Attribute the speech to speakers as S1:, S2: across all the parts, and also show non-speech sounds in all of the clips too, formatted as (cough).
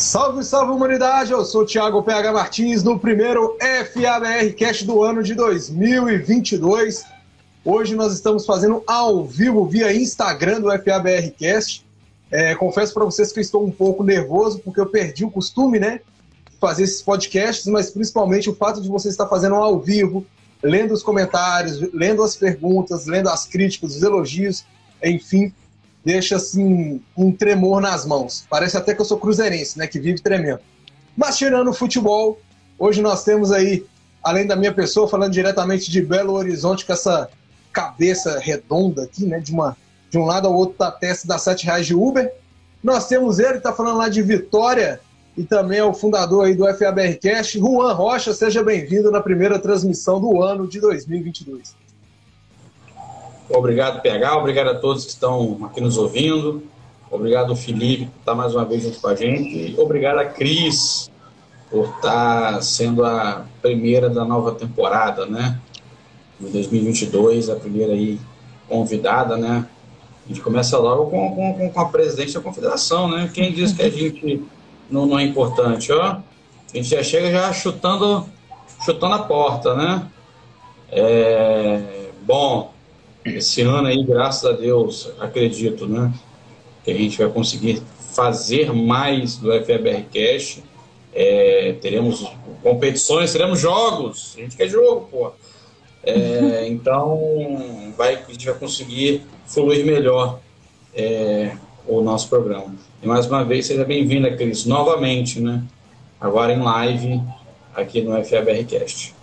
S1: Salve, salve humanidade! Eu sou o Thiago PH Martins no primeiro FABR Cast do ano de 2022. Hoje nós estamos fazendo ao vivo via Instagram do FABR Cast. É, confesso para vocês que estou um pouco nervoso porque eu perdi o costume, né? De fazer esses podcasts, mas principalmente o fato de você estar fazendo ao vivo, lendo os comentários, lendo as perguntas, lendo as críticas, os elogios, enfim, deixa assim um tremor nas mãos. Parece até que eu sou cruzeirense, né, que vive tremendo. Mas tirando o futebol, hoje nós temos aí, além da minha pessoa, falando diretamente de Belo Horizonte com essa cabeça redonda aqui, né, de uma de um lado ao outro da testa das sete reais de Uber. Nós temos ele, está falando lá de Vitória e também é o fundador aí do FABRcast, Juan Rocha. Seja bem-vindo na primeira transmissão do ano de 2022.
S2: Obrigado, PH. Obrigado a todos que estão aqui nos ouvindo. Obrigado, Felipe, por estar mais uma vez junto com a gente. E obrigado a Cris por estar sendo a primeira da nova temporada, né? De 2022, a primeira aí convidada, né? A gente começa logo com, com, com a presidente da confederação, né? Quem diz que a gente não, não é importante, ó? A gente já chega já chutando, chutando a porta, né? É, bom, esse ano aí, graças a Deus, acredito, né, que a gente vai conseguir fazer mais do FBR Cash. É, teremos competições, teremos jogos. A gente quer jogo, pô. É, (laughs) então, vai, a gente vai conseguir fluir melhor é, o nosso programa. E mais uma vez, seja bem-vinda, Cris, novamente, né? Agora em live aqui no FABR Cast.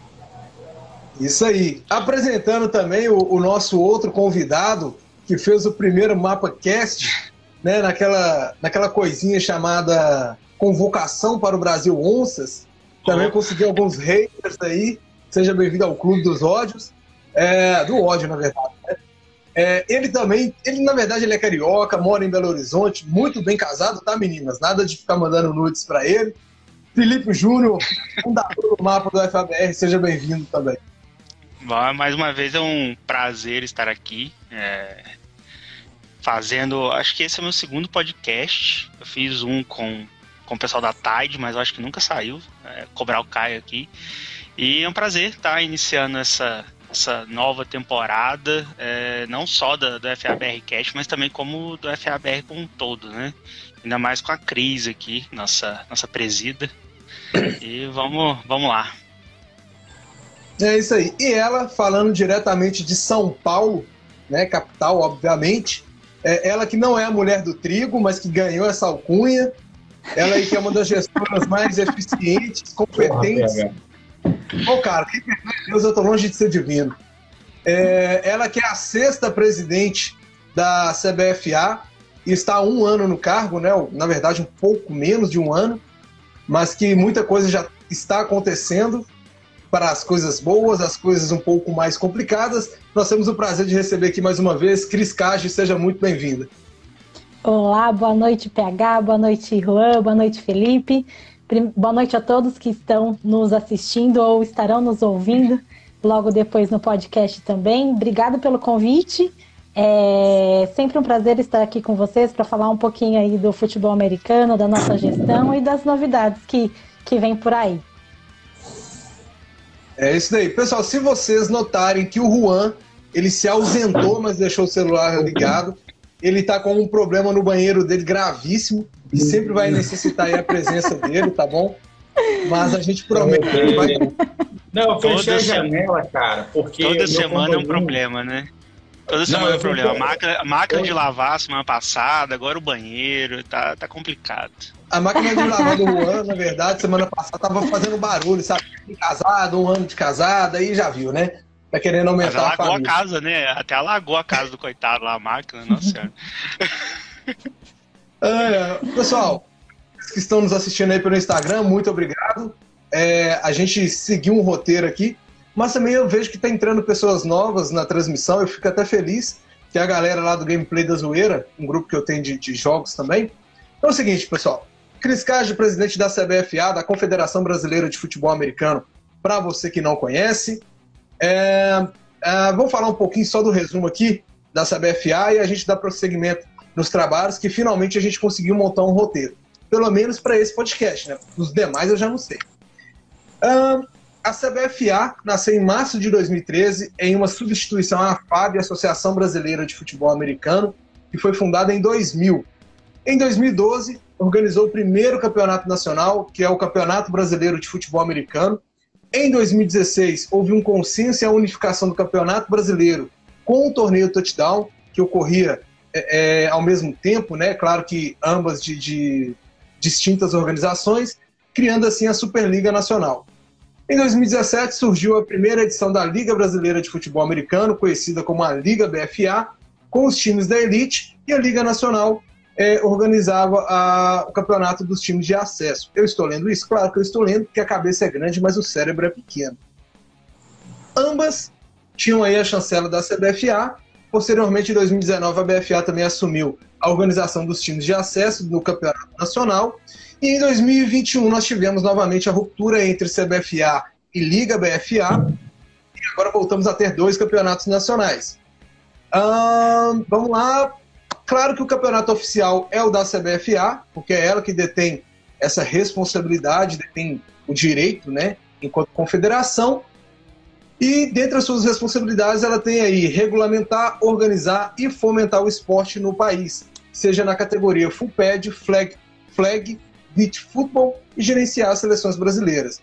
S1: Isso aí. Apresentando também o, o, nosso outro convidado, que fez o primeiro mapa cast, né, naquela, naquela coisinha chamada Convocação para o Brasil Onças. Também oh. conseguiu alguns haters aí. Seja bem-vindo ao Clube dos Ódios. É, do ódio, na verdade. Né? É, ele também, ele na verdade ele é carioca, mora em Belo Horizonte, muito bem casado, tá meninas? Nada de ficar mandando nudes para ele. Felipe Júnior, fundador do mapa do FABR, seja bem-vindo também.
S3: Mais uma vez é um prazer estar aqui. É, fazendo. Acho que esse é o meu segundo podcast. Eu fiz um com, com o pessoal da Tide, mas acho que nunca saiu. É, cobrar o Caio aqui. E é um prazer estar iniciando essa, essa nova temporada, é, não só da, do FABR Cast, mas também como do FABR como um todo, né? Ainda mais com a crise aqui, nossa, nossa presida. E vamos, vamos lá.
S1: É isso aí. E ela, falando diretamente de São Paulo, né, capital, obviamente, é ela que não é a mulher do trigo, mas que ganhou essa alcunha. Ela aí que é uma das gestoras mais eficientes, competentes. Ô, oh, cara, que Deus, eu tô longe de ser divino. É, ela que é a sexta presidente da CBFA e está há um ano no cargo, né? Na verdade, um pouco menos de um ano, mas que muita coisa já está acontecendo para as coisas boas, as coisas um pouco mais complicadas. Nós temos o prazer de receber aqui mais uma vez Cris Cage, seja muito bem-vinda.
S4: Olá, boa noite PH, boa noite Juan, boa noite Felipe. Boa noite a todos que estão nos assistindo ou estarão nos ouvindo logo depois no podcast também. Obrigada pelo convite. É sempre um prazer estar aqui com vocês para falar um pouquinho aí do futebol americano, da nossa gestão e das novidades que, que vem por aí.
S1: É isso daí. Pessoal, se vocês notarem que o Juan, ele se ausentou, mas deixou o celular ligado, ele tá com um problema no banheiro dele gravíssimo, e sempre vai necessitar a presença dele, tá bom? Mas a gente promete que vai...
S2: Não, eu fechei a janela, cara, porque...
S3: Toda semana é um problema, né? Toda semana é um problema. A máquina, a máquina de lavar semana passada, agora o banheiro, tá, tá complicado.
S1: A máquina de lavar do (laughs) Juan, na verdade, semana passada tava fazendo barulho, sabe? Casado, um ano de casada, aí já viu, né? Tá querendo aumentar
S3: Mas alagou a, a casa, né? Até alagou a casa do coitado lá, a máquina, nossa senhora. (laughs)
S1: É, pessoal, que estão nos assistindo aí pelo Instagram, muito obrigado. É, a gente seguiu um roteiro aqui, mas também eu vejo que está entrando pessoas novas na transmissão, eu fico até feliz que a galera lá do Gameplay da Zoeira, um grupo que eu tenho de, de jogos também. Então é o seguinte, pessoal, Cris Cage, presidente da CBFA, da Confederação Brasileira de Futebol Americano, para você que não conhece. É, é, vamos falar um pouquinho só do resumo aqui da CBFA e a gente dá prosseguimento nos trabalhos que finalmente a gente conseguiu montar um roteiro. pelo menos para esse podcast, né? Os demais eu já não sei. Uh, a CBFA nasceu em março de 2013 em uma substituição à FAB, Associação Brasileira de Futebol Americano, que foi fundada em 2000. Em 2012, organizou o primeiro campeonato nacional, que é o Campeonato Brasileiro de Futebol Americano. Em 2016, houve um consenso e a unificação do Campeonato Brasileiro com o torneio Touchdown, que ocorria é, é, ao mesmo tempo, né? Claro que ambas de, de distintas organizações, criando assim a Superliga Nacional. Em 2017 surgiu a primeira edição da Liga Brasileira de Futebol Americano, conhecida como a Liga BFA, com os times da elite, e a Liga Nacional é, organizava a, o campeonato dos times de acesso. Eu estou lendo isso? Claro que eu estou lendo, porque a cabeça é grande, mas o cérebro é pequeno. Ambas tinham aí a chancela da CBFA. Posteriormente, em 2019, a BFA também assumiu a organização dos times de acesso no campeonato nacional e em 2021 nós tivemos novamente a ruptura entre CBFA e Liga BFA. E agora voltamos a ter dois campeonatos nacionais. vamos lá. Claro que o campeonato oficial é o da CBFA, porque é ela que detém essa responsabilidade, detém o direito, né, enquanto confederação. E dentre as suas responsabilidades, ela tem aí regulamentar, organizar e fomentar o esporte no país, seja na categoria full pad, flag, flag beach football e gerenciar as seleções brasileiras.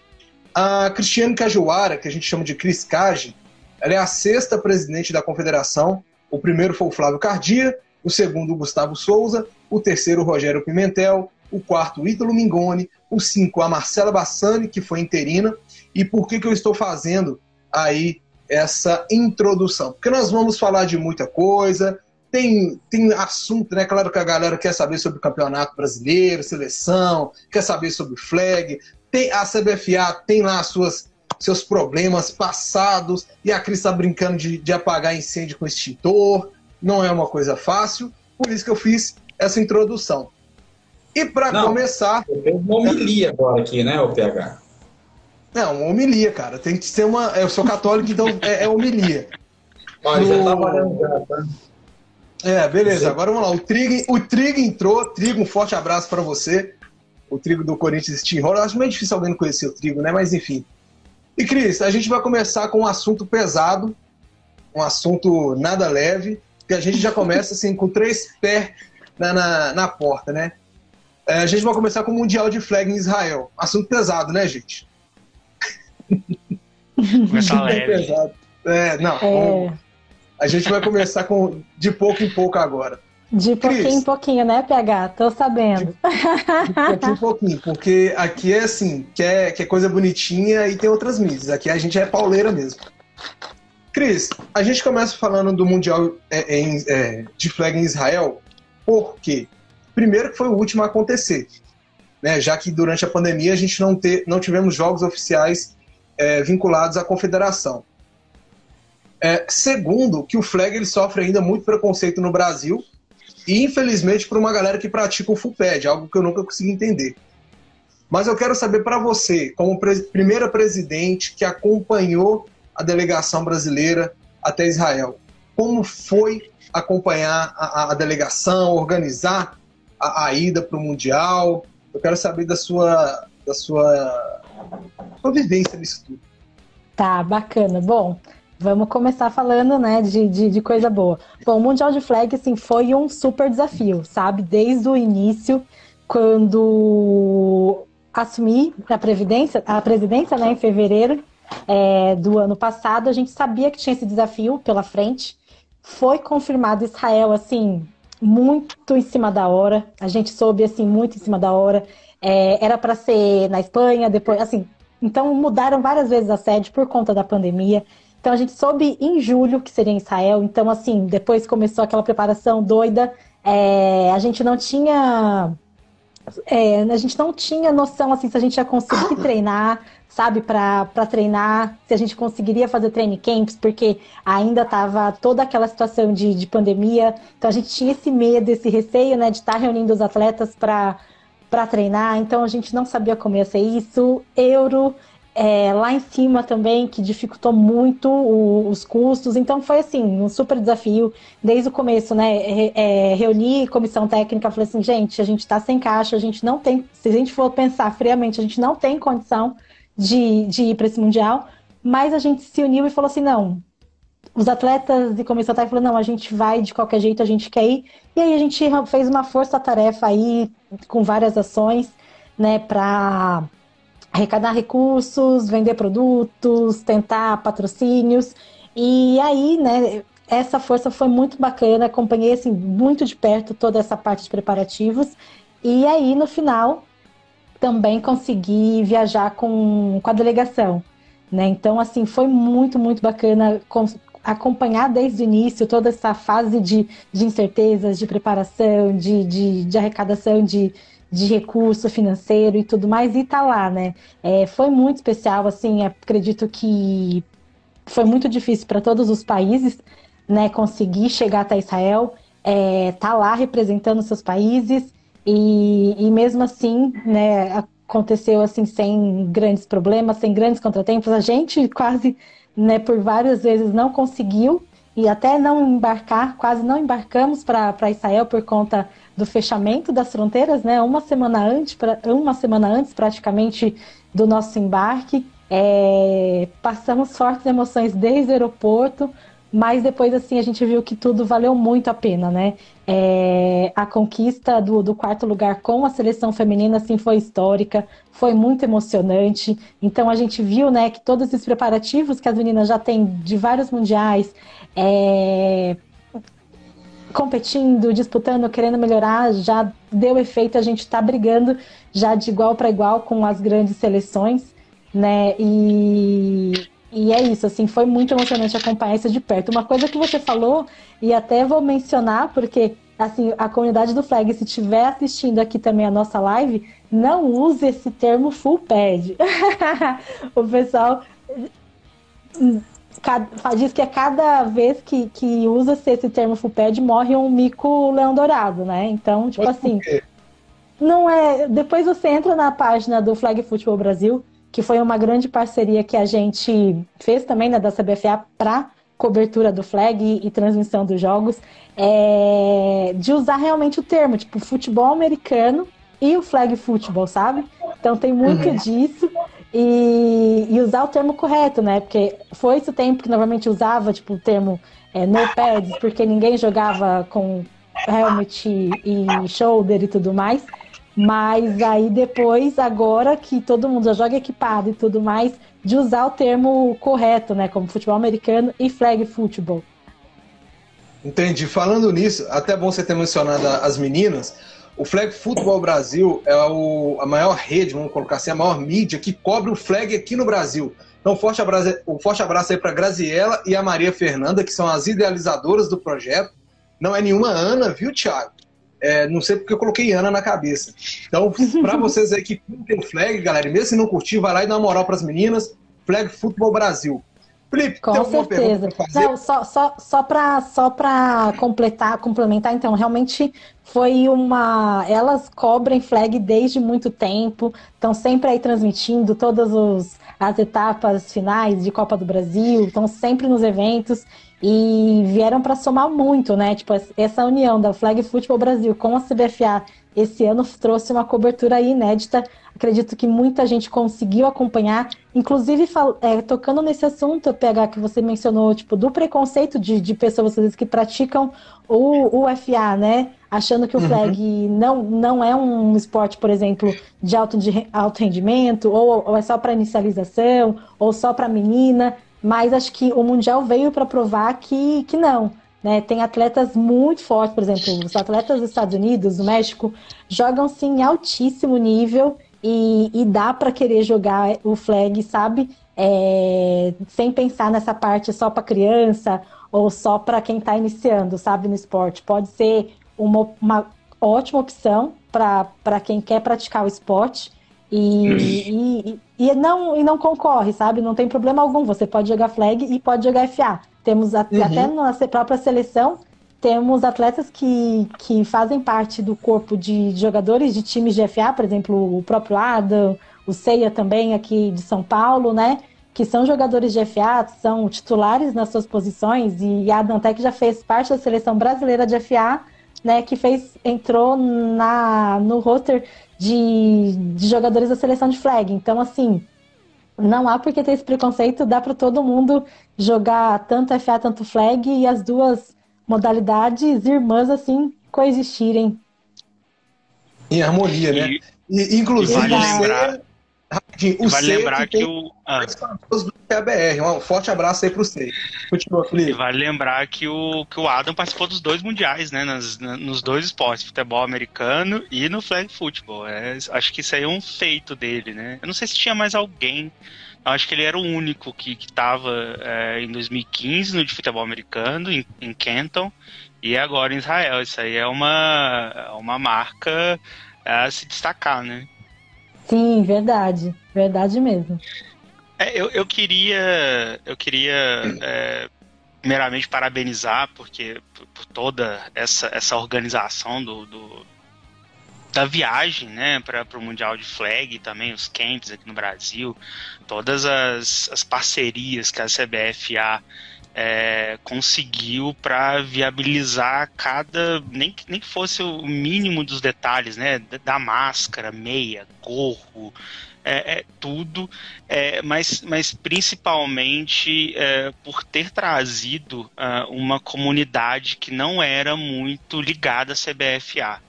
S1: A Cristiane Cajuara, que a gente chama de Cris Cage, ela é a sexta presidente da confederação. O primeiro foi o Flávio Cardia, o segundo o Gustavo Souza, o terceiro o Rogério Pimentel, o quarto o Ítalo Mingoni, o cinco a Marcela Bassani, que foi interina. E por que, que eu estou fazendo aí essa introdução? Porque nós vamos falar de muita coisa, tem, tem assunto, né? Claro que a galera quer saber sobre o campeonato brasileiro, seleção, quer saber sobre o flag. Tem, a CBFA tem lá as suas, seus problemas passados e a Cris está brincando de, de apagar incêndio com extintor. Não é uma coisa fácil, por isso que eu fiz essa introdução. E para começar.
S2: Eu uma homilia agora aqui, né, o PH?
S1: Não, uma homilia, cara. Tem que ser uma. Eu sou católico, então é, é homilia.
S2: Olha, no... já tá valendo já, tá?
S1: É, beleza. Agora vamos lá. O Trigo, o Trigo entrou. Trigo, um forte abraço para você. O Trigo do Corinthians Steamroller. Acho meio difícil alguém não conhecer o Trigo, né? Mas enfim. E Cris, a gente vai começar com um assunto pesado, um assunto nada leve, que a gente já (laughs) começa assim com três pés na, na, na porta, né? É, a gente vai começar com o Mundial de Flag em Israel. Assunto pesado, né, gente?
S3: Começar (laughs) leve. Pesado.
S1: É, não. É. A gente vai começar com de pouco em pouco agora.
S4: De pouquinho Cris, em pouquinho, né, PH? Tô sabendo.
S1: De, de pouquinho em pouquinho, porque aqui é assim, que é, que é coisa bonitinha e tem outras mídias. Aqui a gente é pauleira mesmo. Cris, a gente começa falando do Mundial é, em, é, de flag em Israel, porque primeiro que foi o último a acontecer, né? Já que durante a pandemia a gente não, ter, não tivemos jogos oficiais é, vinculados à confederação. É, segundo, que o flag ele sofre ainda muito preconceito no Brasil e infelizmente por uma galera que pratica o full pad, algo que eu nunca consegui entender. Mas eu quero saber para você, como pre primeira presidente que acompanhou a delegação brasileira até Israel, como foi acompanhar a, a delegação, organizar a, a ida para o Mundial? Eu quero saber da sua, da sua, sua vivência nisso tudo.
S4: Tá, bacana. Bom, Vamos começar falando, né, de, de, de, coisa boa. Bom, o Mundial de Flag, assim, foi um super desafio, sabe? Desde o início, quando assumi a, previdência, a presidência, né, em fevereiro é, do ano passado, a gente sabia que tinha esse desafio pela frente. Foi confirmado Israel, assim, muito em cima da hora. A gente soube, assim, muito em cima da hora. É, era para ser na Espanha, depois, assim... Então, mudaram várias vezes a sede por conta da pandemia. Então a gente soube em julho que seria em Israel. Então, assim, depois começou aquela preparação doida. É, a gente não tinha. É, a gente não tinha noção assim se a gente ia conseguir (coughs) treinar, sabe, para treinar, se a gente conseguiria fazer training camps, porque ainda estava toda aquela situação de, de pandemia. Então a gente tinha esse medo, esse receio, né, de estar tá reunindo os atletas para para treinar. Então a gente não sabia como ia ser isso. Euro é, lá em cima também, que dificultou muito o, os custos. Então foi assim, um super desafio desde o começo, né? Re, é, reuni comissão técnica, falei assim, gente, a gente está sem caixa, a gente não tem, se a gente for pensar friamente, a gente não tem condição de, de ir para esse Mundial, mas a gente se uniu e falou assim, não. Os atletas de comissão técnica falaram, não, a gente vai de qualquer jeito, a gente quer ir. E aí a gente fez uma força-tarefa aí, com várias ações, né, para arrecadar recursos, vender produtos, tentar patrocínios. E aí, né, essa força foi muito bacana, acompanhei assim muito de perto toda essa parte de preparativos. E aí, no final, também consegui viajar com, com a delegação. Né? Então, assim, foi muito, muito bacana acompanhar desde o início toda essa fase de, de incertezas, de preparação, de, de, de arrecadação de, de recurso financeiro e tudo mais, e tá lá, né? É, foi muito especial, assim, acredito que foi muito difícil para todos os países, né, conseguir chegar até Israel, é, tá lá representando seus países, e, e mesmo assim, né, aconteceu assim sem grandes problemas, sem grandes contratempos, a gente quase, né, por várias vezes não conseguiu, e até não embarcar, quase não embarcamos para Israel por conta do fechamento das fronteiras, né? Uma semana antes, uma semana antes praticamente do nosso embarque, é, passamos fortes emoções desde o aeroporto, mas depois assim a gente viu que tudo valeu muito a pena, né? É, a conquista do, do, quarto lugar com a seleção feminina assim foi histórica, foi muito emocionante. Então a gente viu, né, que todos esses preparativos que as meninas já têm de vários mundiais, é, competindo, disputando, querendo melhorar, já deu efeito. A gente está brigando já de igual para igual com as grandes seleções, né? E, e é isso, assim, foi muito emocionante acompanhar isso de perto. Uma coisa que você falou, e até vou mencionar, porque assim, a comunidade do Flag, se estiver assistindo aqui também a nossa live, não use esse termo full pad. (laughs) o pessoal diz que a cada vez que, que usa-se esse termo FUPED morre um mico leão dourado, né? Então, tipo Mas assim. Não é. Depois você entra na página do Flag Football Brasil, que foi uma grande parceria que a gente fez também né, da CBFA para cobertura do flag e, e transmissão dos jogos, é, de usar realmente o termo, tipo, futebol americano e o flag football, sabe? Então tem muito uhum. disso e, e, usar o termo correto, né? Porque foi esse o tempo que normalmente usava, tipo, o termo é, no pads, porque ninguém jogava com helmet e shoulder e tudo mais. Mas aí depois, agora que todo mundo já joga equipado e tudo mais, de usar o termo correto, né? Como futebol americano e flag football.
S1: Entendi. Falando nisso, até bom você ter mencionado as meninas. O Flag Football Brasil é o, a maior rede, vamos colocar assim, a maior mídia que cobre o flag aqui no Brasil. Então, forte abraço, um forte abraço aí para a Graziela e a Maria Fernanda, que são as idealizadoras do projeto. Não é nenhuma Ana, viu, Thiago? É, não sei porque eu coloquei Ana na cabeça. Então, para (laughs) vocês aí que curtem o flag, galera, mesmo se não curtir, vai lá e dá uma moral para as meninas. Flag Football Brasil.
S4: Felipe, Com tem certeza. Não, só, só, só para só completar, complementar, então, realmente foi uma. Elas cobrem flag desde muito tempo, estão sempre aí transmitindo todas os, as etapas finais de Copa do Brasil, estão sempre nos eventos e vieram para somar muito, né? Tipo, essa união da Flag Football Brasil com a CBFA esse ano trouxe uma cobertura inédita. Acredito que muita gente conseguiu acompanhar, inclusive é, tocando nesse assunto, PH, que você mencionou, tipo, do preconceito de, de pessoas vezes, que praticam o, o FA, né? Achando que o uhum. flag uhum. não, não é um esporte, por exemplo, de alto, de alto rendimento, ou, ou é só para inicialização, ou só para menina. Mas acho que o Mundial veio para provar que, que não né? Tem atletas muito fortes, por exemplo, os atletas dos Estados Unidos, do México, jogam sim em altíssimo nível e, e dá para querer jogar o flag, sabe? É, sem pensar nessa parte só para criança ou só para quem está iniciando, sabe, no esporte. Pode ser uma, uma ótima opção para quem quer praticar o esporte e, e, e, não, e não concorre, sabe? Não tem problema algum. Você pode jogar flag e pode jogar FA. Temos até, uhum. até na própria seleção, temos atletas que, que fazem parte do corpo de, jogadores de times de FA, por exemplo, o próprio Adam, o Ceia também aqui de São Paulo, né? Que são jogadores de FA, são titulares nas suas posições, e a Dantec já fez parte da seleção brasileira de FA, né? Que fez, entrou na, no roster de, de jogadores da seleção de flag. Então, assim, não há por que ter esse preconceito, dá para todo mundo jogar tanto FA, tanto flag, e as duas modalidades irmãs, assim, coexistirem.
S1: Em harmonia, né? E, inclusive,
S3: vale lembrar,
S1: o
S3: vale lembrar que, que o. Ah.
S1: do PBR. Um forte abraço aí pro Sei. Continua, Felipe.
S3: Vale lembrar que o, que o Adam participou dos dois mundiais, né? Nas, nos dois esportes, futebol americano e no flag football. É, acho que isso aí é um feito dele, né? Eu não sei se tinha mais alguém. Eu acho que ele era o único que estava é, em 2015 no de futebol americano, em, em Kenton, e agora em Israel. Isso aí é uma, é uma marca a se destacar, né?
S4: Sim, verdade. Verdade mesmo.
S3: É, eu, eu queria, eu queria é, primeiramente parabenizar porque por, por, toda essa, essa organização do, do da viagem, né, para o Mundial de Flag, também os camps aqui no Brasil, todas as, as parcerias que a CBFA é, conseguiu para viabilizar cada nem nem que fosse o mínimo dos detalhes, né, da máscara, meia, gorro, é, é tudo, é, mas, mas principalmente é, por ter trazido uh, uma comunidade que não era muito ligada à CBFA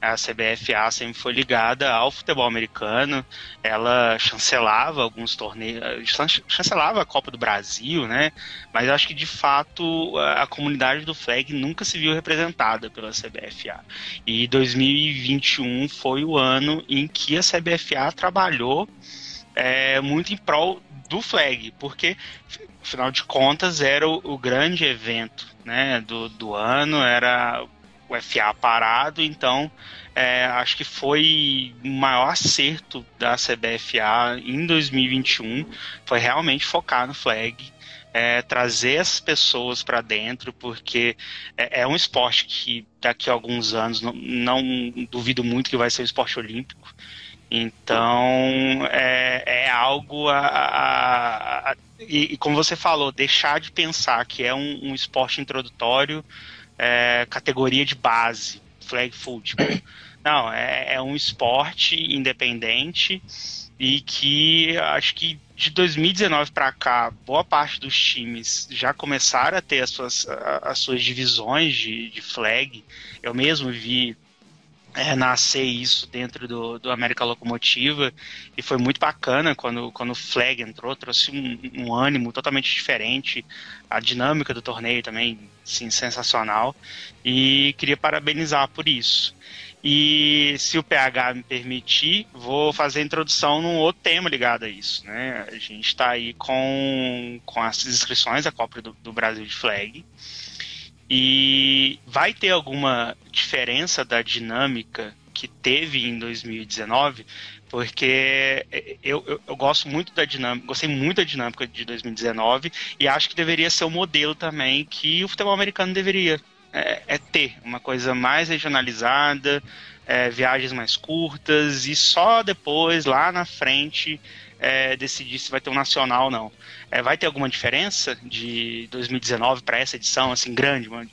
S3: a CBFA sempre foi ligada ao futebol americano, ela chancelava alguns torneios, chancelava a Copa do Brasil, né? Mas acho que de fato a, comunidade do flag nunca se viu representada pela CBFA. E 2021 foi o ano em que a CBFA trabalhou é, muito em prol do flag, porque afinal de contas era o, o grande evento né, do, do ano, era o FA parado, então é, acho que foi o maior acerto da CBFA em 2021 foi realmente focar no flag, é, trazer essas pessoas para dentro, porque é, é, um esporte que daqui a alguns anos não, não, duvido muito que vai ser um esporte olímpico. Então é, é algo a, a, a e, e, como você falou, deixar de pensar que é um, um esporte introdutório é, categoria de base, flag football. Não, é, é um esporte independente e que acho que de 2019 para cá, boa parte dos times já começaram a ter as suas, as suas divisões de, de flag. Eu mesmo vi é, nascer isso dentro do, do América Locomotiva e foi muito bacana quando, quando o Flag entrou, trouxe um, um ânimo totalmente diferente, a dinâmica do torneio também, sim, sensacional e queria parabenizar por isso. E se o PH me permitir, vou fazer a introdução num outro tema ligado a isso. Né? A gente está aí com, com as inscrições da Copa do, do Brasil de Flag. E vai ter alguma diferença da dinâmica que teve em 2019, porque eu, eu, eu, gosto muito da dinâmica, gostei muito da dinâmica de 2019 e acho que deveria ser o um modelo também que o futebol americano deveria é, é ter. Uma coisa mais regionalizada, é, viagens mais curtas e só depois, lá na frente, é, decidir se vai ter um nacional ou não. É, vai ter alguma diferença de 2019 para essa edição, assim, grande, mano?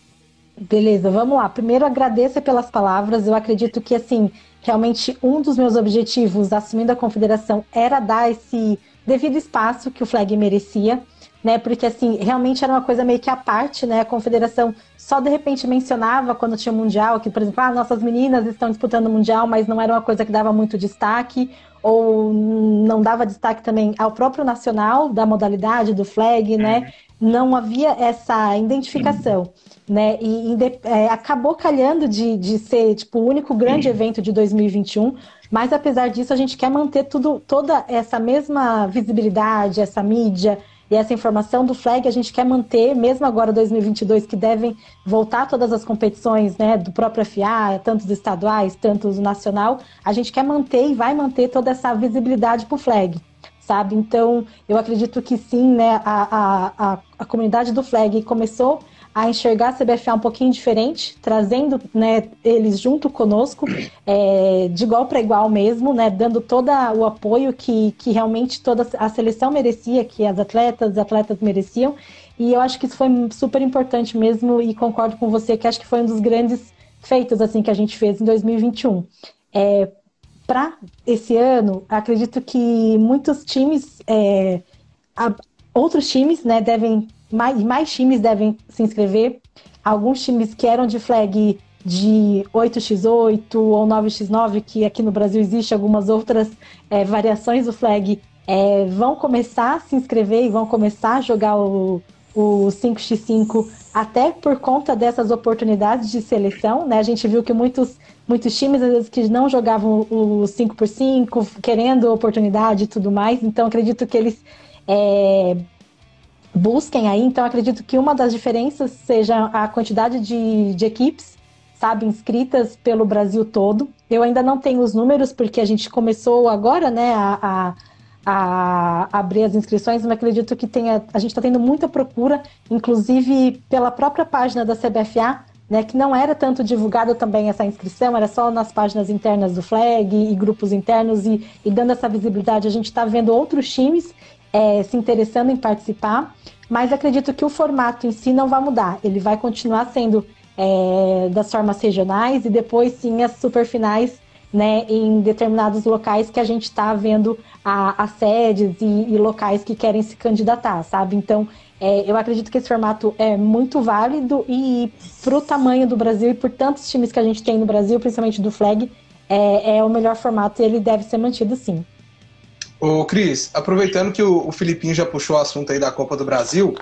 S4: Beleza, vamos lá. Primeiro, agradeço pelas palavras. Eu acredito que, assim, realmente um dos meus objetivos assumindo a confederação era dar esse devido espaço que o flag merecia, né? Porque, assim, realmente era uma coisa meio que à parte, né? A confederação só de repente mencionava quando tinha mundial, que, por exemplo, ah, nossas meninas estão disputando o mundial, mas não era uma coisa que dava muito destaque ou não dava destaque também ao próprio nacional da modalidade do flag, né? Uhum. Não havia essa identificação, né? E é, acabou calhando de, de ser tipo o único grande evento de 2021, mas apesar disso a gente quer manter tudo, toda essa mesma visibilidade, essa mídia, e essa informação do flag a gente quer manter, mesmo agora 2022, que devem voltar todas as competições né, do próprio FA, tanto os estaduais, tanto o nacional, a gente quer manter e vai manter toda essa visibilidade para o flag. Sabe? Então, eu acredito que sim, né? A, a, a, a comunidade do flag começou a enxergar a CBFA um pouquinho diferente, trazendo né, eles junto conosco, (clears throat) é, de igual para igual mesmo, né, dando todo o apoio que, que realmente toda a seleção merecia, que as atletas e atletas mereciam. E eu acho que isso foi super importante mesmo e concordo com você que acho que foi um dos grandes feitos assim que a gente fez em 2021. É, para esse ano, acredito que muitos times, é, a, outros times, né, devem mais, mais times devem se inscrever. Alguns times que eram de flag de 8x8 ou 9x9, que aqui no Brasil existe algumas outras é, variações do flag, é, vão começar a se inscrever e vão começar a jogar o, o 5x5 até por conta dessas oportunidades de seleção, né? A gente viu que muitos, muitos times, às vezes, que não jogavam o 5x5, querendo oportunidade e tudo mais, então acredito que eles é, busquem aí. Então, acredito que uma das diferenças seja a quantidade de, de equipes, sabe, inscritas pelo Brasil todo. Eu ainda não tenho os números, porque a gente começou agora, né, a, a, a abrir as inscrições, mas acredito que tenha, a gente está tendo muita procura, inclusive pela própria página da CBFA, né, que não era tanto divulgada também essa inscrição, era só nas páginas internas do Flag e grupos internos, e, e dando essa visibilidade, a gente está vendo outros times é, se interessando em participar, mas acredito que o formato em si não vai mudar. Ele vai continuar sendo é, das formas regionais e depois sim as superfinais né, em determinados locais que a gente está vendo as sedes e, e, locais que querem se candidatar, sabe? Então, é, eu acredito que esse formato é muito válido e para o tamanho do Brasil e por tantos times que a gente tem no Brasil, principalmente do Flag, é, é o melhor formato e ele deve ser mantido sim.
S1: Ô, Cris, aproveitando que o, o Filipinho já puxou o assunto aí da Copa do Brasil,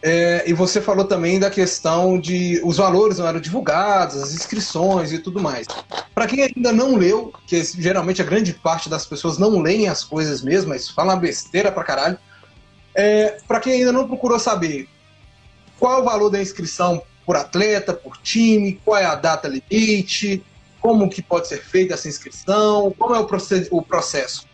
S1: é, e você falou também da questão de os valores não eram divulgados, as inscrições e tudo mais. Para quem ainda não leu, que geralmente a grande parte das pessoas não leem as coisas mesmo, mas falam besteira pra caralho. É, para quem ainda não procurou saber qual o valor da inscrição por atleta, por time, qual é a data limite, como que pode ser feita essa inscrição, como é o processo.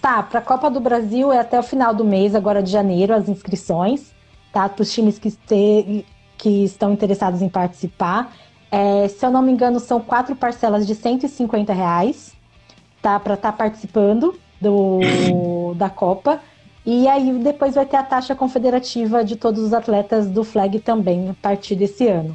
S4: Tá, para a Copa do Brasil é até o final do mês, agora de janeiro, as inscrições, tá? Para os times que, este, que estão interessados em participar. É, se eu não me engano, são quatro parcelas de 150 reais, tá? Para estar tá participando do, da Copa. E aí depois vai ter a taxa confederativa de todos os atletas do flag também, a partir desse ano.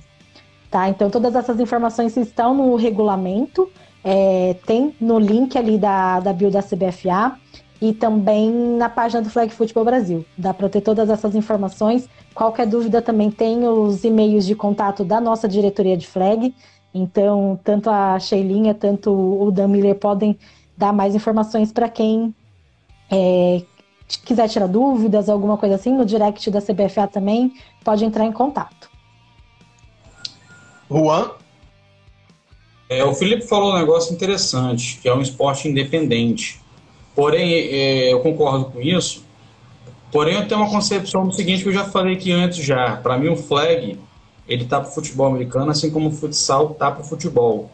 S4: Tá? Então todas essas informações estão no regulamento, é, tem no link ali da, da bio da CBFA e também na página do Flag Football Brasil. Dá para ter todas essas informações. Qualquer dúvida também tem os e-mails de contato da nossa diretoria de flag. Então, tanto a Sheilinha, tanto o Dan Miller podem dar mais informações para quem é, quiser tirar dúvidas, alguma coisa assim, no direct da CBFA também, pode entrar em contato.
S1: Juan?
S2: É, o Felipe falou um negócio interessante, que é um esporte independente. Porém, é, eu concordo com isso. Porém, eu tenho uma concepção do seguinte que eu já falei aqui antes já. Para mim, o flag ele tá para futebol americano, assim como o futsal tá para futebol.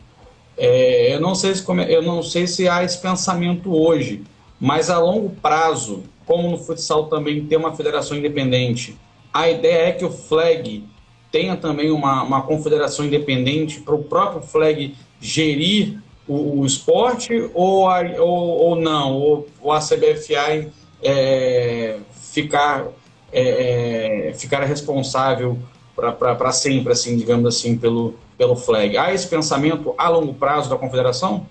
S2: É, eu não sei se eu não sei se há esse pensamento hoje, mas a longo prazo, como no futsal também tem uma federação independente, a ideia é que o flag tenha também uma, uma confederação independente para o próprio flag gerir o, o esporte ou, a, ou, ou, não? Ou, ou a CBFA é, ficar, é, é, ficar responsável para sempre, assim, digamos assim, pelo, pelo flag? Há esse pensamento a longo prazo da confederação?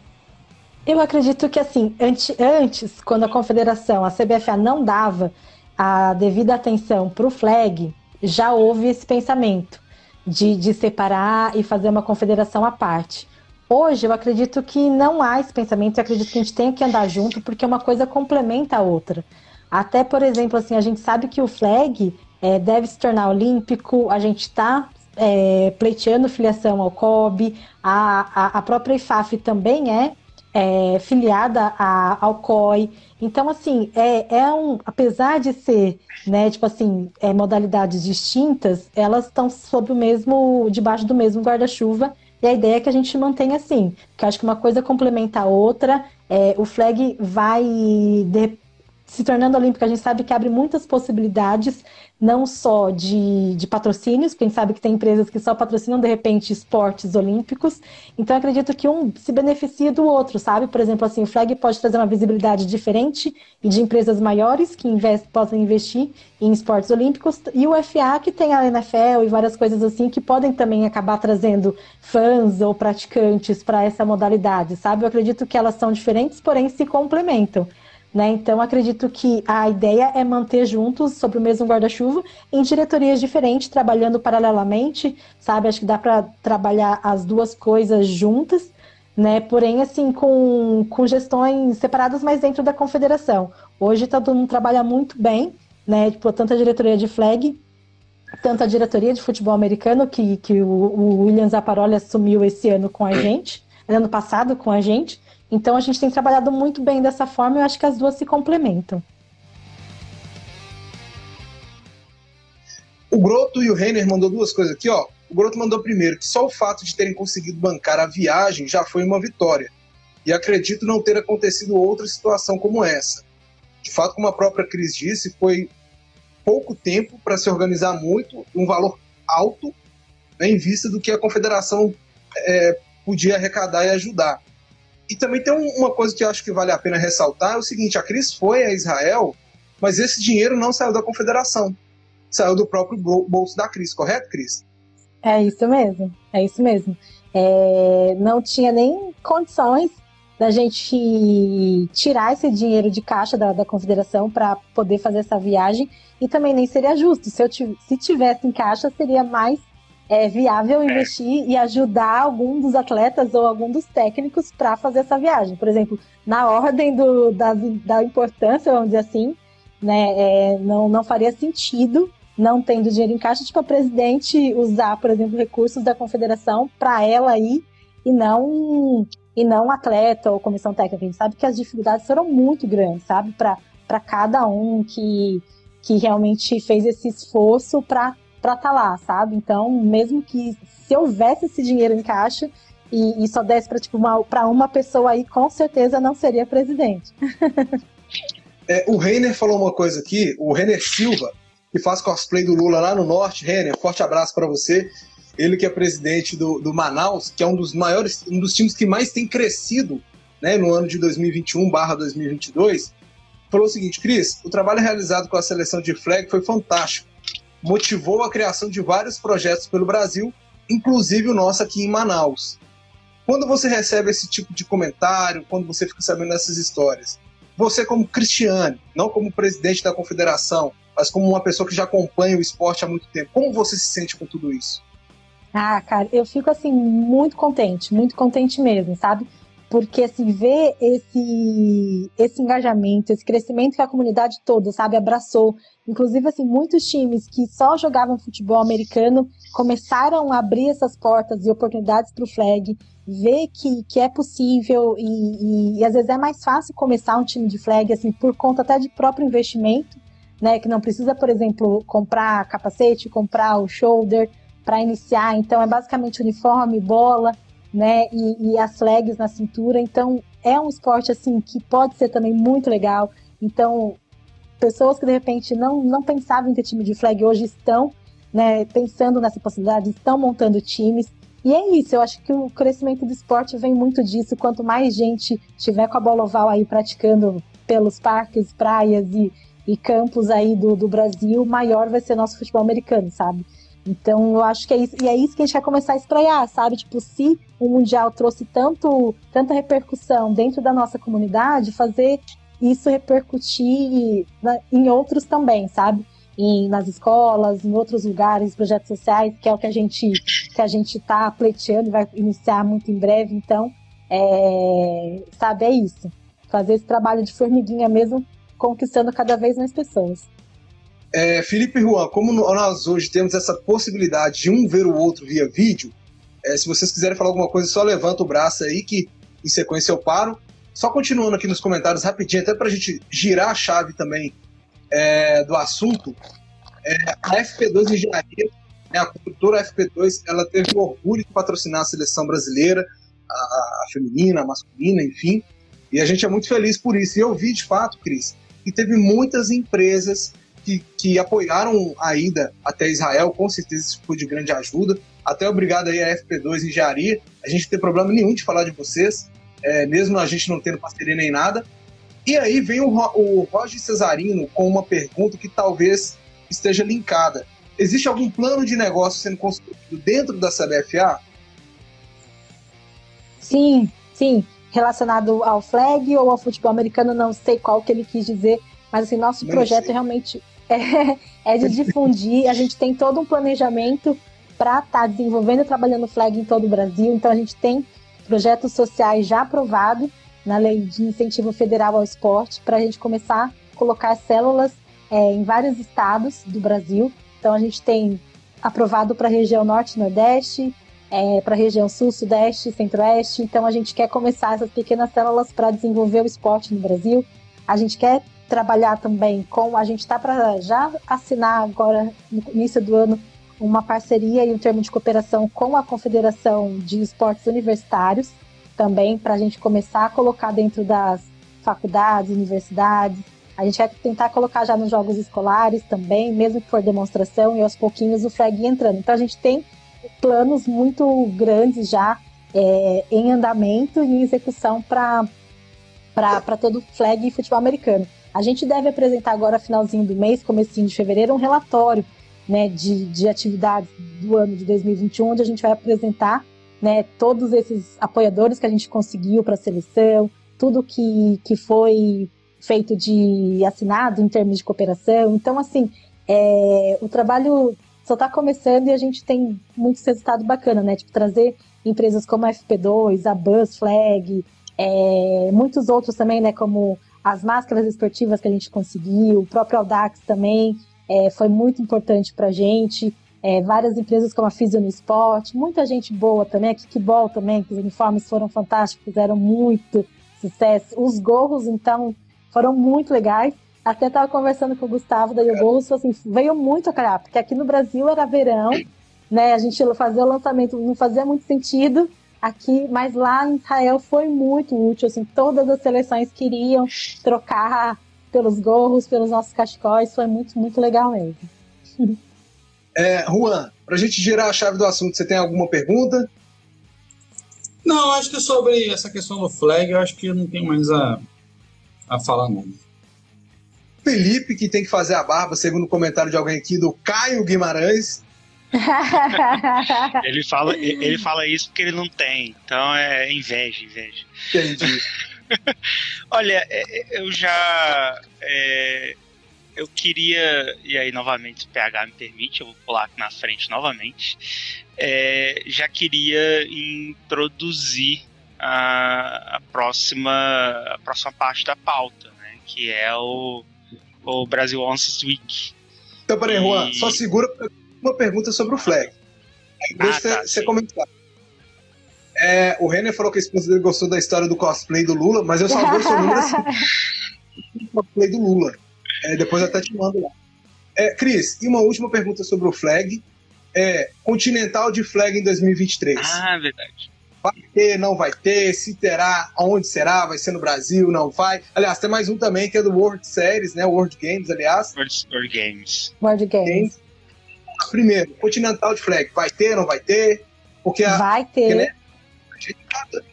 S4: Eu acredito que, assim, antes, quando a confederação, a CBFA não dava a devida atenção para o flag, já houve esse pensamento de, de separar e fazer uma confederação à parte. Hoje eu acredito que não há esse pensamento, eu acredito que a gente tem que andar junto, porque uma coisa complementa a outra. Até, por exemplo, assim, a gente sabe que o flag é, deve se tornar olímpico, a gente está é, pleiteando filiação ao COB, a, a, a própria IFAF também é, é filiada a, ao COI. Então, assim, é, é um. Apesar de ser, né, tipo assim, é, modalidades distintas, elas estão sob o mesmo. debaixo do mesmo guarda-chuva. E a ideia é que a gente mantenha assim. Porque eu acho que uma coisa complementa a outra. É, o flag vai de, se tornando olímpica, a gente sabe que abre muitas possibilidades, não só de, de patrocínios, gente sabe que tem empresas que só patrocinam, de repente, esportes olímpicos. Então, acredito que um se beneficia do outro, sabe? Por exemplo, assim, o Flag pode trazer uma visibilidade diferente e de empresas maiores que invest, possam investir em esportes olímpicos, e o FA, que tem a NFL e várias coisas assim, que podem também acabar trazendo fãs ou praticantes para essa modalidade, sabe? Eu acredito que elas são diferentes, porém se complementam. Né? Então, acredito que a ideia é manter juntos, sobre o mesmo guarda-chuva, em diretorias diferentes, trabalhando paralelamente, sabe? Acho que dá para trabalhar as duas coisas juntas, né? Porém, assim, com, com gestões separadas, mas dentro da confederação. Hoje, todo mundo trabalha muito bem, né? Tipo, tanto a diretoria de flag, tanto a diretoria de futebol americano, que, que o, o William Zaparoli assumiu esse ano com a gente, ano passado com a gente, então a gente tem trabalhado muito bem dessa forma eu acho que as duas se complementam.
S1: O Groto e o Renner mandou duas coisas aqui, ó. O Groto mandou primeiro que só o fato de terem conseguido bancar a viagem já foi uma vitória. E acredito não ter acontecido outra situação como essa. De fato, como a própria Cris disse, foi pouco tempo para se organizar muito, um valor alto, né, em vista do que a confederação é, podia arrecadar e ajudar. E também tem uma coisa que eu acho que vale a pena ressaltar: é o seguinte, a Cris foi a Israel, mas esse dinheiro não saiu da confederação. Saiu do próprio bolso da Cris, correto, Cris?
S4: É isso mesmo, é isso mesmo. É, não tinha nem condições da gente tirar esse dinheiro de caixa da, da confederação para poder fazer essa viagem e também nem seria justo. Se, eu se tivesse em caixa, seria mais é viável investir e ajudar algum dos atletas ou algum dos técnicos para fazer essa viagem. Por exemplo, na ordem do, da, da importância, vamos dizer assim, né, é, não, não faria sentido, não tendo dinheiro em caixa, tipo, a presidente usar, por exemplo, recursos da confederação para ela ir e não e não atleta ou comissão técnica. A gente sabe que as dificuldades foram muito grandes, sabe, para cada um que, que realmente fez esse esforço para para estar tá lá, sabe? Então, mesmo que se houvesse esse dinheiro em caixa e, e só desse para tipo, uma, uma pessoa aí, com certeza não seria presidente. (laughs)
S1: é, o Reiner falou uma coisa aqui, o Reiner Silva, que faz cosplay do Lula lá no norte. Reiner, forte abraço para você. Ele que é presidente do, do Manaus, que é um dos maiores, um dos times que mais tem crescido né, no ano de 2021/2022, falou o seguinte: Cris, o trabalho realizado com a seleção de flag foi fantástico motivou a criação de vários projetos pelo Brasil, inclusive o nosso aqui em Manaus. Quando você recebe esse tipo de comentário, quando você fica sabendo dessas histórias, você como cristiano, não como presidente da confederação, mas como uma pessoa que já acompanha o esporte há muito tempo, como você se sente com tudo isso?
S4: Ah, cara, eu fico assim muito contente, muito contente mesmo, sabe? Porque assim, ver esse esse engajamento, esse crescimento que a comunidade toda, sabe, abraçou, Inclusive, assim, muitos times que só jogavam futebol americano começaram a abrir essas portas e oportunidades para o flag, ver que, que é possível e, e, e, às vezes é mais fácil começar um time de flag, assim, por conta até de próprio investimento, né? Que não precisa, por exemplo, comprar capacete, comprar o shoulder para iniciar. Então, é basicamente uniforme, bola, né? E, e as flags na cintura. Então, é um esporte, assim, que pode ser também muito legal. Então, pessoas que de repente não, não pensavam em ter time de flag hoje estão né, pensando nessa possibilidade, estão montando times. E é isso, eu acho que o crescimento do esporte vem muito disso. Quanto mais gente tiver com a bola oval aí praticando pelos parques, praias e, e campos aí do, do Brasil, maior vai ser nosso futebol americano, sabe? Então eu acho que é isso, e é isso que a gente quer começar a espraiar, sabe? Tipo, se o Mundial trouxe tanto, tanta repercussão dentro da nossa comunidade, fazer isso repercutir em outros também, sabe? Em, nas escolas, em outros lugares, projetos sociais, que é o que a gente que a gente está pleiteando e vai iniciar muito em breve. Então, é, sabe, é isso. Fazer esse trabalho de formiguinha mesmo, conquistando cada vez mais pessoas.
S1: É, Felipe Juan, como nós hoje temos essa possibilidade de um ver o outro via vídeo, é, se vocês quiserem falar alguma coisa, só levanta o braço aí que em sequência eu paro. Só continuando aqui nos comentários rapidinho, até para a gente girar a chave também é, do assunto, é, a FP2 Engenharia, né, a construtora FP2, ela teve o orgulho de patrocinar a seleção brasileira, a, a, feminina, a masculina, enfim, e a gente é muito feliz por isso. E eu vi, de fato, Cris, que teve muitas empresas que, que apoiaram a ida até Israel, com certeza isso foi de grande ajuda. Até obrigado aí a FP2 Engenharia. A gente não tem problema nenhum de falar de vocês, é, mesmo a gente não tendo parceria nem nada. E aí vem o, o Roger Cesarino com uma pergunta que talvez esteja linkada. Existe algum plano de negócio sendo construído dentro da CBFA?
S4: Sim, sim. Relacionado ao flag ou ao futebol americano, não sei qual que ele quis dizer, mas assim, nosso não projeto sei. realmente (laughs) é, é de difundir. a gente tem todo um planejamento para estar tá desenvolvendo e trabalhando flag em todo o Brasil. Então a gente tem projetos sociais já aprovados na lei de incentivo federal ao esporte para a gente começar a colocar células é, em vários estados do Brasil. Então a gente tem aprovado para a região norte e nordeste, é, para a região sul, sudeste, centro-oeste. Então a gente quer começar essas pequenas células para desenvolver o esporte no Brasil. A gente quer trabalhar também com. A gente está para já assinar agora, no início do ano, uma parceria e um termo de cooperação com a Confederação de Esportes Universitários, também para a gente começar a colocar dentro das faculdades, universidades. A gente vai tentar colocar já nos jogos escolares também, mesmo que for demonstração, e aos pouquinhos o flag entrando. Então a gente tem planos muito grandes já é, em andamento e em execução para todo o flag e futebol americano. A gente deve apresentar agora, finalzinho do mês, comecinho de fevereiro, um relatório né, de, de atividades do ano de 2021, onde a gente vai apresentar né, todos esses apoiadores que a gente conseguiu para a seleção, tudo que, que foi feito de assinado em termos de cooperação. Então, assim, é, o trabalho só está começando e a gente tem muitos resultados bacanas, né? Tipo, trazer empresas como a FP2, a Buzz Flag, é, muitos outros também, né? Como as máscaras esportivas que a gente conseguiu, o próprio Audax também é, foi muito importante para a gente. É, várias empresas como a Fisio no Esporte, muita gente boa também, a Kickball também, que os uniformes foram fantásticos, fizeram muito sucesso. Os gorros, então, foram muito legais. Até estava conversando com o Gustavo da Gorros, assim, veio muito a calhar, porque aqui no Brasil era verão, né? A gente fazia o lançamento, não fazia muito sentido aqui, mas lá em Israel foi muito útil, assim, todas as seleções queriam trocar pelos gorros, pelos nossos cachecóis, foi muito, muito legal mesmo. (laughs)
S1: É, Juan, para a gente girar a chave do assunto, você tem alguma pergunta?
S2: Não, acho que sobre essa questão do flag, eu acho que eu não tenho mais a, a falar, não.
S1: Felipe, que tem que fazer a barba, segundo o comentário de alguém aqui, do Caio Guimarães. (laughs)
S3: ele, fala, ele fala isso porque ele não tem, então é inveja, inveja. Entendi. (laughs) Olha, é, é, eu já. É, eu queria. E aí, novamente, se o PH me permite, eu vou pular aqui na frente novamente. É, já queria introduzir a, a, próxima, a próxima parte da pauta, né? Que é o, o Brasil Once Week.
S1: Então, peraí, e... Juan, só segura uma pergunta sobre o flag. Deixa ah, tá, você comentar. É, o Renner falou que a esposa dele gostou da história do cosplay do Lula, mas eu só vou número assim. (laughs) cosplay do Lula. É, depois eu até te mando lá. É, Cris, e uma última pergunta sobre o flag. É, Continental de flag em 2023.
S3: Ah, verdade.
S1: Vai ter, não vai ter, se terá, aonde será, vai ser no Brasil, não vai. Aliás, tem mais um também que é do World Series, né? World Games, aliás.
S3: World, World Games.
S4: World Games.
S1: Primeiro, Continental de flag, vai ter, não vai ter? Porque
S4: a, vai ter. Porque, né,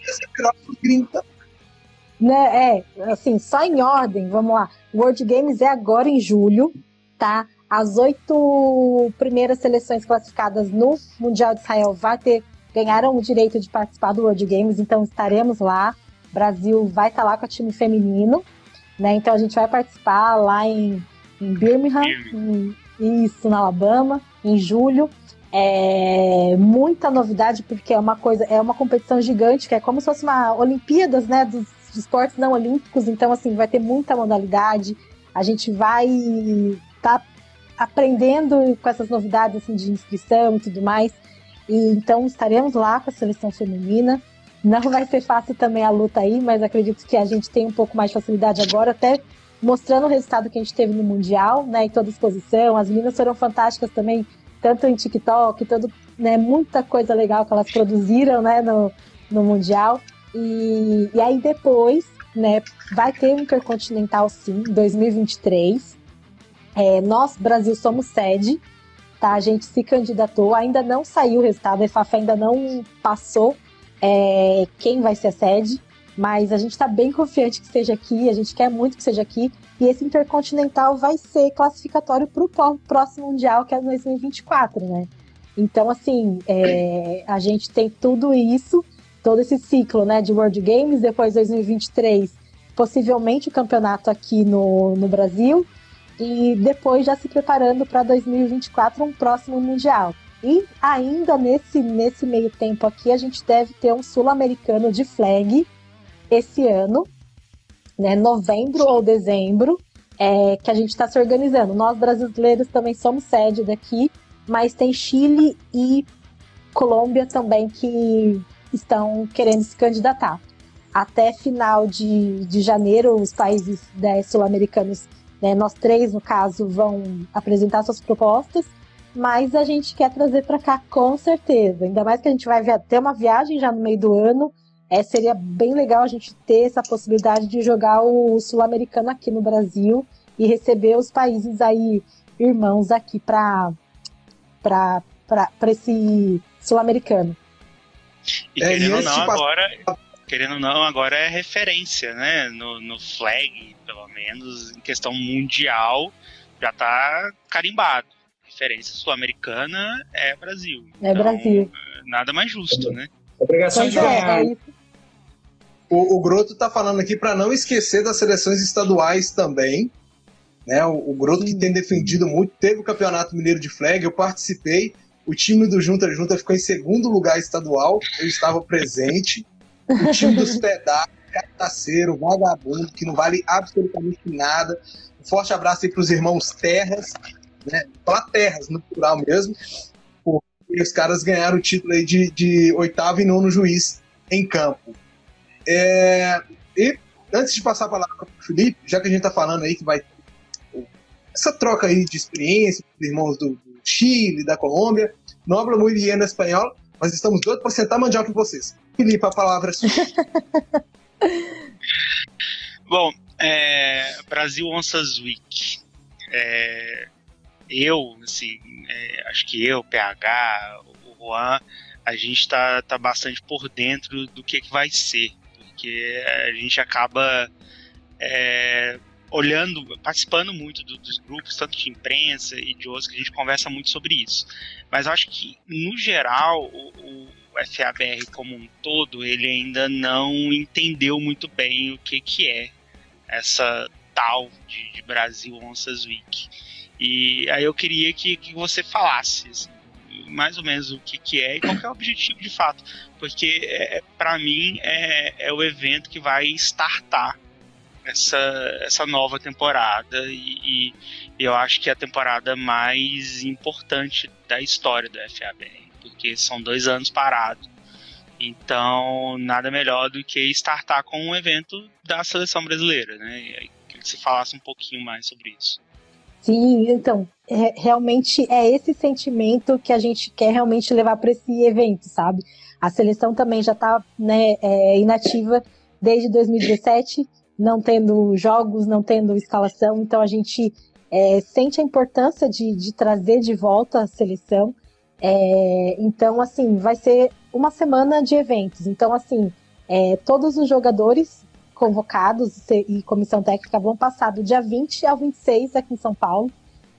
S4: né, é, assim, só em ordem, vamos lá. World Games é agora em julho, tá? As oito primeiras seleções classificadas no Mundial de Israel vai ter, ganharam o direito de participar do World Games, então estaremos lá. Brasil vai estar tá lá com o time feminino, né? Então a gente vai participar lá em, em Birmingham, em, isso, na Alabama, em julho. É muita novidade, porque é uma coisa, é uma competição gigante, que é como se fosse uma Olimpíadas, né, dos esportes não olímpicos, então assim, vai ter muita modalidade, a gente vai tá aprendendo com essas novidades assim, de inscrição e tudo mais, e, então estaremos lá com a seleção feminina, não vai ser fácil também a luta aí, mas acredito que a gente tem um pouco mais de facilidade agora, até mostrando o resultado que a gente teve no Mundial, né, em toda exposição, as meninas foram fantásticas também, tanto em TikTok, todo, né, muita coisa legal que elas produziram né, no, no Mundial. E, e aí depois, né, vai ter um Intercontinental sim, em 2023. É, nós, Brasil, somos sede, tá? A gente se candidatou, ainda não saiu o resultado, a EFAF ainda não passou é, quem vai ser a sede, mas a gente está bem confiante que seja aqui, a gente quer muito que seja aqui, e esse Intercontinental vai ser classificatório para o próximo Mundial, que é 2024, né? Então, assim, é, a gente tem tudo isso todo esse ciclo né, de World Games, depois 2023, possivelmente o campeonato aqui no, no Brasil, e depois já se preparando para 2024 um próximo Mundial. E ainda nesse, nesse meio tempo aqui, a gente deve ter um sul-americano de flag esse ano, né, novembro ou dezembro, é, que a gente está se organizando. Nós brasileiros também somos sede daqui, mas tem Chile e Colômbia também que estão querendo se candidatar. Até final de, de janeiro, os países né, sul-americanos, né, nós três, no caso, vão apresentar suas propostas, mas a gente quer trazer para cá com certeza. Ainda mais que a gente vai ter uma viagem já no meio do ano. É, seria bem legal a gente ter essa possibilidade de jogar o sul-americano aqui no Brasil e receber os países aí irmãos aqui para esse sul-americano.
S3: E é, querendo ou não, agora. Querendo ou não, agora é referência, né? No, no flag, pelo menos, em questão mundial, já tá carimbado. Referência sul-americana é Brasil.
S4: É então, Brasil.
S3: Nada mais justo, né?
S1: Obrigação de é, ganhar. É o, o Groto tá falando aqui para não esquecer das seleções estaduais também. Né? O, o Groto que tem defendido muito, teve o Campeonato Mineiro de Flag, eu participei. O time do Junta Junta ficou em segundo lugar estadual, eu estava presente. O time dos pedaços, cartaceiro, vagabundo, que não vale absolutamente nada. Um forte abraço aí para os irmãos Terras, né? Terras, no plural mesmo. Porque os caras ganharam o título aí de, de oitavo e nono juiz em campo. É, e antes de passar a palavra para o Felipe, já que a gente está falando aí que vai essa troca aí de experiência dos irmãos do, Chile, da Colômbia. Não hablo muito bien espanhol, mas estamos doidos para sentar mundial com vocês. Felipe, a palavra é sua. (laughs)
S3: Bom, é, Brasil Onças Week. É, eu, assim, é, acho que eu, PH, o Juan, a gente está tá bastante por dentro do que, que vai ser, porque a gente acaba é, olhando, participando muito do, dos grupos, tanto de imprensa e de outros, que a gente conversa muito sobre isso. Mas acho que, no geral, o, o FABR como um todo, ele ainda não entendeu muito bem o que, que é essa tal de, de Brasil Onças Week. E aí eu queria que, que você falasse assim, mais ou menos o que, que é e qual é o objetivo de fato. Porque, é, para mim, é, é o evento que vai startar essa, essa nova temporada e, e, eu acho que é a temporada mais importante da história do FABR, porque são dois anos parados. Então, nada melhor do que startar com um evento da seleção brasileira, né? Que você falasse um pouquinho mais sobre isso.
S4: Sim, então, é, realmente é esse sentimento que a gente quer realmente levar para esse evento, sabe? A seleção também já está né, é, inativa desde 2017 não tendo jogos, não tendo escalação, então a gente é, sente a importância de, de, trazer de volta a seleção. É, então, assim, vai ser uma semana de eventos. Então, assim, é, todos os jogadores convocados e comissão técnica vão passar do dia 20 ao 26 aqui em São Paulo,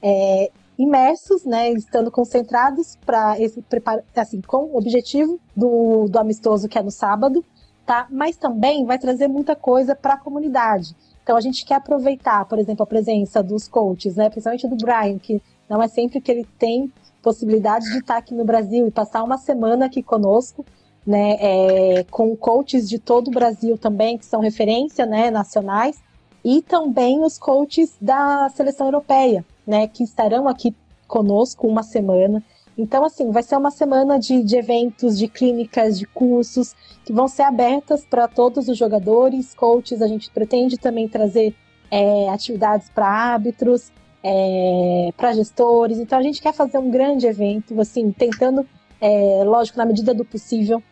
S4: é, imersos, né, estando concentrados para esse preparo, assim, com o objetivo do, do amistoso que é no sábado, tá? Mas também vai trazer muita coisa para a comunidade. Então a gente quer aproveitar, por exemplo, a presença dos coaches, né? Principalmente do Brian, que não é sempre que ele tem possibilidade de estar aqui no Brasil e passar uma semana aqui conosco, né? É, com coaches de todo o Brasil também, que são referência, né? Nacionais e também os coaches da seleção europeia, né? Que estarão aqui conosco uma semana. Então, assim, vai ser uma semana de, de eventos, de clínicas, de cursos, que vão ser abertas para todos os jogadores, coaches. A gente pretende também trazer é, atividades para árbitros, é, para gestores. Então, a gente quer fazer um grande evento, assim, tentando, é, lógico, na medida do possível,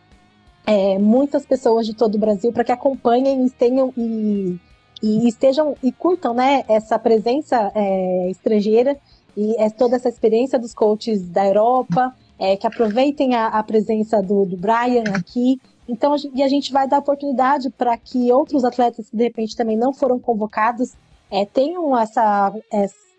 S4: é, muitas pessoas de todo o Brasil para que acompanhem e tenham e, e, estejam e curtam né, essa presença é, estrangeira e é toda essa experiência dos coaches da Europa, é, que aproveitem a, a presença do, do, Brian aqui. Então, e a gente vai dar oportunidade para que outros atletas que de repente também não foram convocados é, tenham essa,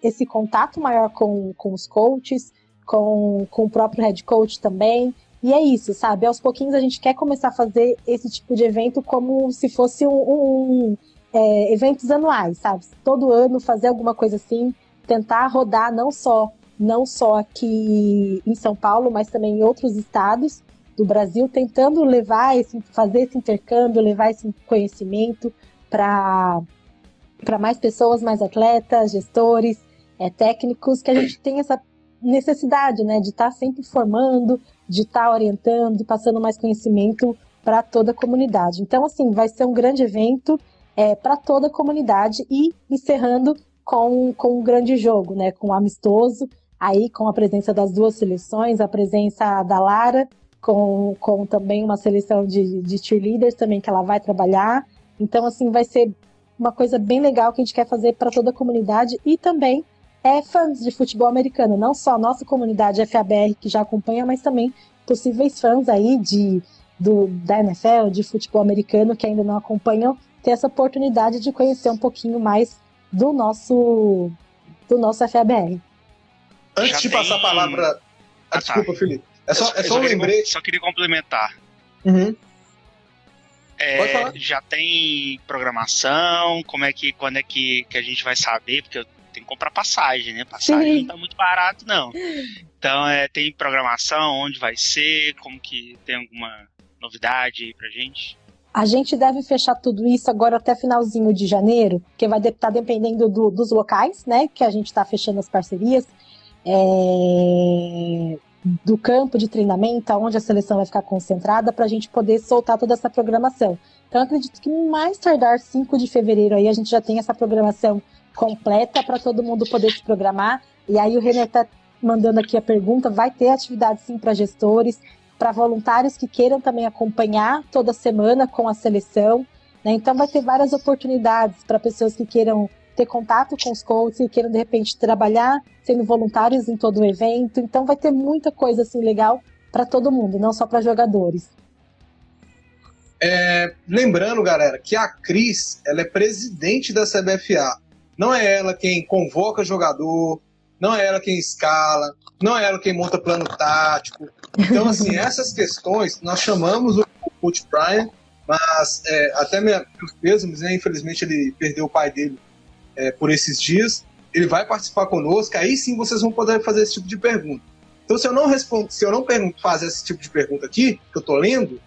S4: esse contato maior com, com os coaches, com, com o próprio head coach também. E é isso, sabe? Aos pouquinhos a gente quer começar a fazer esse tipo de evento como se fosse um, um é, eventos anuais, sabe? Todo ano fazer alguma coisa assim, tentar rodar não só não só aqui em São Paulo, mas também em outros estados do Brasil, tentando levar esse, fazer esse intercâmbio, levar esse conhecimento para para mais pessoas, mais atletas, gestores, é, técnicos, que a gente tem essa necessidade, né, de estar tá sempre formando, de estar tá orientando, passando mais conhecimento para toda a comunidade. Então, assim, vai ser um grande evento é, para toda a comunidade e encerrando com, com um grande jogo, né, com um amistoso, aí com a presença das duas seleções, a presença da Lara, com, com também uma seleção de, de cheerleaders também que ela vai trabalhar. Então, assim, vai ser uma coisa bem legal que a gente quer fazer para toda a comunidade e também é fãs de futebol americano, não só a nossa comunidade FABR que já acompanha, mas também possíveis fãs aí de, do, da NFL, de futebol americano que ainda não acompanham, ter essa oportunidade de conhecer um pouquinho mais do nosso do nosso FABR.
S1: Antes já de passar a palavra. Ah, ah, desculpa, tá. Felipe. É só, é só, só um lembrete.
S3: Só queria complementar. Uhum. É, já tem programação? Como é que quando é que, que a gente vai saber? Porque eu tenho que comprar passagem, né? Passagem Sim. não tá muito barato, não. Então, é, tem programação, onde vai ser, como que tem alguma novidade aí pra gente?
S4: A gente deve fechar tudo isso agora até finalzinho de janeiro, que vai estar tá dependendo do, dos locais, né? Que a gente está fechando as parcerias. É, do campo de treinamento, onde a seleção vai ficar concentrada, para a gente poder soltar toda essa programação. Então, acredito que mais tardar 5 de fevereiro aí a gente já tem essa programação completa para todo mundo poder se programar. E aí o René está mandando aqui a pergunta: vai ter atividade sim para gestores, para voluntários que queiram também acompanhar toda semana com a seleção. Né? Então, vai ter várias oportunidades para pessoas que queiram ter contato com os coaches e queiram de repente trabalhar sendo voluntários em todo o evento. Então vai ter muita coisa assim legal para todo mundo, não só para jogadores.
S1: É, lembrando, galera, que a Cris ela é presidente da CBFA. Não é ela quem convoca jogador, não é ela quem escala, não é ela quem monta plano tático. Então, assim, (laughs) essas questões nós chamamos o coach Brian, mas é, até meus pêsames, né? Infelizmente ele perdeu o pai dele é, por esses dias. Ele vai participar conosco, aí sim vocês vão poder fazer esse tipo de pergunta. Então, se eu não respondo, se eu não fazer esse tipo de pergunta aqui, que eu tô lendo,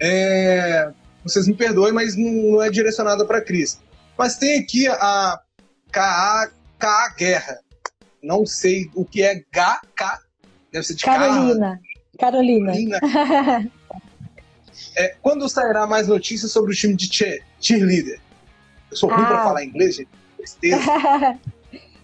S1: é, vocês me perdoem, mas não, não é direcionada para Cris. Mas tem aqui a KA, KA Guerra. Não sei o que é HK. Deve ser de
S4: Carolina. Carolina. Carolina. (laughs)
S1: é, quando sairá mais notícias sobre o time de cheerleader? Eu sou ruim ah. para falar inglês, gente (laughs)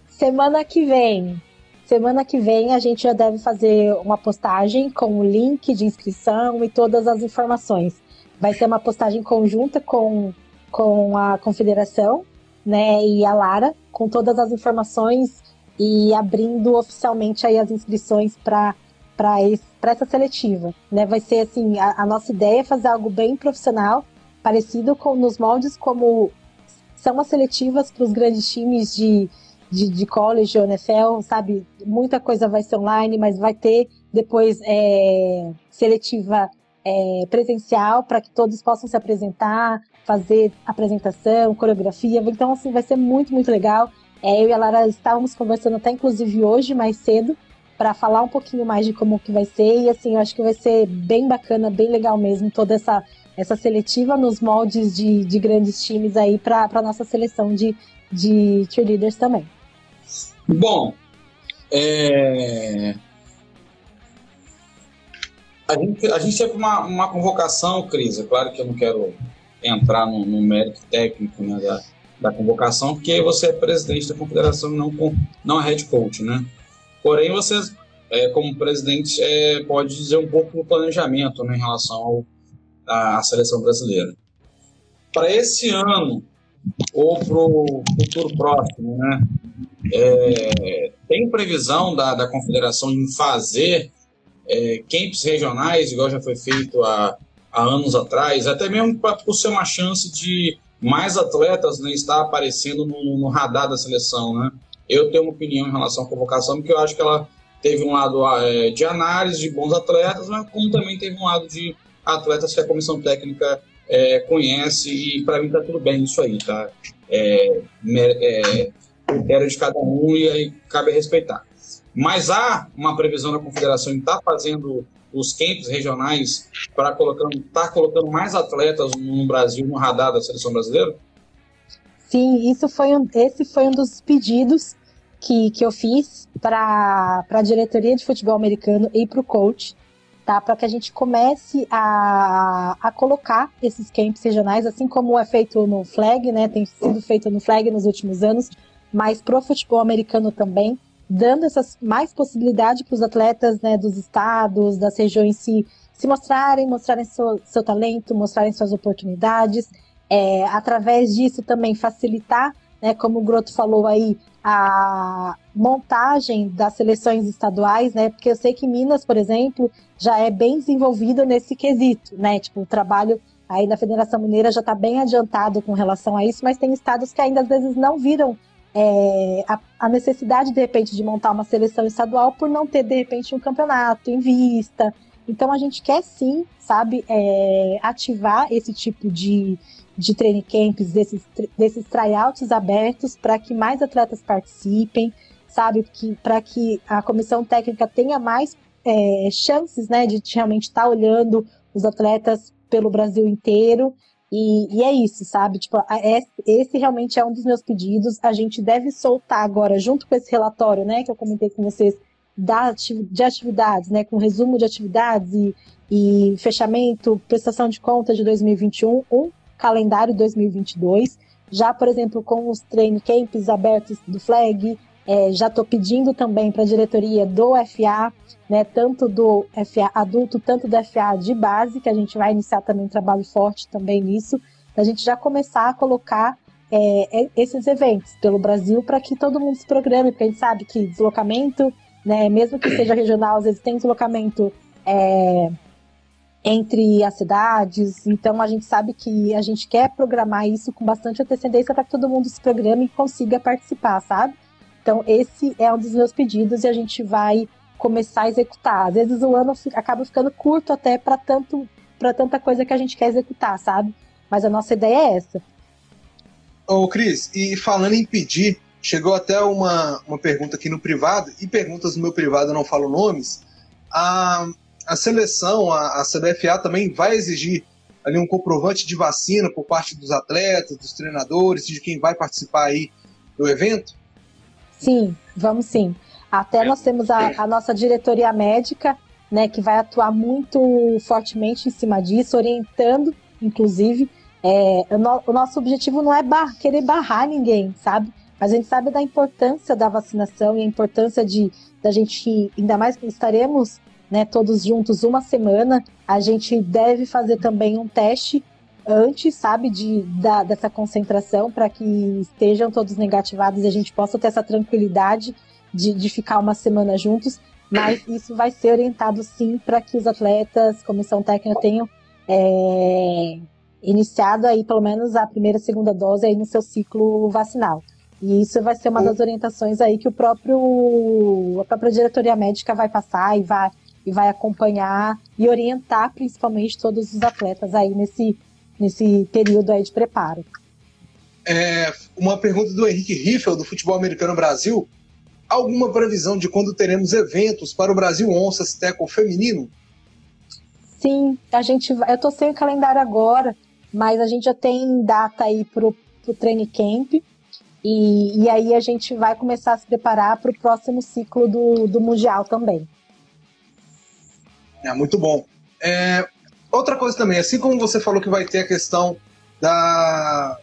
S4: semana que vem. Semana que vem a gente já deve fazer uma postagem com o link de inscrição e todas as informações. Vai ser uma postagem conjunta com, com a confederação, né, e a Lara, com todas as informações e abrindo oficialmente aí as inscrições para para essa seletiva, né? Vai ser assim, a, a, nossa ideia é fazer algo bem profissional, parecido com nos moldes como são as seletivas para os grandes times de, de, de college ou NFL, sabe? Muita coisa vai ser online, mas vai ter depois é, seletiva é, presencial para que todos possam se apresentar, fazer apresentação, coreografia. Então, assim, vai ser muito, muito legal. É, eu e a Lara estávamos conversando até inclusive hoje, mais cedo, para falar um pouquinho mais de como que vai ser. E assim, eu acho que vai ser bem bacana, bem legal mesmo, toda essa essa seletiva nos moldes de, de grandes times aí para a nossa seleção de, de cheerleaders também.
S2: Bom, é... a, gente, a gente teve uma, uma convocação, Cris, é claro que eu não quero entrar no, no mérito técnico né, da, da convocação, porque você é presidente da confederação não, não é head coach, né? Porém, você, é, como presidente, é, pode dizer um pouco do planejamento né, em relação a seleção brasileira. Para esse ano, ou para o futuro próximo, né? É, tem previsão da, da confederação em fazer é, camps regionais, igual já foi feito há, há anos atrás, até mesmo para por ser uma chance de mais atletas né, estar aparecendo no, no, radar da seleção, né? Eu tenho uma opinião em relação à convocação, porque eu acho que ela teve um lado é, de análise de bons atletas, mas como também teve um lado de atletas que a comissão técnica é, conhece e para mim tá tudo bem isso aí, tá? É, é, critério de cada um e aí cabe respeitar. Mas há uma previsão da confederação em estar tá fazendo os camps regionais para colocando, estar tá colocando mais atletas no Brasil no radar da seleção brasileira?
S4: Sim, isso foi um, esse foi um dos pedidos que, que eu fiz para a diretoria de futebol americano e para o coach, tá? Para que a gente comece a, a colocar esses camps regionais, assim como é feito no flag, né? Tem sido feito no flag nos últimos anos, mas para o futebol americano também, dando essas mais possibilidade para os atletas né, dos estados, das regiões se, se mostrarem, mostrarem seu, seu talento, mostrarem suas oportunidades. É, através disso também facilitar, né, como o Groto falou aí, a montagem das seleções estaduais, né? Porque eu sei que Minas, por exemplo, já é bem desenvolvida nesse quesito, né? Tipo, o trabalho aí na Federação Mineira já está bem adiantado com relação a isso, mas tem estados que ainda às vezes não viram é, a, a, necessidade, de repente, de montar uma seleção estadual por não ter, de repente, um campeonato em vista. Então, a gente quer sim, sabe, é, ativar esse tipo de, de training camps, desses, desses tryouts abertos, para que mais atletas participem, sabe, para que a comissão técnica tenha mais é, chances, né, de realmente estar tá olhando os atletas pelo Brasil inteiro e, e, é isso, sabe? Tipo, esse realmente é um dos meus pedidos. A gente deve soltar agora, junto com esse relatório, né, que eu comentei com vocês, da, de atividades, né, com resumo de atividades e, e fechamento, prestação de contas de 2021, um calendário 2022. Já, por exemplo, com os training camps abertos do Flag, é, já estou pedindo também para a diretoria do FA, né, tanto do FA adulto, tanto do FA de base, que a gente vai iniciar também um trabalho forte também nisso, a gente já começar a colocar é, esses eventos pelo Brasil para que todo mundo se programe, porque a gente sabe que deslocamento, né, mesmo que seja regional, às vezes tem deslocamento é, entre as cidades, então a gente sabe que a gente quer programar isso com bastante antecedência para que todo mundo se programe e consiga participar, sabe? Então, esse é um dos meus pedidos e a gente vai começar a executar. Às vezes o ano acaba ficando curto até para tanto para tanta coisa que a gente quer executar, sabe? Mas a nossa ideia é essa.
S1: Ô, Cris, e falando em pedir, chegou até uma, uma pergunta aqui no privado, e perguntas no meu privado eu não falo nomes. A, a seleção, a, a CBFA também vai exigir ali um comprovante de vacina por parte dos atletas, dos treinadores, de quem vai participar aí do evento?
S4: Sim, vamos sim. Até nós temos a, a nossa diretoria médica, né, que vai atuar muito fortemente em cima disso, orientando, inclusive. É, o, no, o, nosso objetivo não é bar, querer barrar ninguém, sabe? Mas a gente sabe da importância da vacinação e a importância de da gente, ainda mais que estaremos né, todos juntos uma semana, a gente deve fazer também um teste antes, sabe, de, da, dessa concentração para que estejam todos negativados e a gente possa ter essa tranquilidade de, de ficar uma semana juntos. Mas isso vai ser orientado sim para que os atletas, comissão técnica, tenham é, iniciado aí pelo menos a primeira e segunda dose aí no seu ciclo vacinal. E isso vai ser uma das orientações aí que o próprio a própria diretoria médica vai passar e vai e vai acompanhar e orientar principalmente todos os atletas aí nesse nesse período aí de preparo.
S1: É, uma pergunta do Henrique Riffel, do Futebol Americano Brasil. Alguma previsão de quando teremos eventos para o Brasil Onças Teco feminino?
S4: Sim, a gente eu tô sem o calendário agora, mas a gente já tem data aí pro, pro training camp. E, e aí a gente vai começar a se preparar para o próximo ciclo do, do Mundial também.
S1: É muito bom. É, Outra coisa também, assim como você falou que vai ter a questão da.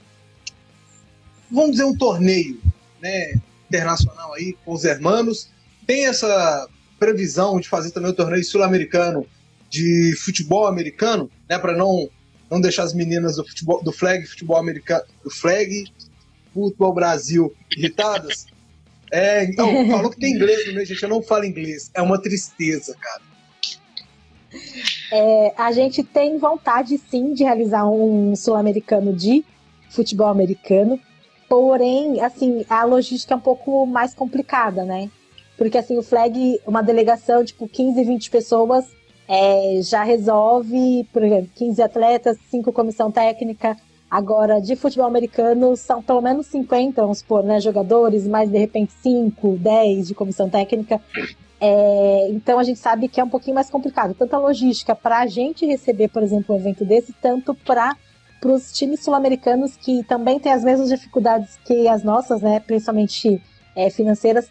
S1: Vamos dizer, um torneio né, internacional aí com os hermanos, tem essa previsão de fazer também o torneio sul-americano de futebol americano, né, para não não deixar as meninas do futebol do flag futebol americano, do flag futebol Brasil irritadas. É, então, falou que tem inglês no gente, eu não falo inglês. É uma tristeza, cara.
S4: É, a gente tem vontade, sim, de realizar um sul-americano de futebol americano. Porém, assim, a logística é um pouco mais complicada, né? Porque, assim, o flag, uma delegação, tipo, 15, 20 pessoas, é, já resolve, por exemplo, 15 atletas, 5 comissão técnica. Agora, de futebol americano, são pelo menos 50, vamos supor, né, jogadores, mais de repente 5, 10 de comissão técnica. É, então a gente sabe que é um pouquinho mais complicado, tanto a logística para a gente receber, por exemplo, um evento desse, tanto para os times sul-americanos que também têm as mesmas dificuldades que as nossas, né, principalmente é, financeiras,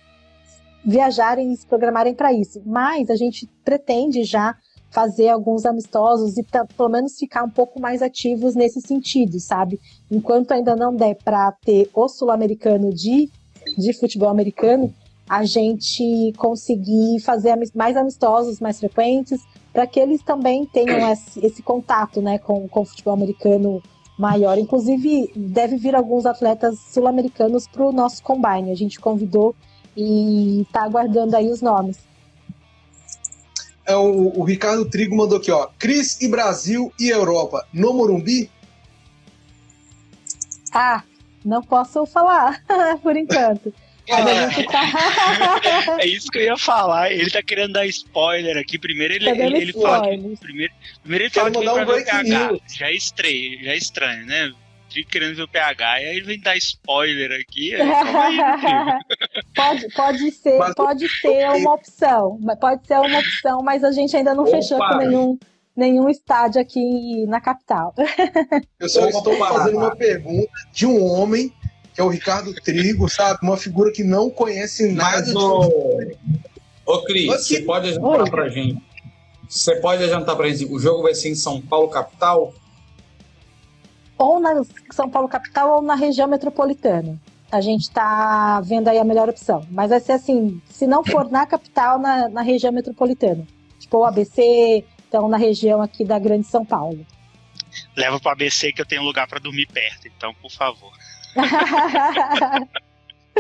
S4: viajarem e se programarem para isso. Mas a gente pretende já fazer alguns amistosos e pelo menos ficar um pouco mais ativos nesse sentido, sabe? Enquanto ainda não der para ter o sul-americano de, de futebol americano, a gente conseguir fazer mais amistosos, mais frequentes, para que eles também tenham (clears throat) esse, esse, contato né, com, com o futebol americano maior. Inclusive, deve vir alguns atletas sul-americanos para o nosso combine. A gente convidou e está aguardando aí os nomes.
S1: É o, o, Ricardo Trigo mandou aqui, ó. Cris e Brasil e Europa no Morumbi?
S4: Ah, não posso falar (laughs) por enquanto.
S3: É. (laughs) é isso que eu ia falar. Ele tá querendo dar spoiler aqui. Primeiro ele, tá ele, ele fala que. Primeiro, primeiro ele fala que vai ver o PH. Já é estranho, já é estranho, né? Fico querendo ver o PH, e aí ele vem dar spoiler aqui. Aí, (laughs)
S4: pode, pode ser, mas, pode ser uma opção. Pode ser uma opção, mas a gente ainda não Opa. fechou com nenhum nenhum estádio aqui na capital.
S1: Eu só estou fazendo uma pergunta de um homem que é o Ricardo Trigo, sabe? Uma figura que não conhece nada. Mas,
S2: ô, ô Cris, você pode adiantar Oi. pra gente? Você pode adiantar pra gente? O jogo vai ser em São Paulo, capital?
S4: Ou na São Paulo, capital, ou na região metropolitana. A gente está vendo aí a melhor opção. Mas vai ser assim, se não for na capital, na, na região metropolitana. Tipo o ABC, então na região aqui da Grande São Paulo.
S3: Leva para o ABC que eu tenho lugar para dormir perto, então, por favor. (laughs)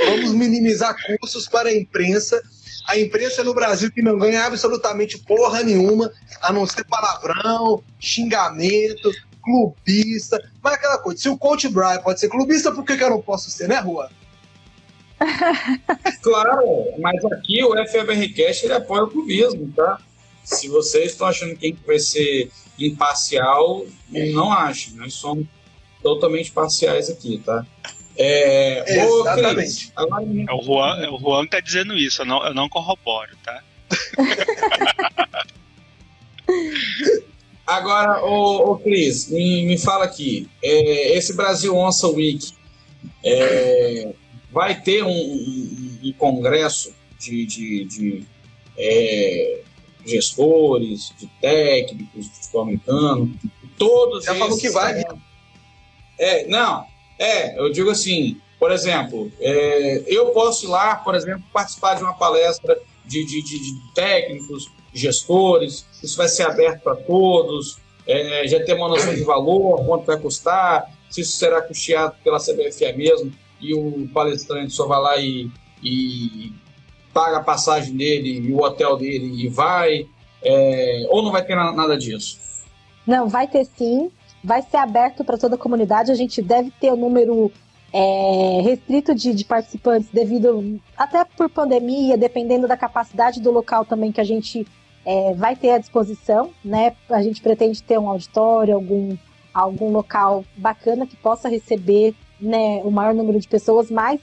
S1: Vamos minimizar custos para a imprensa. A imprensa no Brasil que não ganha absolutamente porra nenhuma, a não ser palavrão, xingamento, clubista. Mas aquela coisa, se o coach Brian pode ser clubista, por que, que eu não posso ser, né, Rua? (laughs)
S2: claro, mas aqui o FBRCast ele apoia o clubismo, tá? Se vocês estão achando que vai ser imparcial, não achem. Nós somos totalmente parciais aqui, tá?
S1: É, Exatamente.
S3: é, o Juan, é o Juan que tá dizendo isso, eu não, eu não corroboro, tá? (laughs)
S2: Agora, ô, ô Cris, me, me fala aqui, é, esse Brasil Onça Week é, vai ter um, um, um congresso de, de, de é, gestores, de técnicos de futebol americano, todos
S1: Já falou que vai,
S2: é, não, é, eu digo assim, por exemplo, é, eu posso ir lá, por exemplo, participar de uma palestra de, de, de, de técnicos, gestores, isso vai ser aberto para todos, é, já ter uma noção de valor, quanto vai custar, se isso será custeado pela CBFE mesmo, e o palestrante só vai lá e, e paga a passagem dele e o hotel dele e vai, é, ou não vai ter nada disso?
S4: Não, vai ter sim vai ser aberto para toda a comunidade. A gente deve ter o um número é, restrito de, de, participantes devido até por pandemia, dependendo da capacidade do local também que a gente é, vai ter à disposição, né? A gente pretende ter um auditório, algum, algum local bacana que possa receber né, o maior número de pessoas, mas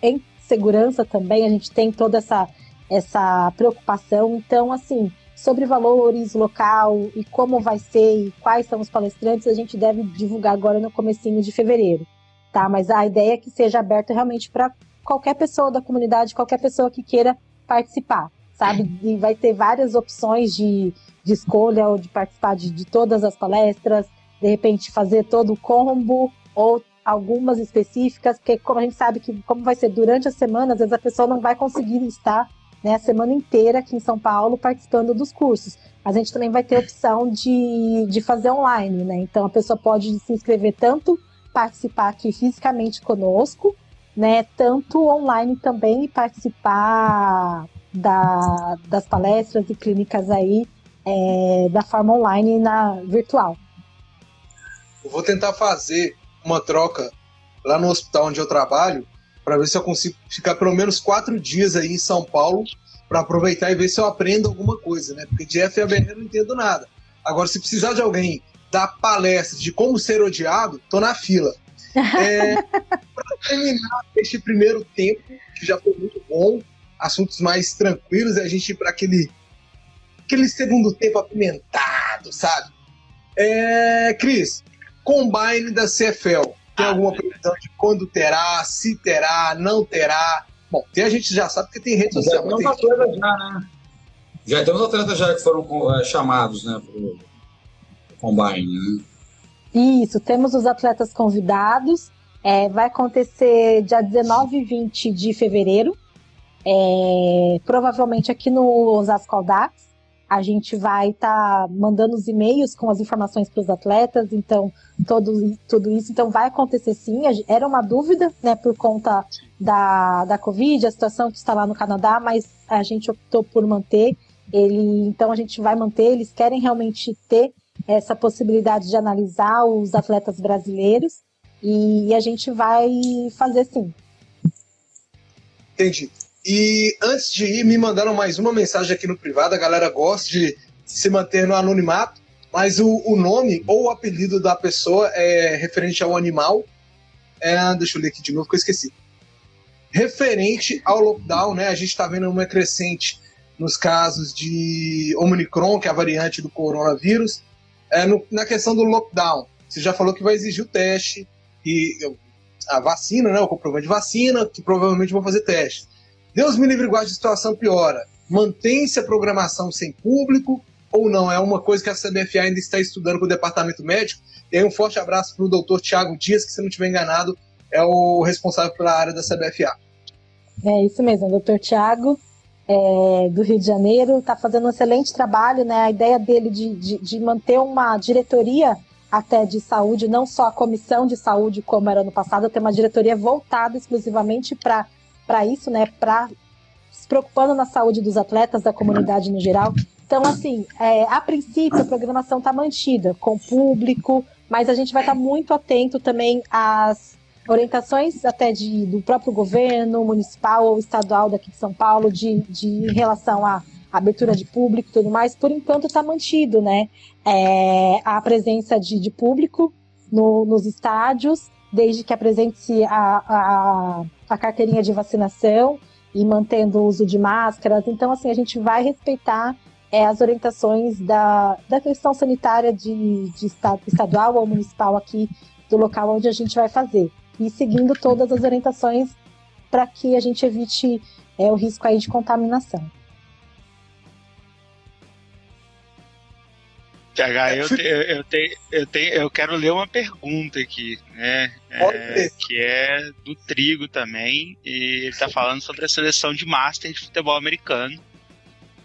S4: em segurança também a gente tem toda essa, essa preocupação. Então, assim, sobre valores, local e como vai ser e quais são os palestrantes, a gente deve divulgar agora no comecinho de fevereiro, tá? Mas a ideia é que seja aberto realmente para qualquer pessoa da comunidade, qualquer pessoa que queira participar, sabe? E vai ter várias opções de, de escolha ou de participar de, de todas as palestras, de repente fazer todo o combo ou algumas específicas, porque como a gente sabe que como vai ser durante a semana, às vezes a pessoa não vai conseguir estar né, a semana inteira aqui em São Paulo participando dos cursos. A gente também vai ter a opção de, de fazer online, né? Então a pessoa pode se inscrever tanto participar aqui fisicamente conosco, né? Tanto online também e participar da, das palestras e clínicas aí é, da forma online e na virtual.
S1: Eu vou tentar fazer uma troca lá no hospital onde eu trabalho para ver se eu consigo ficar pelo menos quatro dias aí em São Paulo para aproveitar e ver se eu aprendo alguma coisa, né? Porque de FABR eu não entendo nada. Agora, se precisar de alguém dar palestra de como ser odiado, tô na fila. (laughs) É, para terminar este primeiro tempo, que já foi muito bom, assuntos mais tranquilos, e a gente ir para aquele, aquele segundo tempo apimentado, sabe? É, Cris, combine da CFL. Tem ah, alguma previsão de quando terá, se terá, não terá? Bom, tem a gente já sabe que tem rede social. Já temos atletas já, né?
S2: Já temos atletas já que foram é, chamados, né, para o combine, né?
S4: Isso, temos os atletas convidados. É, vai acontecer dia 19 e 20 de fevereiro. É, provavelmente aqui no Osasco Audax. A gente vai estar tá mandando os e-mails com as informações para os atletas, então todo, tudo isso então vai acontecer sim. Era uma dúvida, né, por conta da, da Covid, a situação que está lá no Canadá, mas a gente optou por manter ele, então a gente vai manter, eles querem realmente ter essa possibilidade de analisar os atletas brasileiros e a gente vai fazer sim.
S1: Entendi. E antes de ir, me mandaram mais uma mensagem aqui no privado. A galera gosta de se manter no anonimato, mas o, o nome ou o apelido da pessoa é referente ao animal. É, deixa eu ler aqui de novo que eu esqueci. Referente ao lockdown, né? A gente está vendo uma crescente nos casos de Omicron, que é a variante do coronavírus, é, no, na questão do lockdown, você já falou que vai exigir o teste e a vacina, né, o comprovante de vacina, que provavelmente vão fazer teste. Deus me livre guarde a situação piora. Mantém-se a programação sem público ou não? É uma coisa que a CBFA ainda está estudando com o departamento médico. E aí um forte abraço para o doutor Tiago Dias, que se não estiver enganado, é o responsável pela área da CBFA.
S4: É isso mesmo, doutor Tiago é, do Rio de Janeiro, está fazendo um excelente trabalho, né? A ideia dele de, de, de, manter uma diretoria até de saúde, não só a comissão de saúde como era no passado, ter uma diretoria voltada exclusivamente para isso, né? Para se preocupando na saúde dos atletas, da comunidade no geral. Então, assim, é, a princípio a programação está mantida com público, mas a gente vai estar tá muito atento também às orientações até de, do próprio governo municipal ou estadual daqui de São Paulo de, de em relação à abertura de público e tudo mais, por enquanto está mantido, né? É, a presença de, de público no, nos estádios, desde que apresente-se a, a, a carteirinha de vacinação e mantendo o uso de máscaras. Então, assim, a gente vai respeitar é, as orientações da, da questão sanitária de, de estado, estadual ou municipal aqui do local onde a gente vai fazer e seguindo todas as orientações para que a gente evite é, o risco aí de contaminação.
S3: PH, eu, te, eu, te, eu, te, eu quero ler uma pergunta aqui, né? É, que é do Trigo também. E ele está falando sobre a seleção de Master de futebol americano.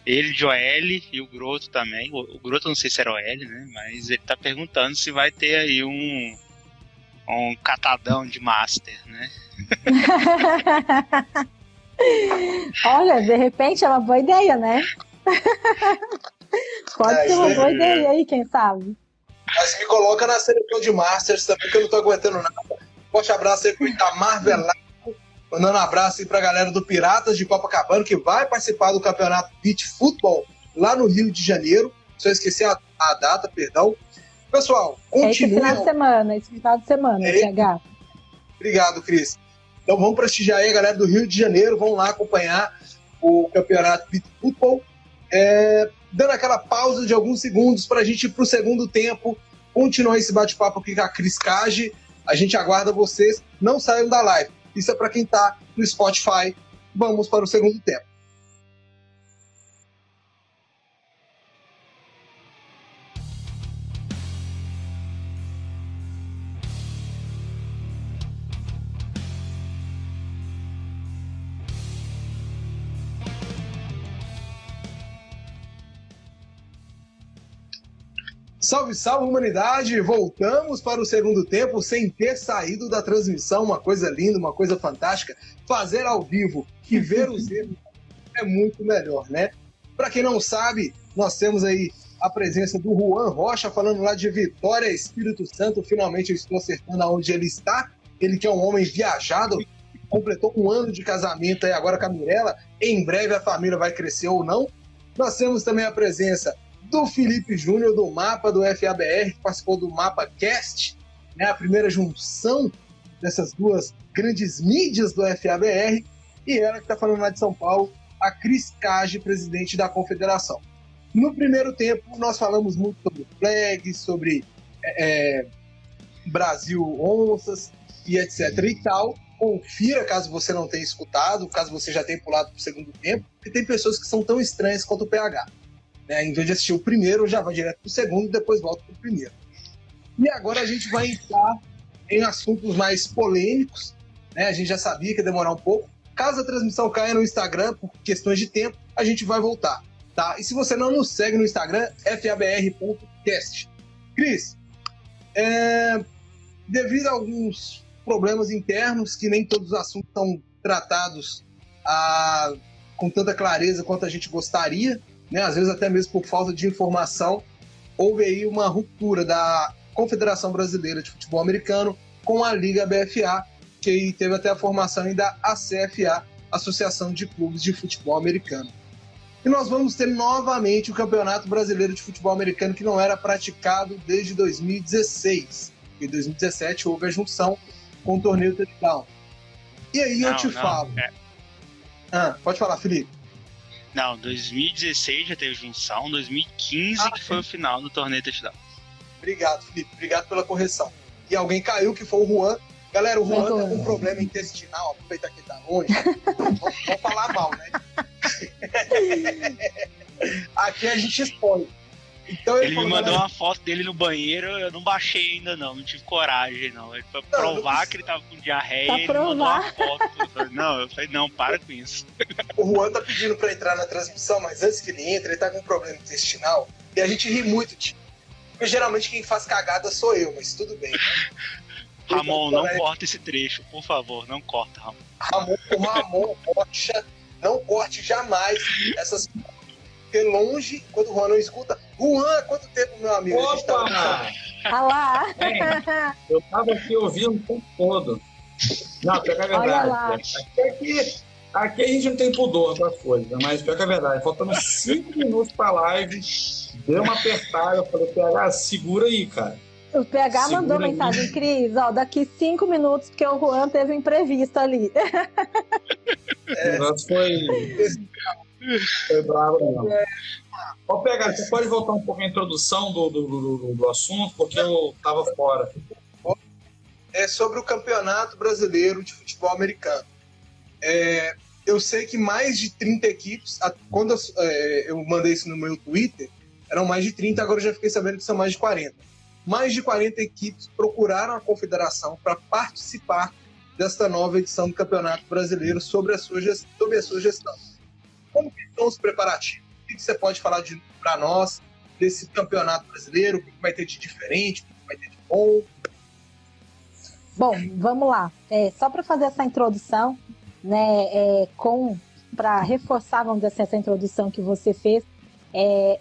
S3: Ele, Joel e o Groto também. O, o Groto não sei se era o L, né? Mas ele está perguntando se vai ter aí um, um catadão de master, né? (laughs)
S4: Olha, de repente é uma boa ideia, né? (laughs) Pode é, ser uma boa ideia aí, quem sabe.
S1: Mas me coloca na seleção de Masters também, que eu não tô aguentando nada. Forte abraço aí pro Itamar Velasco, mandando um abraço aí pra galera do Piratas de Copacabana, que vai participar do campeonato Beach Football lá no Rio de Janeiro. Se eu esqueci a, a data, perdão. Pessoal,
S4: continue. É esse final de semana, esse final de semana, é. PH.
S1: Obrigado, Cris. Então vamos prestigiar aí a galera do Rio de Janeiro, vamos lá acompanhar o campeonato de futebol. É, dando aquela pausa de alguns segundos para a gente ir para o segundo tempo, continuar esse bate-papo aqui com a Cris Cage. A gente aguarda vocês, não saiam da live. Isso é para quem está no Spotify. Vamos para o segundo tempo. Salve, salve, humanidade! Voltamos para o segundo tempo sem ter saído da transmissão. Uma coisa linda, uma coisa fantástica. Fazer ao vivo e ver os (laughs) erros é muito melhor, né? Para quem não sabe, nós temos aí a presença do Juan Rocha falando lá de Vitória, Espírito Santo. Finalmente eu estou acertando aonde ele está. Ele que é um homem viajado, completou um ano de casamento aí agora com a Mirella. Em breve a família vai crescer ou não. Nós temos também a presença do Felipe Júnior, do mapa do FABR, que participou do Mapa Cast, né, a primeira junção dessas duas grandes mídias do FABR, e ela que está falando lá de São Paulo, a Cris Cage, presidente da Confederação. No primeiro tempo, nós falamos muito sobre flag, sobre é, é, Brasil Onças e etc e tal. Confira caso você não tenha escutado, caso você já tenha pulado para o segundo tempo, porque tem pessoas que são tão estranhas quanto o PH. Né? Em vez de assistir o primeiro, já vai direto para o segundo e depois volta para o primeiro. E agora a gente vai entrar em assuntos mais polêmicos. Né? A gente já sabia que ia demorar um pouco. Caso a transmissão caia no Instagram, por questões de tempo, a gente vai voltar. Tá? E se você não nos segue no Instagram, fabr.cast. Cris, é, devido a alguns problemas internos, que nem todos os assuntos são tratados a, com tanta clareza quanto a gente gostaria, né? às vezes até mesmo por falta de informação, houve aí uma ruptura da Confederação Brasileira de Futebol Americano com a Liga BFA, que teve até a formação da ACFA, Associação de Clubes de Futebol Americano. E nós vamos ter novamente o Campeonato Brasileiro de Futebol Americano que não era praticado desde 2016. Em 2017 houve a junção com o torneio touchdown. E aí não, eu te não, falo. É... Ah, pode falar, Felipe.
S3: Não, 2016 já teve junção, 2015 ah, que foi o final do torneio touchdown.
S1: Obrigado, Felipe. Obrigado pela correção. E alguém caiu, que foi o Juan. Galera, o Juan tá com um problema intestinal, aproveitar que tá longe. vamos, vamos falar mal, né? (laughs) Aqui a gente expõe.
S3: Então ele, ele me mandou uma foto dele no banheiro, eu não baixei ainda não, não tive coragem não. Ele pra não, provar não que ele tava com diarreia, ele provar. mandou uma foto. não, eu falei, não, para com isso.
S1: O Juan tá pedindo pra entrar na transmissão, mas antes que ele entre, ele tá com um problema intestinal. E a gente ri muito, tipo. Porque geralmente quem faz cagada sou eu, mas tudo bem. Né?
S3: Ramon, não é... corta esse trecho, por favor, não corta, Ramon.
S1: Ramon, o Ramon Rocha não corte jamais essas porque longe, quando o Juan não escuta. Juan, quanto tempo, meu amigo?
S2: Opa!
S4: Tá... Ah lá!
S2: É, eu tava aqui ouvindo o tempo todo. Não, pior que é verdade. Aqui, aqui, aqui, a gente não tem pudor para as coisas, mas pior que é verdade. Faltando cinco minutos para a live, deu uma apertada. Eu falei, PH, segura aí, cara.
S4: O PH segura mandou aí. mensagem, Cris, ó, daqui cinco minutos, porque o Juan teve um imprevisto ali.
S2: É, foi. Foi bravo, não. É. Ô, PH, você pode voltar um pouco a introdução do, do, do, do assunto, porque eu estava fora.
S1: É sobre o Campeonato Brasileiro de Futebol Americano. É, eu sei que mais de 30 equipes, quando eu, é, eu, mandei isso no meu Twitter, eram mais de 30, agora eu já fiquei sabendo que são mais de 40. Mais de 40 equipes procuraram a confederação para participar desta nova edição do Campeonato Brasileiro sobre a sua, sobre a sua gestão. Como estão os preparativos? O que você pode falar para nós desse Campeonato Brasileiro? O que vai ter de diferente? O que vai ter de bom?
S4: Bom, vamos lá. É, só para fazer essa introdução, né, é, com para reforçar, vamos dizer assim, essa introdução que você fez, é,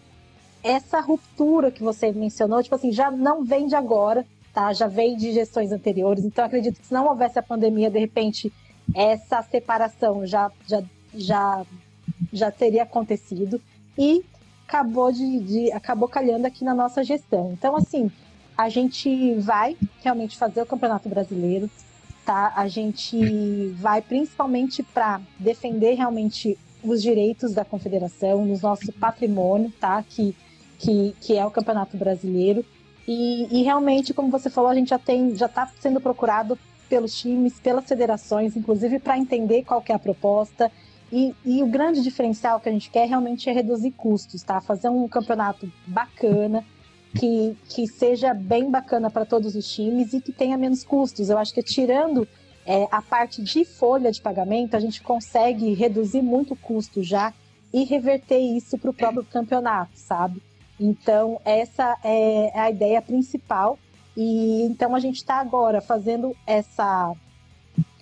S4: essa ruptura que você mencionou, tipo assim, já não vem de agora, tá? Já vem de gestões anteriores. Então, acredito que se não houvesse a pandemia, de repente, essa separação já, já, já, já teria acontecido. E acabou de, de acabou calhando aqui na nossa gestão. Então, assim, a gente vai realmente fazer o Campeonato Brasileiro, tá? A gente vai principalmente para defender realmente os direitos da confederação, nos nosso patrimônio, tá? Que, que, que é o Campeonato Brasileiro. E, e realmente, como você falou, a gente já tem, já está sendo procurado pelos times, pelas federações, inclusive para entender qual é a proposta. E, e, o grande diferencial que a gente quer realmente é reduzir custos, tá? Fazer um campeonato bacana, que, que seja bem bacana para todos os times e que tenha menos custos. Eu acho que tirando é, a parte de folha de pagamento, a gente consegue reduzir muito o custo já e reverter isso para o próprio campeonato, sabe? Então, essa é a ideia principal. E então a gente está agora fazendo essa,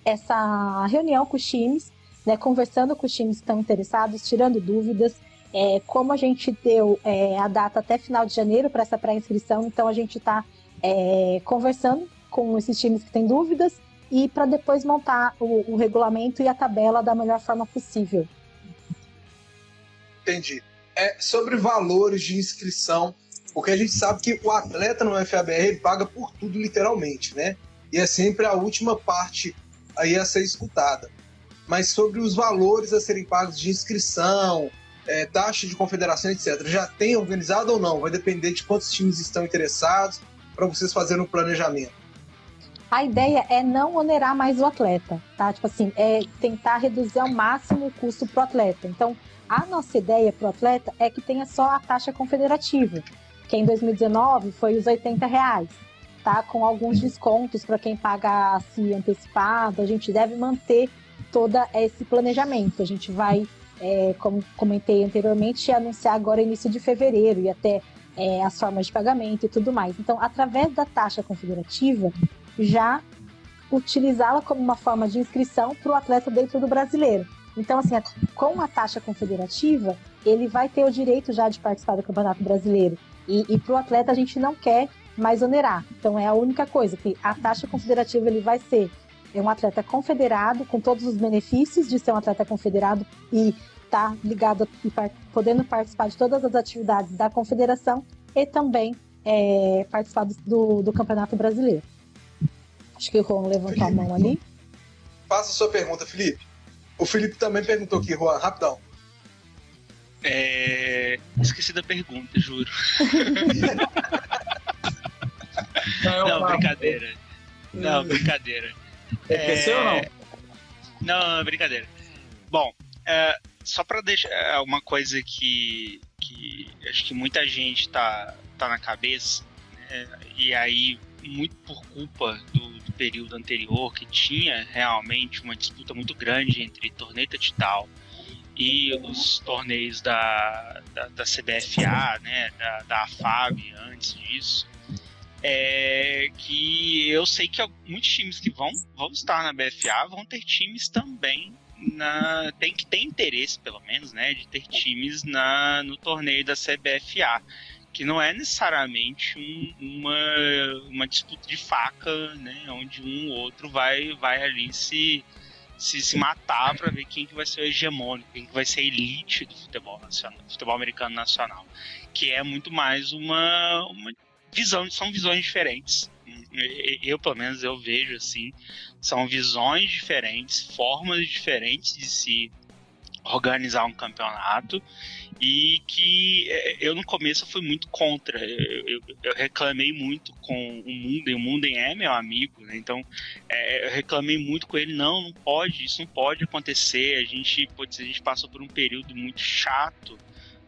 S4: essa reunião com os times, né, conversando com os times que estão interessados, tirando dúvidas. É, como a gente deu é, a data até final de janeiro para essa pré-inscrição, então a gente está é, conversando com esses times que têm dúvidas e para depois montar o, o regulamento e a tabela da melhor forma possível.
S1: Entendi. É, sobre valores de inscrição, porque a gente sabe que o atleta no FABR paga por tudo literalmente, né? E é sempre a última parte aí a ser escutada. Mas sobre os valores a serem pagos de inscrição, é, taxa de confederação, etc. Já tem organizado ou não? Vai depender de quantos times estão interessados para vocês fazerem o um planejamento.
S4: A ideia é não onerar mais o atleta, tá? Tipo assim, é tentar reduzir ao máximo o custo para o atleta. Então, a nossa ideia para o atleta é que tenha só a taxa confederativa, que em 2019 foi os 80 reais, tá? Com alguns descontos para quem paga se antecipado. A gente deve manter todo esse planejamento. A gente vai, é, como comentei anteriormente, anunciar agora início de fevereiro e até é, as formas de pagamento e tudo mais. Então, através da taxa confederativa, já utilizá-la como uma forma de inscrição para o atleta dentro do brasileiro. Então, assim, com a taxa confederativa, ele vai ter o direito já de participar do Campeonato Brasileiro. E, e para o atleta a gente não quer mais onerar. Então é a única coisa que a taxa confederativa ele vai ser é um atleta confederado com todos os benefícios de ser um atleta confederado e estar tá ligado e par podendo participar de todas as atividades da confederação e também é, participar do, do Campeonato Brasileiro. Acho que o Juan levantou Felipe, a mão ali.
S1: Faça a sua pergunta, Felipe. O Felipe também perguntou aqui, Juan, rapidão.
S3: É... Esqueci da pergunta, juro. (laughs) não, não brincadeira. Não, brincadeira.
S2: Esqueceu é... ou não?
S3: Não, brincadeira. Bom, é, só para deixar é, uma coisa que, que acho que muita gente tá, tá na cabeça, é, e aí muito por culpa do, do, período anterior, que tinha realmente uma disputa muito grande entre Torneita Tital e os torneios da, da, da CBFA, né, da, da antes disso, é que eu sei que muitos times que vão, vão estar na BFA vão ter times também na tem que ter interesse pelo menos né de ter times na no torneio da CBFA que não é necessariamente um, uma, uma disputa de faca, né, onde um ou outro vai, vai ali se, se, se matar para ver quem que vai ser o hegemônico, quem que vai ser a elite do futebol nacional, futebol americano nacional, que é muito mais uma, uma visão, são visões diferentes. Eu, pelo menos, eu vejo assim, são visões diferentes, formas diferentes de se organizar um campeonato e que é, eu no começo fui muito contra. Eu, eu, eu reclamei muito com o Munden, o Munden é meu amigo, né? então é, eu reclamei muito com ele. Não, não pode, isso não pode acontecer. A gente, putz, a gente passou por um período muito chato,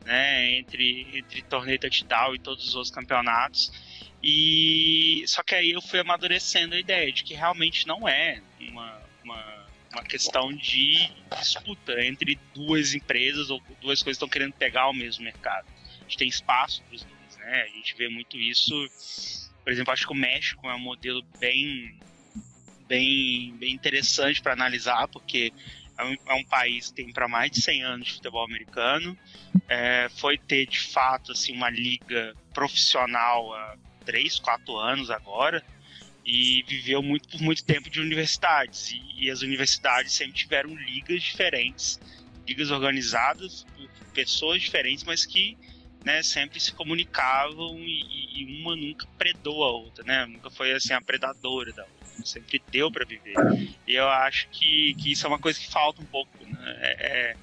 S3: né? Entre entre torneio touchdown e todos os outros campeonatos. E só que aí eu fui amadurecendo a ideia de que realmente não é uma, uma uma questão de disputa entre duas empresas ou duas coisas que estão querendo pegar o mesmo mercado. A gente tem espaço para os dois, né? A gente vê muito isso. Por exemplo, acho que o México é um modelo bem, bem, bem interessante para analisar, porque é um, é um, país que tem para mais de 100 anos de futebol americano. É, foi ter de fato assim uma liga profissional há 3, 4 anos agora e viveu muito por muito tempo de universidades e, e, as universidades sempre tiveram ligas diferentes, ligas organizadas por pessoas diferentes, mas que né, sempre se comunicavam e, e, uma nunca predou a outra, né? Nunca foi assim a predadora da outra, sempre deu para viver. E eu acho que, que isso é uma coisa que falta um pouco, né? É, é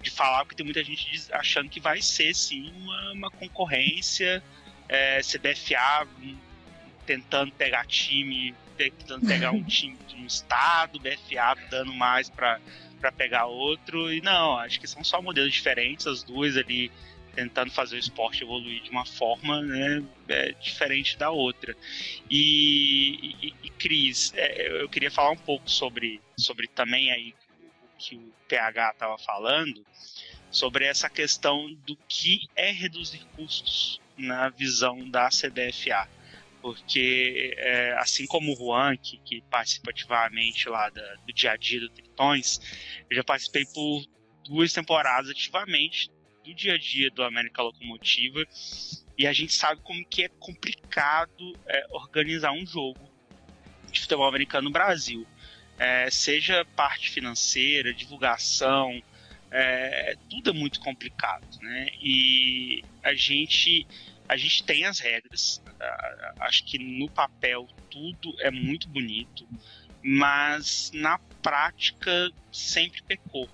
S3: de falar porque tem muita gente achando que vai ser sim uma, uma concorrência é, CBFA tentando pegar time, tentando pegar um (laughs) time de um estado, BFA dando mais para pegar outro. E não, acho que são só modelos diferentes, as duas ali tentando fazer o esporte evoluir de uma forma né, é, diferente da outra. E, e, e Cris, é, eu queria falar um pouco sobre, sobre também aí o que o PH estava falando, sobre essa questão do que é reduzir custos na visão da CBFA. Porque, é, assim como o Juan, que, que participa ativamente lá da, do dia a dia do Tritões, eu já participei por duas temporadas ativamente do dia a dia do América Locomotiva e a gente sabe como que é complicado é, organizar um jogo de futebol americano no Brasil. É, seja parte financeira, divulgação, é, tudo é muito complicado, né? E a gente a gente tem as regras. Acho que no papel tudo é muito bonito, mas na prática sempre pecou.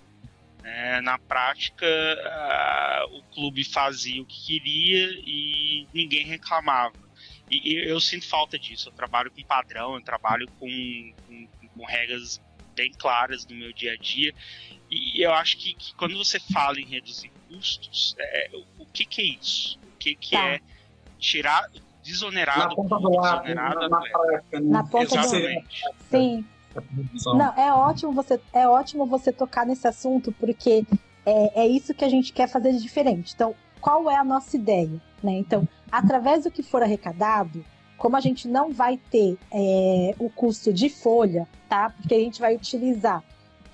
S3: É, na prática, uh, o clube fazia o que queria e ninguém reclamava. E, e, eu sinto falta disso. Eu trabalho com padrão, eu trabalho com, com, com regras bem claras no meu dia a dia. E eu acho que, que quando você fala em reduzir custos, é, o, que, que, é isso? O que, que tá. é tirar, desonerar
S2: na ponta do ar, na, na,
S4: prática, né? na ponta Exatamente. do Sim. Não, é ótimo você é ótimo você tocar nesse assunto porque é, é isso que a gente quer fazer de diferente. Então, qual é a nossa ideia? Né? Então, através do que for arrecadado, como a gente não vai ter é, o custo de folha, tá? Porque a gente vai utilizar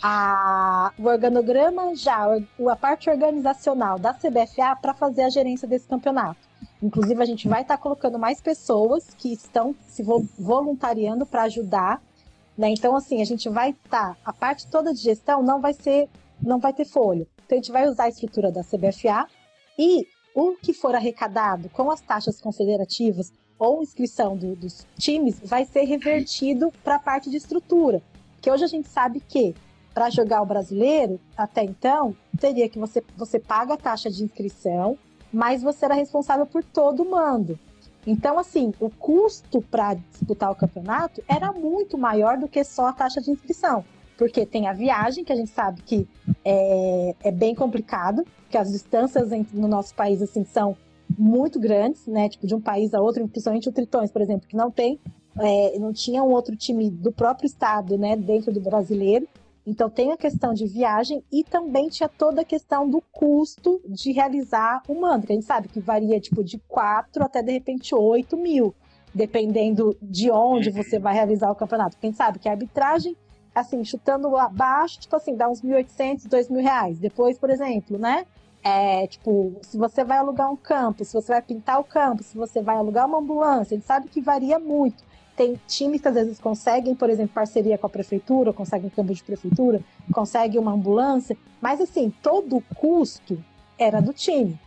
S4: a, o organograma já, a parte organizacional da CBFA para fazer a gerência desse campeonato. Inclusive, a gente vai estar tá colocando mais pessoas que estão se voluntariando para ajudar né? Então, assim, a gente vai estar. Tá, a parte toda de gestão não vai ser. não vai ter folha. Então, a gente vai usar a estrutura da CBFA e o que for arrecadado com as taxas confederativas ou inscrição do, dos times vai ser revertido para a parte de estrutura. Que hoje a gente sabe que para jogar o brasileiro, até então, teria que você, você paga a taxa de inscrição, mas você era responsável por todo o mando. Então, assim, o custo para disputar o campeonato era muito maior do que só a taxa de inscrição. Porque tem a viagem, que a gente sabe que é, é bem complicado, que as distâncias entre, no nosso país assim, são muito grandes, né? Tipo, de um país a outro, principalmente o Tritões, por exemplo, que não tem, é, não tinha um outro time do próprio estado, né, dentro do brasileiro. Então tem a questão de viagem e também tinha toda a questão do custo de realizar o mando, que a gente sabe que varia tipo de 4 até de repente 8 mil, dependendo de onde você vai realizar o campeonato. Porque a gente sabe que a arbitragem, assim, chutando abaixo, tipo assim, dá uns 1.800, 2.000 reais. Depois, por exemplo, né? É, tipo, se você vai alugar um campo, se você vai pintar o campo, se você vai alugar uma ambulância, a gente sabe que varia muito tem times que às vezes conseguem, por exemplo, parceria com a prefeitura, conseguem campo de prefeitura, conseguem uma ambulância, mas assim, todo o custo era do time.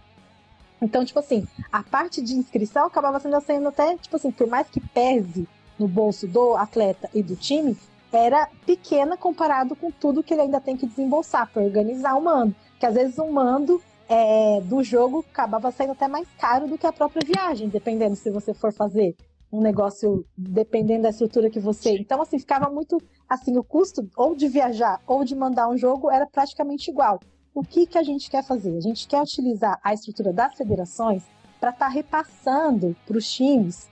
S4: Então, tipo assim, a parte de inscrição acabava sendo, sendo até, tipo assim, por mais que pese no bolso do atleta e do time, era pequena comparado com tudo que ele ainda tem que desembolsar para organizar o mando. Que às vezes um mando é, do jogo acabava saindo até mais caro do que a própria viagem, dependendo se você for fazer um negócio dependendo da estrutura que você. Então, assim, ficava muito. Assim, o custo ou de viajar ou de mandar um jogo era praticamente igual. O que, que a gente quer fazer? A gente quer utilizar a estrutura das federações para estar tá repassando para os times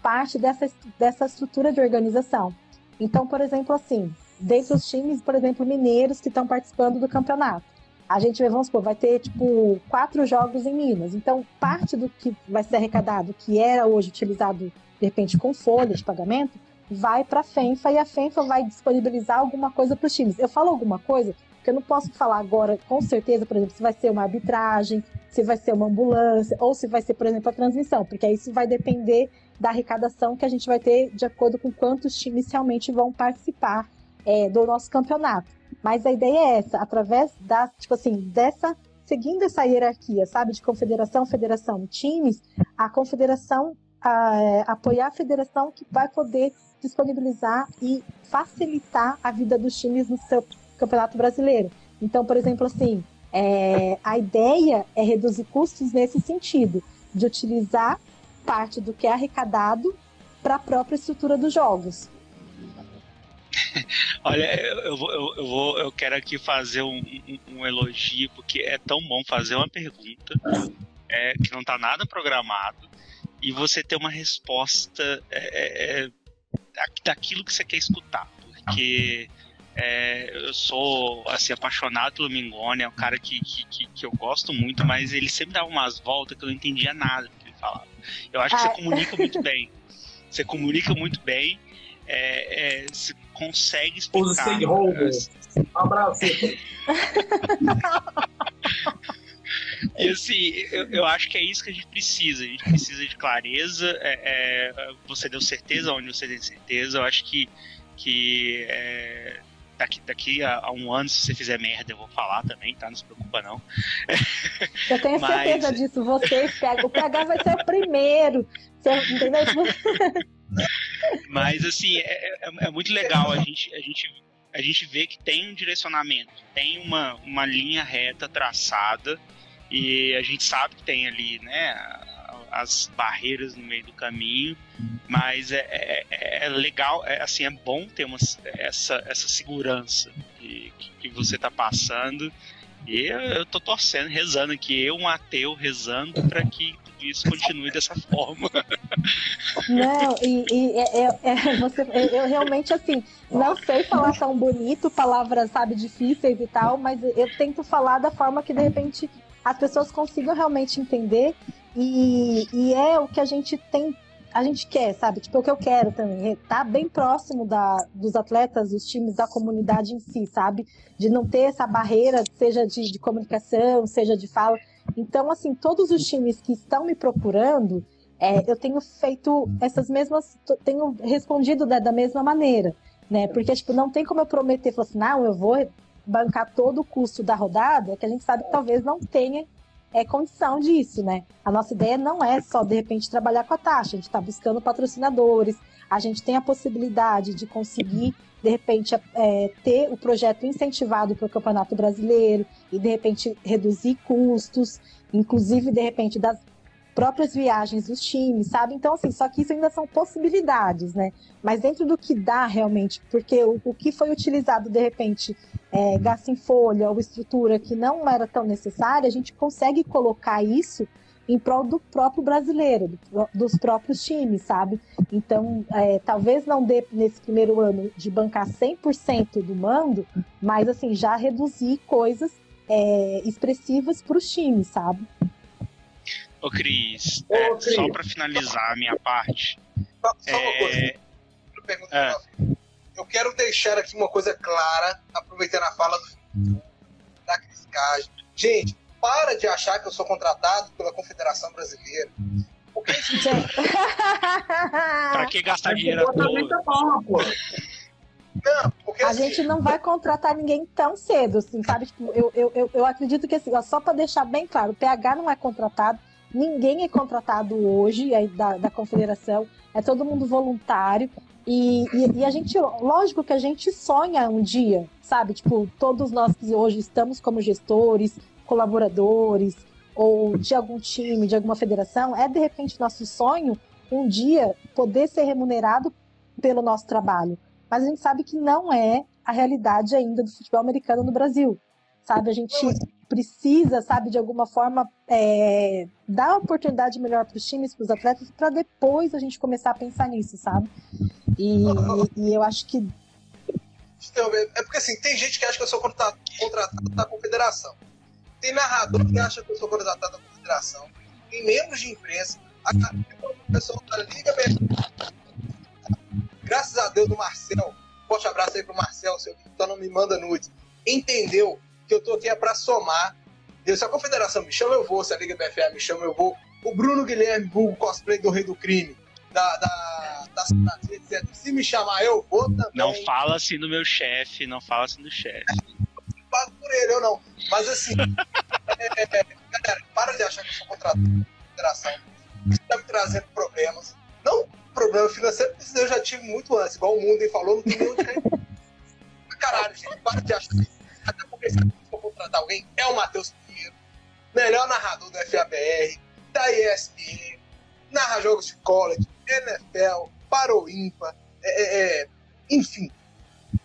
S4: parte dessa, dessa estrutura de organização. Então, por exemplo, assim, dentro dos times, por exemplo, mineiros que estão participando do campeonato. A gente, vamos supor, vai ter, tipo, quatro jogos em Minas. Então, parte do que vai ser arrecadado, que era hoje utilizado de repente com folha de pagamento, vai para a FENFA e a FENFA vai disponibilizar alguma coisa para os times. Eu falo alguma coisa porque eu não posso falar agora com certeza, por exemplo, se vai ser uma arbitragem, se vai ser uma ambulância ou se vai ser, por exemplo, a transmissão, porque isso vai depender da arrecadação que a gente vai ter de acordo com quantos times realmente vão participar é, do nosso campeonato. Mas a ideia é essa, através da, tipo assim, dessa seguindo essa hierarquia, sabe, de confederação, federação, times, a confederação a, é, apoiar a federação que vai poder disponibilizar e facilitar a vida dos times no seu campeonato brasileiro. Então, por exemplo, assim, é, a ideia é reduzir custos nesse sentido, de utilizar parte do que é arrecadado para a própria estrutura dos jogos. (laughs)
S3: Olha, eu, eu, eu, vou, eu quero aqui fazer um, um, um, elogio, porque é tão bom fazer uma pergunta é, que não está nada programado e você ter uma resposta é, é, é daquilo que você quer escutar. Porque É, eu sou assim, apaixonado pelo Mingone, é um cara que, que, que, que, eu gosto muito, mas ele sempre dava umas voltas que eu não entendia nada do que ele falava. Eu acho que ah. você comunica muito bem. Você comunica muito bem. É, é, você consegue explicar. Os stakeholders. Um abraço. (laughs) E assim, eu, eu, acho que é isso que a gente precisa. A gente precisa de clareza. É, é, você deu certeza onde você tem certeza. Eu acho que, que é, daqui, daqui a, a, um ano, se você fizer merda, eu vou falar também, tá? Não se preocupa, não.
S4: Eu tenho (laughs) Mas... certeza disso. Você, o PH vai ser o primeiro. Você, entendeu? (laughs)
S3: Mas assim, é, é, é muito legal a gente, a gente a gente vê que tem um direcionamento, tem uma, uma linha reta traçada e a gente sabe que tem ali, né, as barreiras no meio do caminho, mas é, é, é legal, é, assim, é bom ter uma, essa, essa segurança que, que você está passando e eu, eu tô torcendo, rezando aqui, eu, um ateu, rezando para que tudo isso continue dessa forma. (laughs)
S4: Não, e, e é, é, é você, eu realmente, assim, não sei falar tão bonito, palavras, sabe, difíceis e tal, mas eu tento falar da forma que, de repente, as pessoas consigam realmente entender e, e é o que a gente tem a gente quer, sabe? Tipo, é o que eu quero também, tá bem próximo da, dos atletas, dos times, da comunidade em si, sabe? De não ter essa barreira, seja de, de comunicação, seja de fala. Então, assim, todos os times que estão me procurando, é, eu tenho feito essas mesmas, tenho respondido da, da mesma maneira, né? Porque, tipo, não tem como eu prometer, falar assim, não, eu vou bancar todo o custo da rodada, que a gente sabe que talvez não tenha é condição disso, né? A nossa ideia não é só, de repente, trabalhar com a taxa, a gente está buscando patrocinadores, a gente tem a possibilidade de conseguir, de repente, é, ter o projeto incentivado para o Campeonato Brasileiro e, de repente, reduzir custos, inclusive, de repente, das próprias viagens dos times, sabe? Então, assim, só que isso ainda são possibilidades, né? Mas dentro do que dá realmente, porque o, o que foi utilizado, de repente, é, gasto em folha ou estrutura que não era tão necessária, a gente consegue colocar isso em prol do próprio brasileiro, do, dos próprios times, sabe? Então, é, talvez não dê nesse primeiro ano de bancar 100% do mando, mas assim, já reduzir coisas é, expressivas para os times, sabe?
S3: Ô Cris, Ô, é, Cris. só para finalizar a minha parte.
S1: Só, só uma coisa. Pergunta é, eu quero deixar aqui uma coisa clara, aproveitando a fala do, da Cris Cage. Gente, para de achar que eu sou contratado pela Confederação Brasileira.
S3: Porque (laughs) pra que gastar dinheiro à toa?
S4: Não, porque, a assim, gente não vai contratar ninguém tão cedo, assim, sabe? Tipo, eu, eu, eu, eu acredito que assim, só para deixar bem claro, o PH não é contratado, ninguém é contratado hoje aí da, da confederação, é todo mundo voluntário. E, e, e, a gente, lógico que a gente sonha um dia, sabe? Tipo, todos nós que hoje estamos como gestores, colaboradores, ou de algum time, de alguma federação, é de repente nosso sonho um dia poder ser remunerado pelo nosso trabalho. Mas a gente sabe que não é a realidade ainda do futebol americano no Brasil. Sabe? A gente precisa, sabe, de alguma forma, é, dar oportunidade melhor para os times, para os atletas, para depois a gente começar a pensar nisso, sabe? E, e, eu acho que.
S1: É porque assim, tem gente que acha que eu sou contratado, da confederação. Tem narrador que acha que eu sou contratado da confederação. Tem membros de imprensa. A, o pessoal da Liga Graças a Deus do Marcel. Forte abraço aí pro Marcel, seu que então não me manda nudes. Entendeu que eu tô aqui é para somar. Se a confederação me chama, eu vou. Se a Liga BFA me chama, eu vou. O Bruno Guilherme, o cosplay do Rei do Crime, da, da, da etc. Se me chamar, eu vou também.
S3: Não fala assim do meu chefe, não fala assim do chefe.
S1: pago por ele, eu não. Mas assim, (laughs) é, é, galera, para de achar que eu sou contratado da confederação. Isso tá me trazendo problemas. Não problema financeiro, porque eu já tive muito antes, igual o mundo falou, não tem onde cair. Caralho, gente, para de achar isso. Até porque contratar alguém, é o Matheus Pinheiro, melhor narrador do FABR, da ESPN, narra jogos de college, NFL, para o é, é, é, enfim.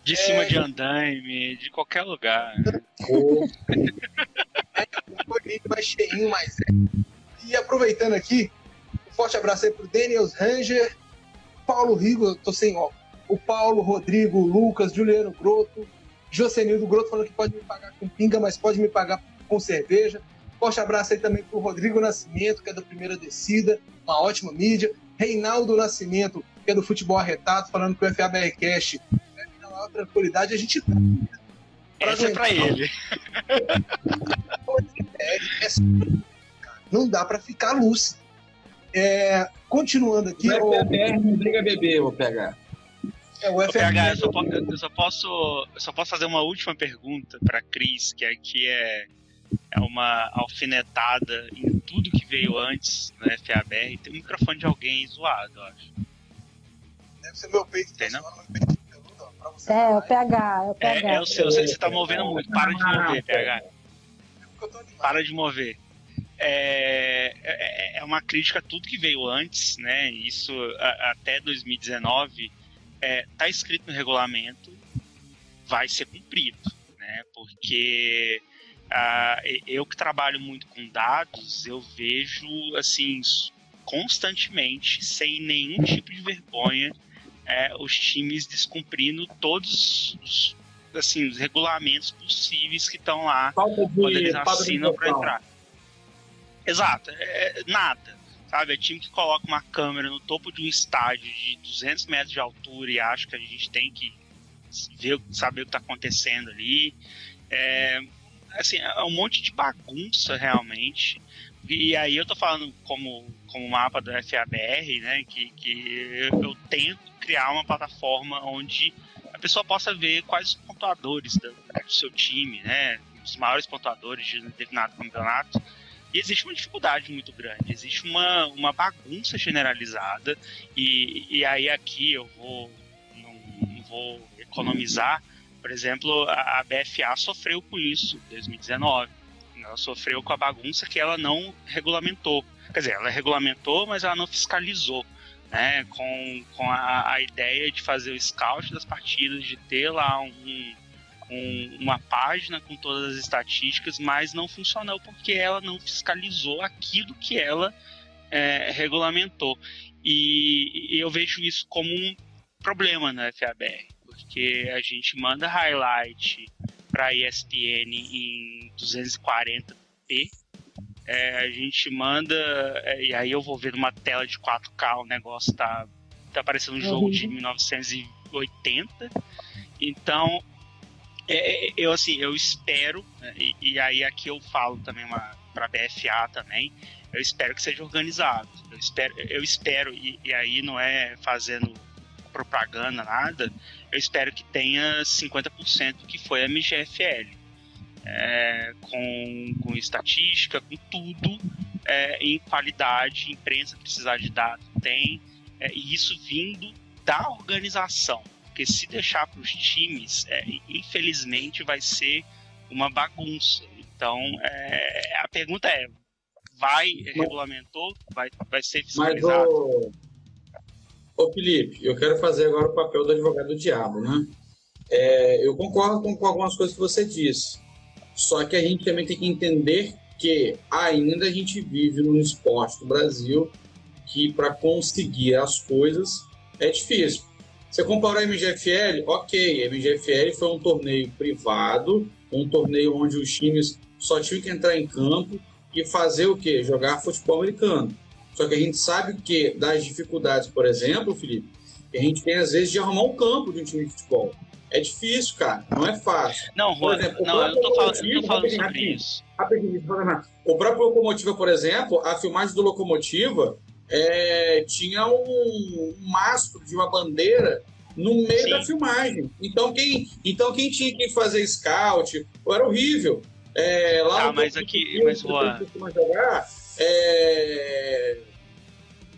S3: De é, cima de andaime, de qualquer lugar.
S1: é, mais cheinho, mais E aproveitando aqui, um forte abraço aí pro Daniels Ranger, Paulo Rigo, tô sem ó. O Paulo, Rodrigo, Lucas, Juliano Groto, Josenildo Groto falando que pode me pagar com pinga, mas pode me pagar com cerveja. Forte abraço aí também para o Rodrigo Nascimento, que é do Primeira Descida, uma ótima mídia. Reinaldo Nascimento, que é do Futebol Arretado, falando que o FABR Cash é na maior tranquilidade. A gente.
S3: Essa é para ele.
S1: É, é, não dá para ficar lúcido. É, continuando aqui.
S2: O FBR não briga bebê, vou pegar.
S3: É, o FBR, eu, só posso, eu, só posso, eu só posso fazer uma última pergunta para Cris, que aqui é, é uma alfinetada em tudo que veio antes no FABR. Tem um microfone de alguém zoado, eu acho.
S1: Deve ser meu peito.
S4: Tem, não? É, é o PH, é o PH.
S3: É, é o seu, você, você tá movendo muito. Para de mover, PH. Para de mover. É, é, é, uma crítica a tudo que veio antes, né? Isso a, até 2019 é, tá escrito no regulamento, vai ser cumprido, né? Porque a, eu que trabalho muito com dados, eu vejo assim constantemente, sem nenhum tipo de vergonha, é, os times descumprindo todos os, assim, os regulamentos possíveis que estão lá quando eles assinam para entrar. Exato, é, nada. Sabe, é time que coloca uma câmera no topo de um estádio de 200 metros de altura e acha que a gente tem que ver, saber o que está acontecendo ali. É, assim, é um monte de bagunça realmente. E aí eu tô falando como, como mapa do FABR, né, que, que eu tento criar uma plataforma onde a pessoa possa ver quais os pontuadores do, do seu time, né, os maiores pontuadores de determinado campeonato, e existe uma dificuldade muito grande, existe uma, uma bagunça generalizada, e, e aí aqui eu vou, não, não vou economizar, por exemplo, a, BFA sofreu com isso em 2019. Ela sofreu com a bagunça que ela não regulamentou. Quer dizer, ela regulamentou, mas ela não fiscalizou. Né, com, com a, a ideia de fazer o scout das partidas, de ter lá um, um, uma página com todas as estatísticas, mas não funcionou porque ela não fiscalizou aquilo que ela é, regulamentou. E, e, eu vejo isso como um problema na FABR, porque a gente manda highlight para ESPN em 240p. É, a gente manda, é, e aí eu vou ver numa tela de 4K, o negócio tá, tá parecendo um jogo de 1980. Então, é, é, eu assim, eu espero, né, e, e, aí aqui eu falo também para a BFA também, eu espero que seja organizado. Eu espero, eu espero e, e, aí não é fazendo propaganda, nada, eu espero que tenha 50% que foi a MGFL. É, com, com estatística, com tudo é, em qualidade, imprensa precisar de dados tem, é, e isso vindo da organização porque se deixar para os times, é, infelizmente vai ser uma bagunça. Então, é, a pergunta é: vai, regulamentou, vai, vai ser fiscalizado? Mas, ô,
S2: ô, Felipe, eu quero fazer agora o papel do advogado do diabo, né? É, eu concordo com, com algumas coisas que você disse, só que a gente também tem que entender que ainda a gente vive num esporte do Brasil que para conseguir as coisas é difícil. Você comparou a MGFL? Ok, a MGFL foi um torneio privado, um torneio onde os times só tinham que entrar em campo e fazer o quê? Jogar futebol americano. Só que a gente sabe que das dificuldades, por exemplo, Felipe, que a gente tem às vezes de arrumar um campo de um time de futebol. É difícil, cara, não é fácil.
S3: Não, por exemplo, não, eu tô falando, eu tô falando sobre isso.
S2: Rapidinho, o próprio Locomotiva, por exemplo, a filmagem do Locomotiva é, tinha um, um mastro de uma bandeira no meio Sim. da filmagem. Então quem, então quem tinha que fazer scout era horrível. É, lá
S3: tá, mas aqui, mas
S2: jogar, é,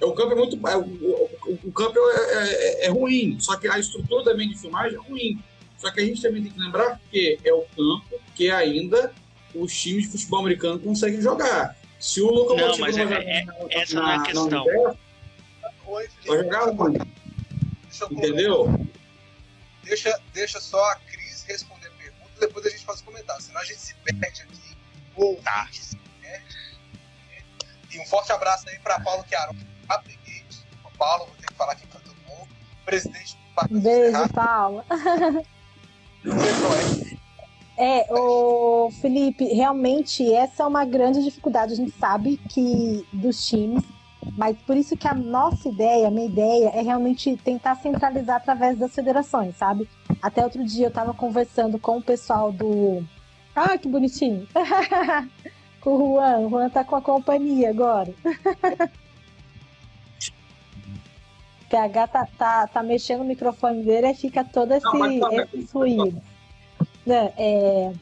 S2: é, o campo é muito, é, o, o, campo é, é, é, ruim. Só que a estrutura também de filmagem é ruim. Só que a gente também tem que lembrar que é o campo que ainda os times de futebol americano conseguem jogar. Se o Locomotivo
S3: não, mas é, é, na, essa na, não é a questão.
S2: Universo, vai jogar onde? Entendeu?
S1: Deixa, deixa só a Cris responder a pergunta, depois a gente faz o comentário. Senão a gente se perde aqui. Ou tá. E um forte abraço aí para Paulo Chiaro. O Paulo, vou ter que falar aqui para todo mundo. Presidente do
S4: Parque Beijo, Paulo. É, o Felipe, realmente essa é uma grande dificuldade. A gente sabe que dos times, mas por isso que a nossa ideia, a minha ideia, é realmente tentar centralizar através das federações, sabe? Até outro dia eu estava conversando com o pessoal do. Ah, que bonitinho! (laughs) com o Juan. O Juan tá com a companhia agora. (laughs) PH tá, tá, tá mexendo no microfone dele e fica todo esse, Não, esse ruído. Né, é,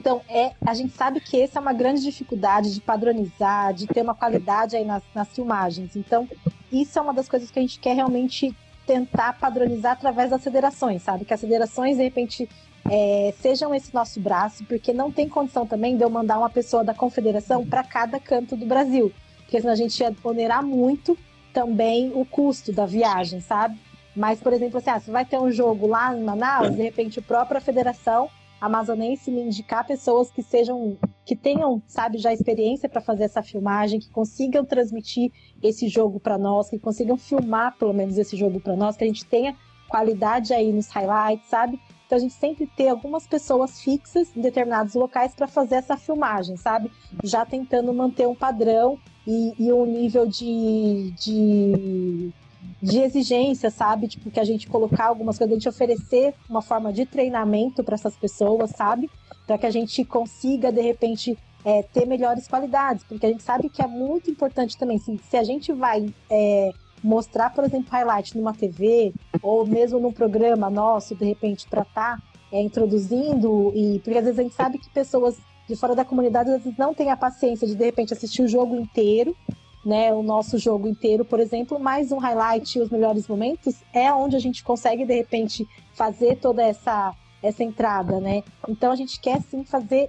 S4: então, é, a gente sabe que essa é uma grande dificuldade de padronizar, de ter uma qualidade aí nas, nas filmagens. Então, isso é uma das coisas que a gente quer realmente tentar padronizar através das federações, sabe? Que as federações, de repente, é, sejam esse nosso braço, porque não tem condição também de eu mandar uma pessoa da confederação para cada canto do Brasil, porque senão a gente ia onerar muito também o custo da viagem, sabe? Mas, por exemplo, assim, ah, você vai ter um jogo lá em Manaus, de repente a própria federação amazonense me indicar pessoas que sejam, que tenham, sabe, já experiência para fazer essa filmagem, que consigam transmitir esse jogo para nós, que consigam filmar pelo menos esse jogo para nós, que a gente tenha qualidade aí nos highlights, sabe? Então a gente sempre ter algumas pessoas fixas em determinados locais para fazer essa filmagem, sabe? Já tentando manter um padrão e, e um nível de, de, de, exigência, sabe? Tipo, que a gente colocar algumas coisas, a gente oferecer uma forma de treinamento para essas pessoas, sabe? Para que a gente consiga, de repente, é, ter melhores qualidades, porque a gente sabe que é muito importante também. Se, se a gente vai é, mostrar, por exemplo, highlight numa TV, ou mesmo num programa nosso, de repente, para estar tá, é, introduzindo, e porque às vezes a gente sabe que pessoas de fora da comunidade às vezes não têm a paciência de de repente assistir o jogo inteiro, né, o nosso jogo inteiro, por exemplo, mais um highlight os melhores momentos é onde a gente consegue de repente fazer toda essa essa entrada, né? Então a gente quer sim fazer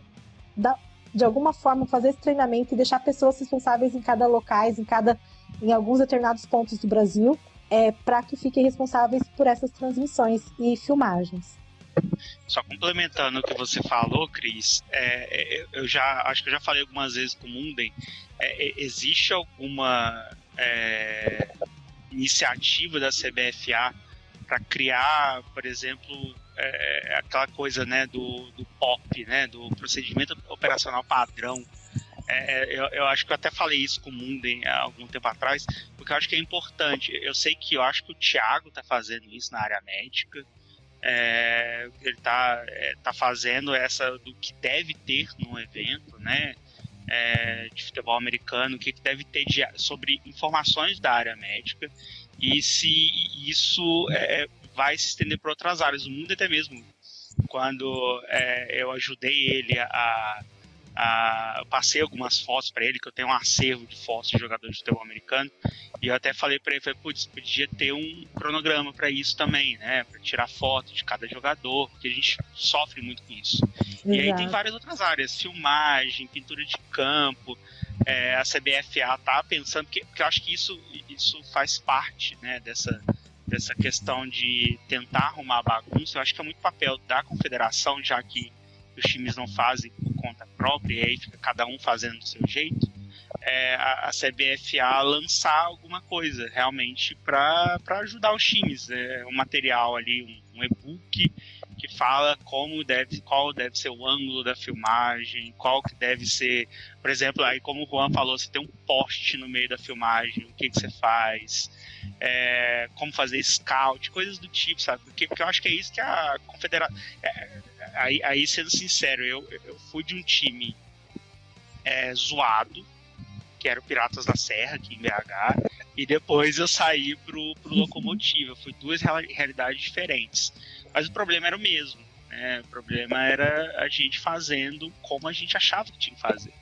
S4: da, de alguma forma fazer esse treinamento e deixar pessoas responsáveis em cada locais, em cada em alguns determinados pontos do Brasil, é, para que fiquem responsáveis por essas transmissões e filmagens.
S3: Só complementando o que você falou, Cris, é, é, eu já acho que eu já falei algumas vezes com o Munden, é, é, existe alguma é, iniciativa da CBFA para criar, por exemplo, é, aquela coisa né, do, do POP, né, do procedimento operacional padrão. eu, eu, acho que eu até falei isso com o Munden há algum tempo atrás, porque eu acho que é importante. Eu sei que eu acho que o Thiago está fazendo isso na área médica, é, ele está é, tá fazendo essa do que deve ter num evento, né? É, de futebol americano, o que, deve ter de, sobre informações da área médica e se isso é, vai se estender para outras áreas. O mundo até mesmo quando é, eu ajudei ele a, a, passei algumas fotos para ele, que eu tenho um acervo de fotos de jogadores de futebol americano, e eu até falei para ele, falei, putz, podia ter um cronograma para isso também, né, para tirar foto de cada jogador, porque a gente sofre muito com isso. Exato. E aí tem várias outras áreas, filmagem, pintura de campo, é, a CBFA tá pensando, que, porque eu acho que isso, isso faz parte, né, dessa dessa questão de tentar arrumar bagunça, eu acho que é muito papel da confederação, já que os times não fazem por própria, e aí fica cada um fazendo do seu jeito, é, a, a CBFA lançar alguma coisa realmente para ajudar os times. É, um material ali, um, um e-book que fala como deve, qual deve ser o ângulo da filmagem, qual que deve ser, por exemplo, aí como o Juan falou, você tem um poste no meio da filmagem, o que, que você faz, é, como fazer scout, coisas do tipo, sabe? Porque, porque eu acho que é isso que a confederação. É, aí, aí, sendo sincero, eu, eu fui de um time é, zoado, que era o Piratas da Serra, aqui em BH, e depois eu saí pro, pro Locomotiva. Fui duas realidades diferentes. Mas o problema era o mesmo. Né? O problema era a gente fazendo como a gente achava que tinha que fazer.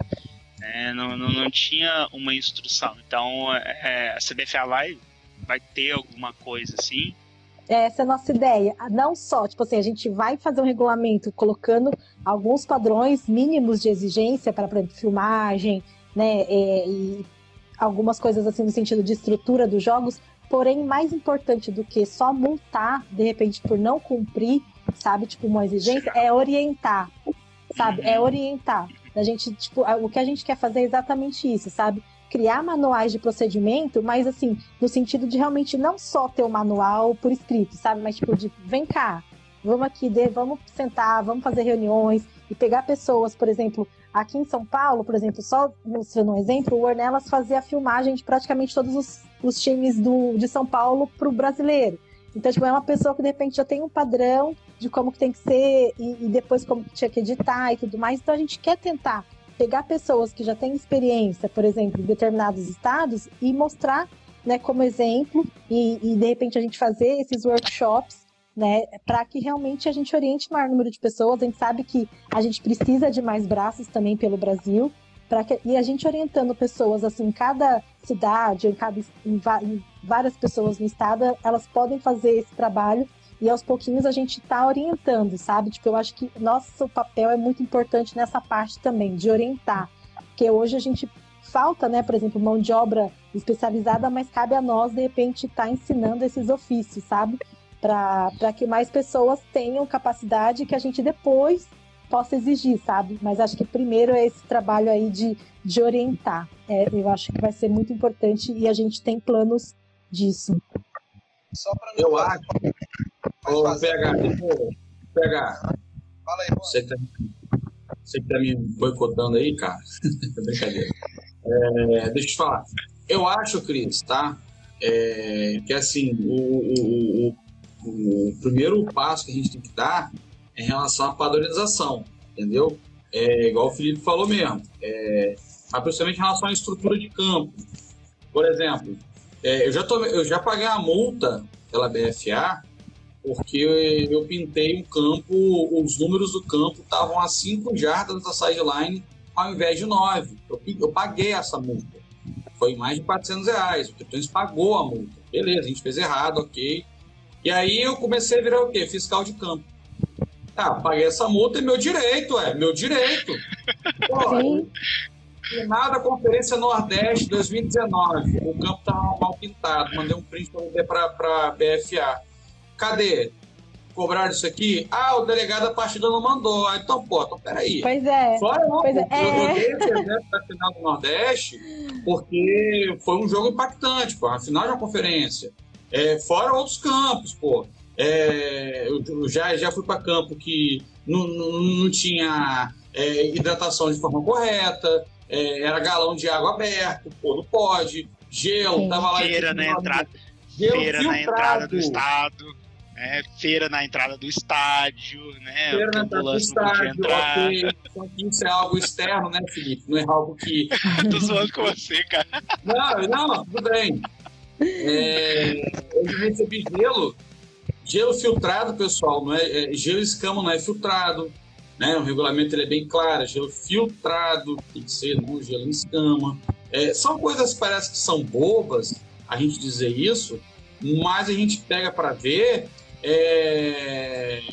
S3: Né? Não, não, não tinha uma instrução. Então é, a CBFA vai, vai ter alguma coisa assim
S4: essa é a nossa ideia. Não só, tipo assim, a gente vai fazer um regulamento colocando alguns padrões mínimos de exigência para, por exemplo, filmagem, né, é, e algumas coisas assim no sentido de estrutura dos jogos, porém, mais importante do que só multar, de repente, por não cumprir, sabe, tipo, uma exigência, é orientar, sabe, é orientar. A gente, tipo, o que a gente quer fazer é exatamente isso, sabe? Criar manuais de procedimento, mas assim, no sentido de realmente não só ter o manual por escrito, sabe? Mas tipo, de vem cá, vamos aqui, vamos sentar, vamos fazer reuniões e pegar pessoas, por exemplo, aqui em São Paulo, por exemplo, só mostrando um exemplo, o Ornelas fazia a filmagem de praticamente todos os, os times do, de São Paulo para o brasileiro. Então, tipo, é uma pessoa que de repente já tem um padrão de como que tem que ser e, e depois como que tinha que editar e tudo mais. Então, a gente quer tentar pegar pessoas que já têm experiência, por exemplo, em determinados estados e mostrar, né, como exemplo e, e de repente a gente fazer esses workshops né, para que realmente a gente oriente o maior número de pessoas. A gente sabe que a gente precisa de mais braços também pelo Brasil, para que e a gente orientando pessoas assim, em cada cidade, em cada em, em várias pessoas no estado, elas podem fazer esse trabalho e aos pouquinhos a gente está orientando, sabe? Tipo, eu acho que nosso papel é muito importante nessa parte também, de orientar. Porque hoje a gente falta, né, por exemplo, mão de obra especializada, mas cabe a nós, de repente, estar tá ensinando esses ofícios, sabe? Para que mais pessoas tenham capacidade que a gente depois possa exigir, sabe? Mas acho que primeiro é esse trabalho aí de, de orientar. É, eu acho que vai ser muito importante e a gente tem planos disso.
S2: Só para Eu acho. Ô, PH, PH. Fala aí, Você tá, você que tá me boicotando aí, cara. (laughs) Brincadeira. É, deixa eu te falar. Eu acho, Cris, tá? É, que assim, o, o, o, o, primeiro passo que a gente tem que dar é em relação à padronização, entendeu? É igual o Felipe falou mesmo. É, mas principalmente em relação à estrutura de campo. Por exemplo, é, eu, já tomei, eu já paguei a multa pela BFA porque eu pintei um campo, os números do campo estavam a 5 jardas da sideline ao invés de 9. Eu, eu, paguei essa multa. Foi mais de 400 reais. O Titãs pagou a multa. Beleza, a gente fez errado, ok. E aí eu comecei a virar o quê? Fiscal de campo. Ah, paguei essa multa, é meu direito, é meu direito. Pô. Final da Conferência Nordeste 2019. O campo estava mal pintado. Mandei um print para a BFA. Cadê? Cobraram isso aqui? Ah, o delegado da partida não mandou. Ah, então, pô, então peraí.
S4: Pois é.
S2: Fora,
S4: não, pois
S2: é. Eu, eu dei esse exemplo da final do Nordeste porque foi um jogo impactante, pô, a final de uma conferência. É, fora outros campos, pô. É, eu já, já fui para campo que não, não, não tinha é, hidratação de forma correta, é, era galão de água aberto, pô, não pode, gelo, Sim. tava lá.
S3: Feira na entrada, gelo feira filtrado. na entrada do estado. Né, feira na entrada do estádio, né?
S2: Feira na entrada do estádio, ok. Então, isso é algo externo, né, Felipe? Não é algo que. (laughs)
S3: Tô zoando com você, cara.
S2: Não, não, tudo bem. É, eu recebi gelo, gelo filtrado, pessoal, não é, é gelo escama não é filtrado. Né? O regulamento é bem claro, gelo filtrado, tem que ser não gelo em escama. É, são coisas que parece que são bobas a gente dizer isso, mas a gente pega para ver é,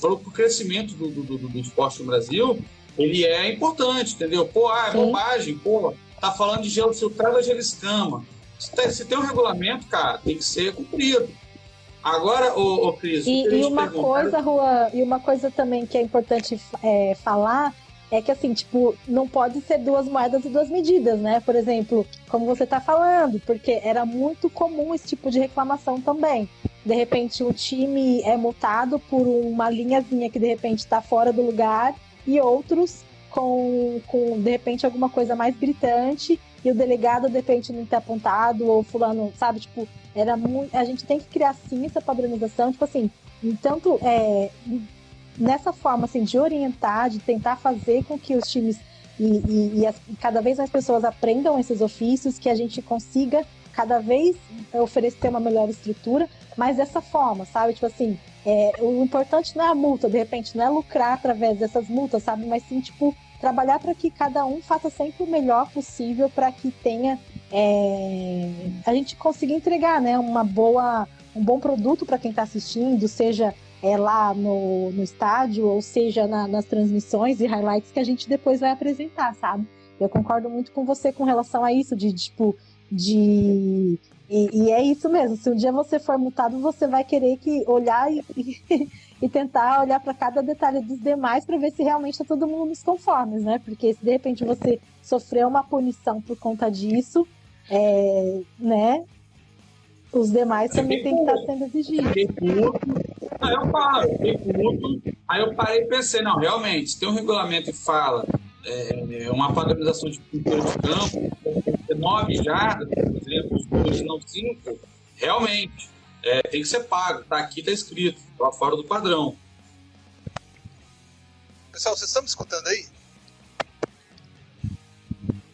S2: para o crescimento do, do, do, do, esporte no Brasil, ele é importante, entendeu? Pô, ah, é bobagem, pô, tá falando de gelo filtrado gelo escama. Se tem, se tem um regulamento, cara, tem que ser cumprido. Agora, ô, ô Cris,
S4: e, e uma coisa, Juan, e uma coisa também que é importante é, falar é que assim, tipo, não pode ser duas moedas e duas medidas, né? Por exemplo, como você tá falando, porque era muito comum esse tipo de reclamação também. De repente, um time é multado por uma linhazinha que de repente está fora do lugar e outros com, com de repente alguma coisa mais gritante e o delegado de repente não ter apontado ou fulano, sabe, tipo, era muito. A gente tem que criar sim essa padronização, tipo assim, tanto é, nessa forma assim, de orientar, de tentar fazer com que os times e, e, e as, cada vez mais pessoas aprendam esses ofícios, que a gente consiga cada vez oferecer uma melhor estrutura, mas dessa forma, sabe? Tipo assim, é, o importante não é a multa, de repente, não é lucrar através dessas multas, sabe? Mas sim, tipo, trabalhar para que cada um faça sempre o melhor possível para que tenha é, a gente consiga entregar né, uma boa, um bom produto para quem está assistindo, seja é, lá no, no estádio, ou seja na, nas transmissões e highlights que a gente depois vai apresentar, sabe? Eu concordo muito com você com relação a isso, de tipo, de. E, e é isso mesmo, se um dia você for multado, você vai querer que olhar e, e, (laughs) e tentar olhar para cada detalhe dos demais para ver se realmente está todo mundo nos conformes, né? Porque se de repente você sofreu uma punição por conta disso, é, né? Os demais também têm que estar sendo exigidos.
S2: Aí eu paro, eu aí eu parei e pensei, não, realmente, tem um regulamento que fala é, é uma padronização de pintura de campo, nove jardas, por exemplo, os dois não cinco, realmente, é, tem que ser pago. Tá aqui, tá escrito, lá fora do padrão.
S1: Pessoal, vocês estão me escutando aí?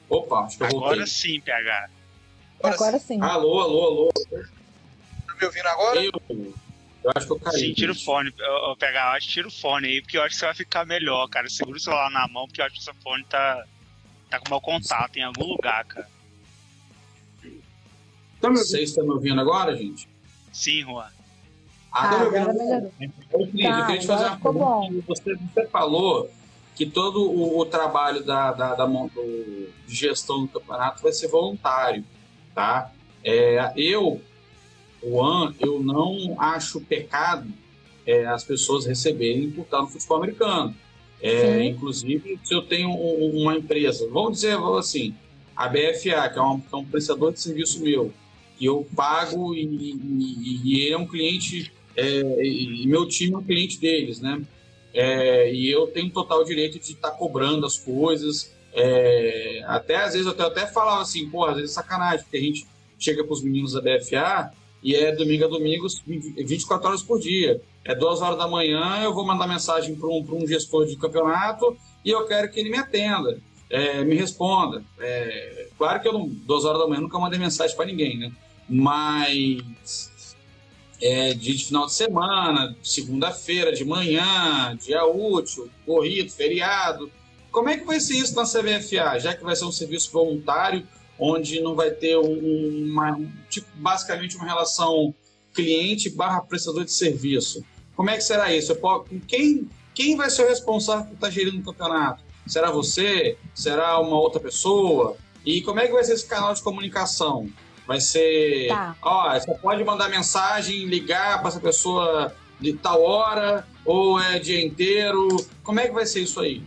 S2: Opa, acho que eu
S3: voltei. Agora sim, PH.
S4: Agora, agora sim. sim.
S2: Alô, alô, alô.
S1: Tá me ouvindo agora?
S2: Eu, eu acho que eu caí.
S3: Sim, tira o fone. Eu, eu pegar, eu acho tira o fone aí, porque eu acho que você vai ficar melhor, cara. Segura o celular na mão, porque eu acho que o seu fone tá, tá com mau contato em algum lugar, cara.
S2: Tá Vocês estão me ouvindo agora, gente?
S3: Sim, Juan.
S4: Ah, tá agora melhorou.
S2: Eu queria te fazer uma pergunta. Você, você falou que todo o, o trabalho da, da, da do, de gestão do campeonato vai ser voluntário, tá? É, eu, Juan, eu não acho pecado é, as pessoas receberem por estar no futebol americano. É, inclusive, se eu tenho um, uma empresa, vamos dizer assim, a BFA, que é um, que é um prestador de serviço meu, que eu pago e, e, e ele é um cliente, é, e meu time é um cliente deles, né? É, e eu tenho total direito de estar tá cobrando as coisas. É, até às vezes eu até, até falava assim, pô, às vezes é sacanagem, porque a gente chega para os meninos da BFA e é domingo a domingo, 24 horas por dia. É duas horas da manhã, eu vou mandar mensagem para um, um gestor de campeonato e eu quero que ele me atenda, é, me responda. É, claro que eu não, duas horas da manhã nunca mandei mensagem para ninguém, né? Mas é, dia de final de semana, segunda-feira de manhã, dia útil, corrido, feriado. Como é que vai ser isso na CBFA, já que vai ser um serviço voluntário, onde não vai ter uma, tipo, basicamente uma relação cliente barra prestador de serviço? Como é que será isso? Quem, quem vai ser o responsável por estar gerindo o campeonato? Será você? Será uma outra pessoa? E como é que vai ser esse canal de comunicação? Vai ser, tá. ó, você pode mandar mensagem, ligar para essa pessoa de tal hora, ou é dia inteiro? Como é que vai ser isso aí?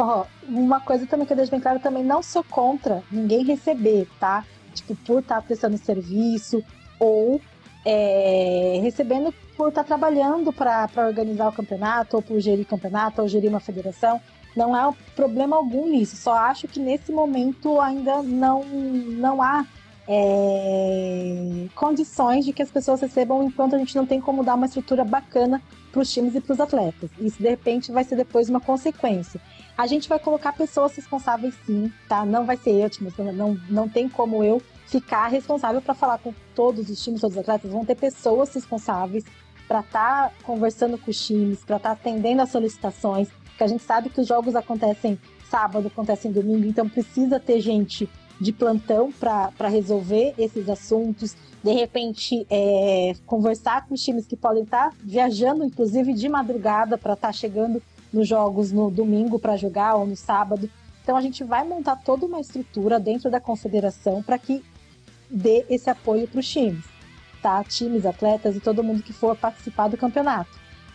S4: Oh, uma coisa também que eu deixo bem claro, também não sou contra ninguém receber, tá? Tipo, por estar tá prestando serviço ou é, recebendo por estar tá trabalhando para organizar o campeonato, ou por gerir campeonato, ou gerir uma federação. Não há problema algum nisso. Só acho que nesse momento ainda não, não há é, condições de que as pessoas recebam enquanto a gente não tem como dar uma estrutura bacana para os times e para os atletas. Isso de repente vai ser depois uma consequência. A gente vai colocar pessoas responsáveis sim, tá? Não vai ser eu, tipo, não, não tem como eu ficar responsável para falar com todos os times, todos os atletas. Vão ter pessoas responsáveis para estar tá conversando com os times, para estar tá atendendo as solicitações, porque a gente sabe que os jogos acontecem sábado, acontecem domingo, então precisa ter gente de plantão para resolver esses assuntos. De repente, é, conversar com os times que podem estar tá viajando, inclusive de madrugada, para estar tá chegando nos jogos no domingo para jogar ou no sábado. Então, a gente vai montar toda uma estrutura dentro da confederação para que dê esse apoio para os times, tá? Times, atletas e todo mundo que for participar do campeonato.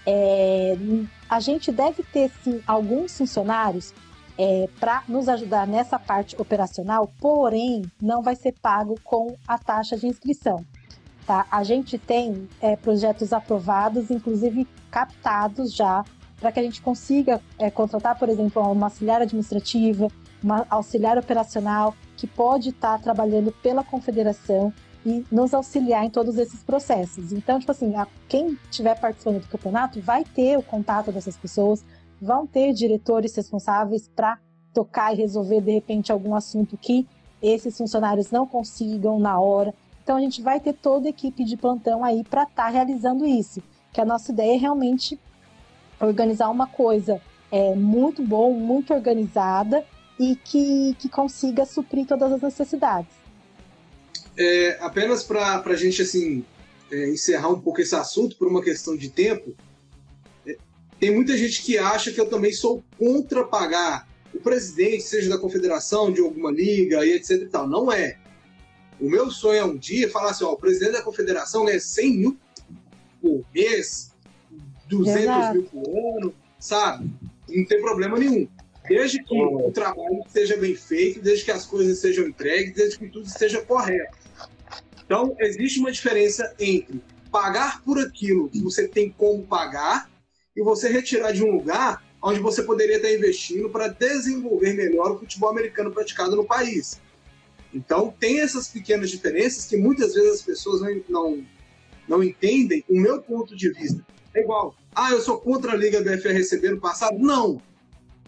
S4: É, a gente deve ter sim alguns funcionários é, para nos ajudar nessa parte operacional, porém não vai ser pago com a taxa de inscrição. Tá? A gente tem é, projetos aprovados, inclusive captados já, para que a gente consiga é, contratar, por exemplo, uma auxiliar administrativa, uma auxiliar operacional que pode estar tá trabalhando pela confederação e nos auxiliar em todos esses processos. Então, tipo assim, a, quem estiver participando do campeonato vai ter o contato dessas pessoas, vão ter diretores responsáveis para tocar e resolver de repente algum assunto que esses funcionários não consigam na hora. Então a gente vai ter toda a equipe de plantão aí para estar tá realizando isso. Que a nossa ideia é realmente organizar uma coisa é, muito bom, muito organizada e que, que consiga suprir todas as necessidades.
S1: É, apenas para a gente assim é, encerrar um pouco esse assunto por uma questão de tempo, é, tem muita gente que acha que eu também sou contra pagar o presidente, seja da confederação, de alguma liga e etc e tal. Não é. O meu sonho é um dia falar assim, ó, o presidente da confederação ganha 100 mil por mês, 200 Exato. mil por ano, sabe? Não tem problema nenhum. Desde que o trabalho seja bem feito, desde que as coisas sejam entregues, desde que tudo esteja correto. Então, existe uma diferença entre pagar por aquilo que você tem como pagar e você retirar de um lugar onde você poderia estar investindo para desenvolver melhor o futebol americano praticado no país. Então, tem essas pequenas diferenças que muitas vezes as pessoas não, não, não entendem o meu ponto de vista. É igual, ah, eu sou contra a Liga BFR receber no passado? Não.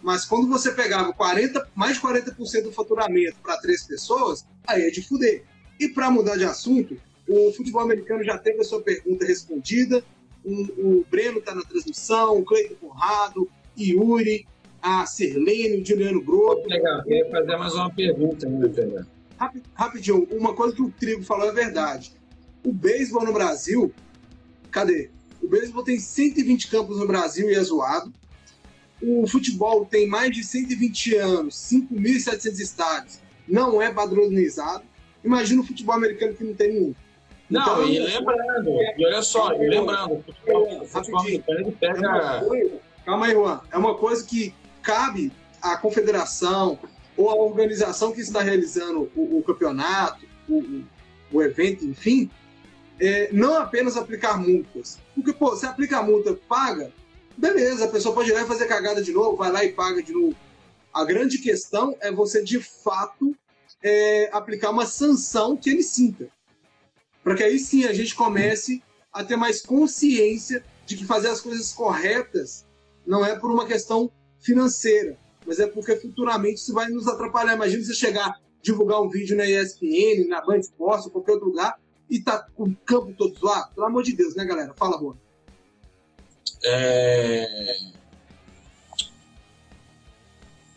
S1: Mas quando você pegava 40, mais de 40% do faturamento para três pessoas, aí é de fuder. E para mudar de assunto, o futebol americano já teve a sua pergunta respondida. O, o Breno está na transmissão, o Cleiton Conrado, Yuri, a Sirlene, o Juliano Grosso.
S2: Legal, queria fazer mais uma pergunta, né,
S1: Rapidinho, uma coisa que o Trigo falou é verdade. O beisebol no Brasil, cadê? O beisebol tem 120 campos no Brasil e é zoado. O futebol tem mais de 120 anos, 5.700 estádios, não é padronizado. Imagina o futebol americano que não tem nenhum.
S2: Não, então, e lembrando, e olha só, e lembrando, o futebol, o futebol americano pega.
S1: calma aí, Juan. É uma coisa que cabe à confederação ou à organização que está realizando o, o campeonato, o, o, evento, enfim, é, não apenas aplicar multas. Porque, pô, se aplica a multa, paga, beleza, a pessoa pode ir lá e fazer cagada de novo, vai lá e paga de novo. A grande questão é você, de fato, é, aplicar uma sanção que ele sinta para que aí sim a gente comece a ter mais consciência de que fazer as coisas corretas não é por uma questão financeira, mas é porque futuramente isso vai nos atrapalhar. Imagina você chegar, divulgar um vídeo na ESPN, na Band Esporte, ou qualquer outro lugar, e tá com o campo todo zoado. Pelo amor de Deus, né, galera? Fala, Rô.
S2: É...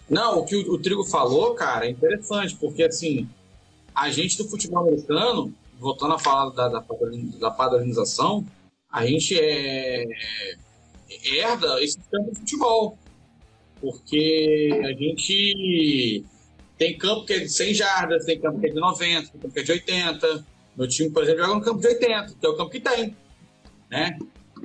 S2: Não, o que o, o Trigo falou, cara, é interessante, porque assim, a gente do futebol americano, voltando a falar da, da, da padronização, a gente é, herda esse campo de futebol. Porque a gente tem campo que é de 100 jardas, tem campo que é de 90, tem campo que é de 80. Meu time, por exemplo, joga no campo de 80, que é o campo que tem. Né?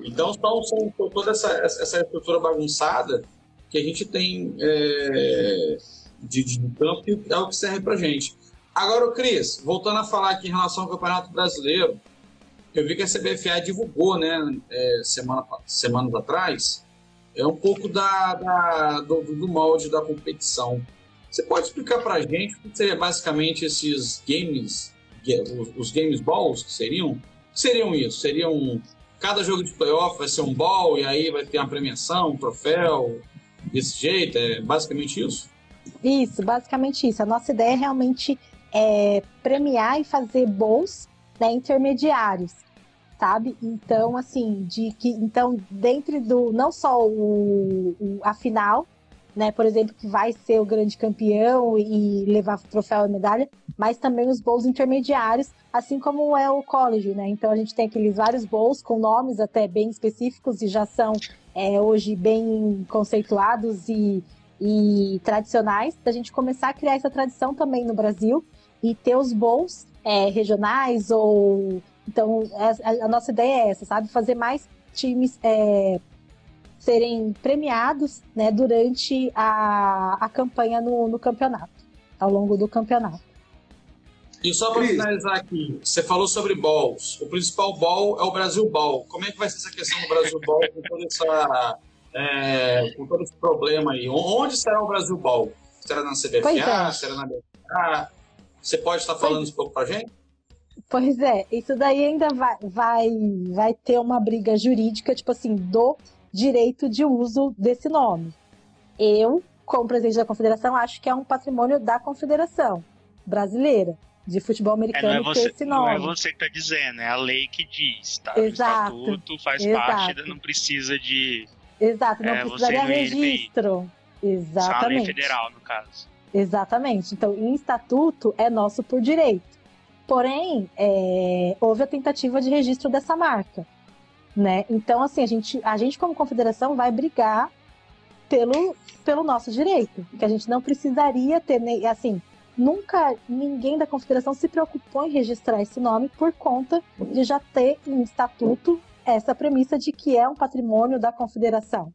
S2: Então, são, são toda essa, essa estrutura bagunçada que a gente tem é, de, de campo que é o que serve para gente. Agora, Cris, voltando a falar aqui em relação ao Campeonato Brasileiro, eu vi que a CBFA divulgou, né, é, semana, semanas atrás, é um pouco da, da do, do, molde da competição. Você pode explicar para a gente o que seria basicamente esses games, os, games balls que seriam? Seriam isso? Seriam cada jogo de playoff vai ser um ball e aí vai ter uma premiação, um troféu, desse jeito? É basicamente isso?
S4: Isso, basicamente isso. A nossa ideia é realmente é, premiar e fazer bons né, intermediários, sabe? Então, assim, de que então dentro do não só o, o, a final, né, por exemplo, que vai ser o grande campeão e levar troféu e medalha, mas também os bowls intermediários, assim como é o college, né? Então a gente tem aqueles vários bowls com nomes até bem específicos e já são é, hoje bem conceituados e, e tradicionais, da gente começar a criar essa tradição também no Brasil e ter os bons é, regionais ou então a, a, nossa ideia é essa, sabe, fazer mais times é, serem premiados, né, durante a, a campanha no, no campeonato, ao longo do campeonato.
S2: E só para finalizar aqui, você falou sobre balls. O principal ball é o Brasil Ball. Como é que vai ser essa questão do Brasil Ball com, toda essa, é, com todo esse problema aí? Onde será o Brasil Ball? Será na CBFA? É. Será na BFA? Você pode estar falando pois, um pouco para a gente?
S4: Pois é, isso daí ainda vai, vai, vai ter uma briga jurídica, tipo assim, do direito de uso desse nome. Eu, como presidente da confederação, acho que é um patrimônio da confederação brasileira de futebol americano é, não é você, esse nome.
S3: Não é você que está dizendo, é a lei que diz, tá?
S4: Exato,
S3: o estatuto faz exato. parte, não precisa de.
S4: Exato, não é, precisaria registro. Exatamente. Só a lei
S3: federal, no caso.
S4: Exatamente. Então, em estatuto é nosso por direito. Porém, é, houve a tentativa de registro dessa marca. Né? Então, assim, a gente, a gente, como confederação, vai brigar pelo, pelo nosso direito. Que a gente não precisaria ter, assim, nunca ninguém da confederação se preocupou em registrar esse nome por conta de já ter em estatuto essa premissa de que é um patrimônio da confederação.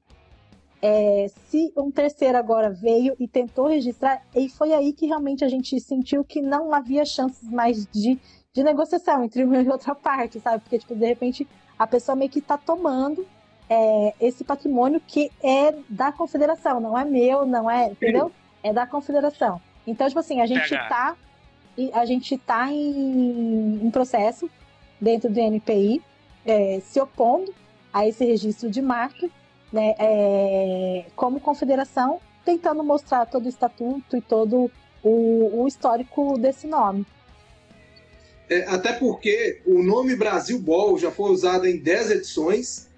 S4: É, se um terceiro agora veio e tentou registrar, e foi aí que realmente a gente sentiu que não havia chances mais de, de negociação entre uma e outra parte, sabe? Porque, tipo, de repente, a pessoa meio que tá tomando é, esse patrimônio que é da confederação, não é meu, não é, entendeu? É da confederação. Então, tipo assim, a gente PH. tá, a gente tá em, em processo dentro do NPI, é, se opondo a esse registro de marca, né, é, como confederação, tentando mostrar todo o estatuto e todo o, o histórico desse nome.
S1: É, até porque o nome Brasil Ball já foi usado em 10 edições.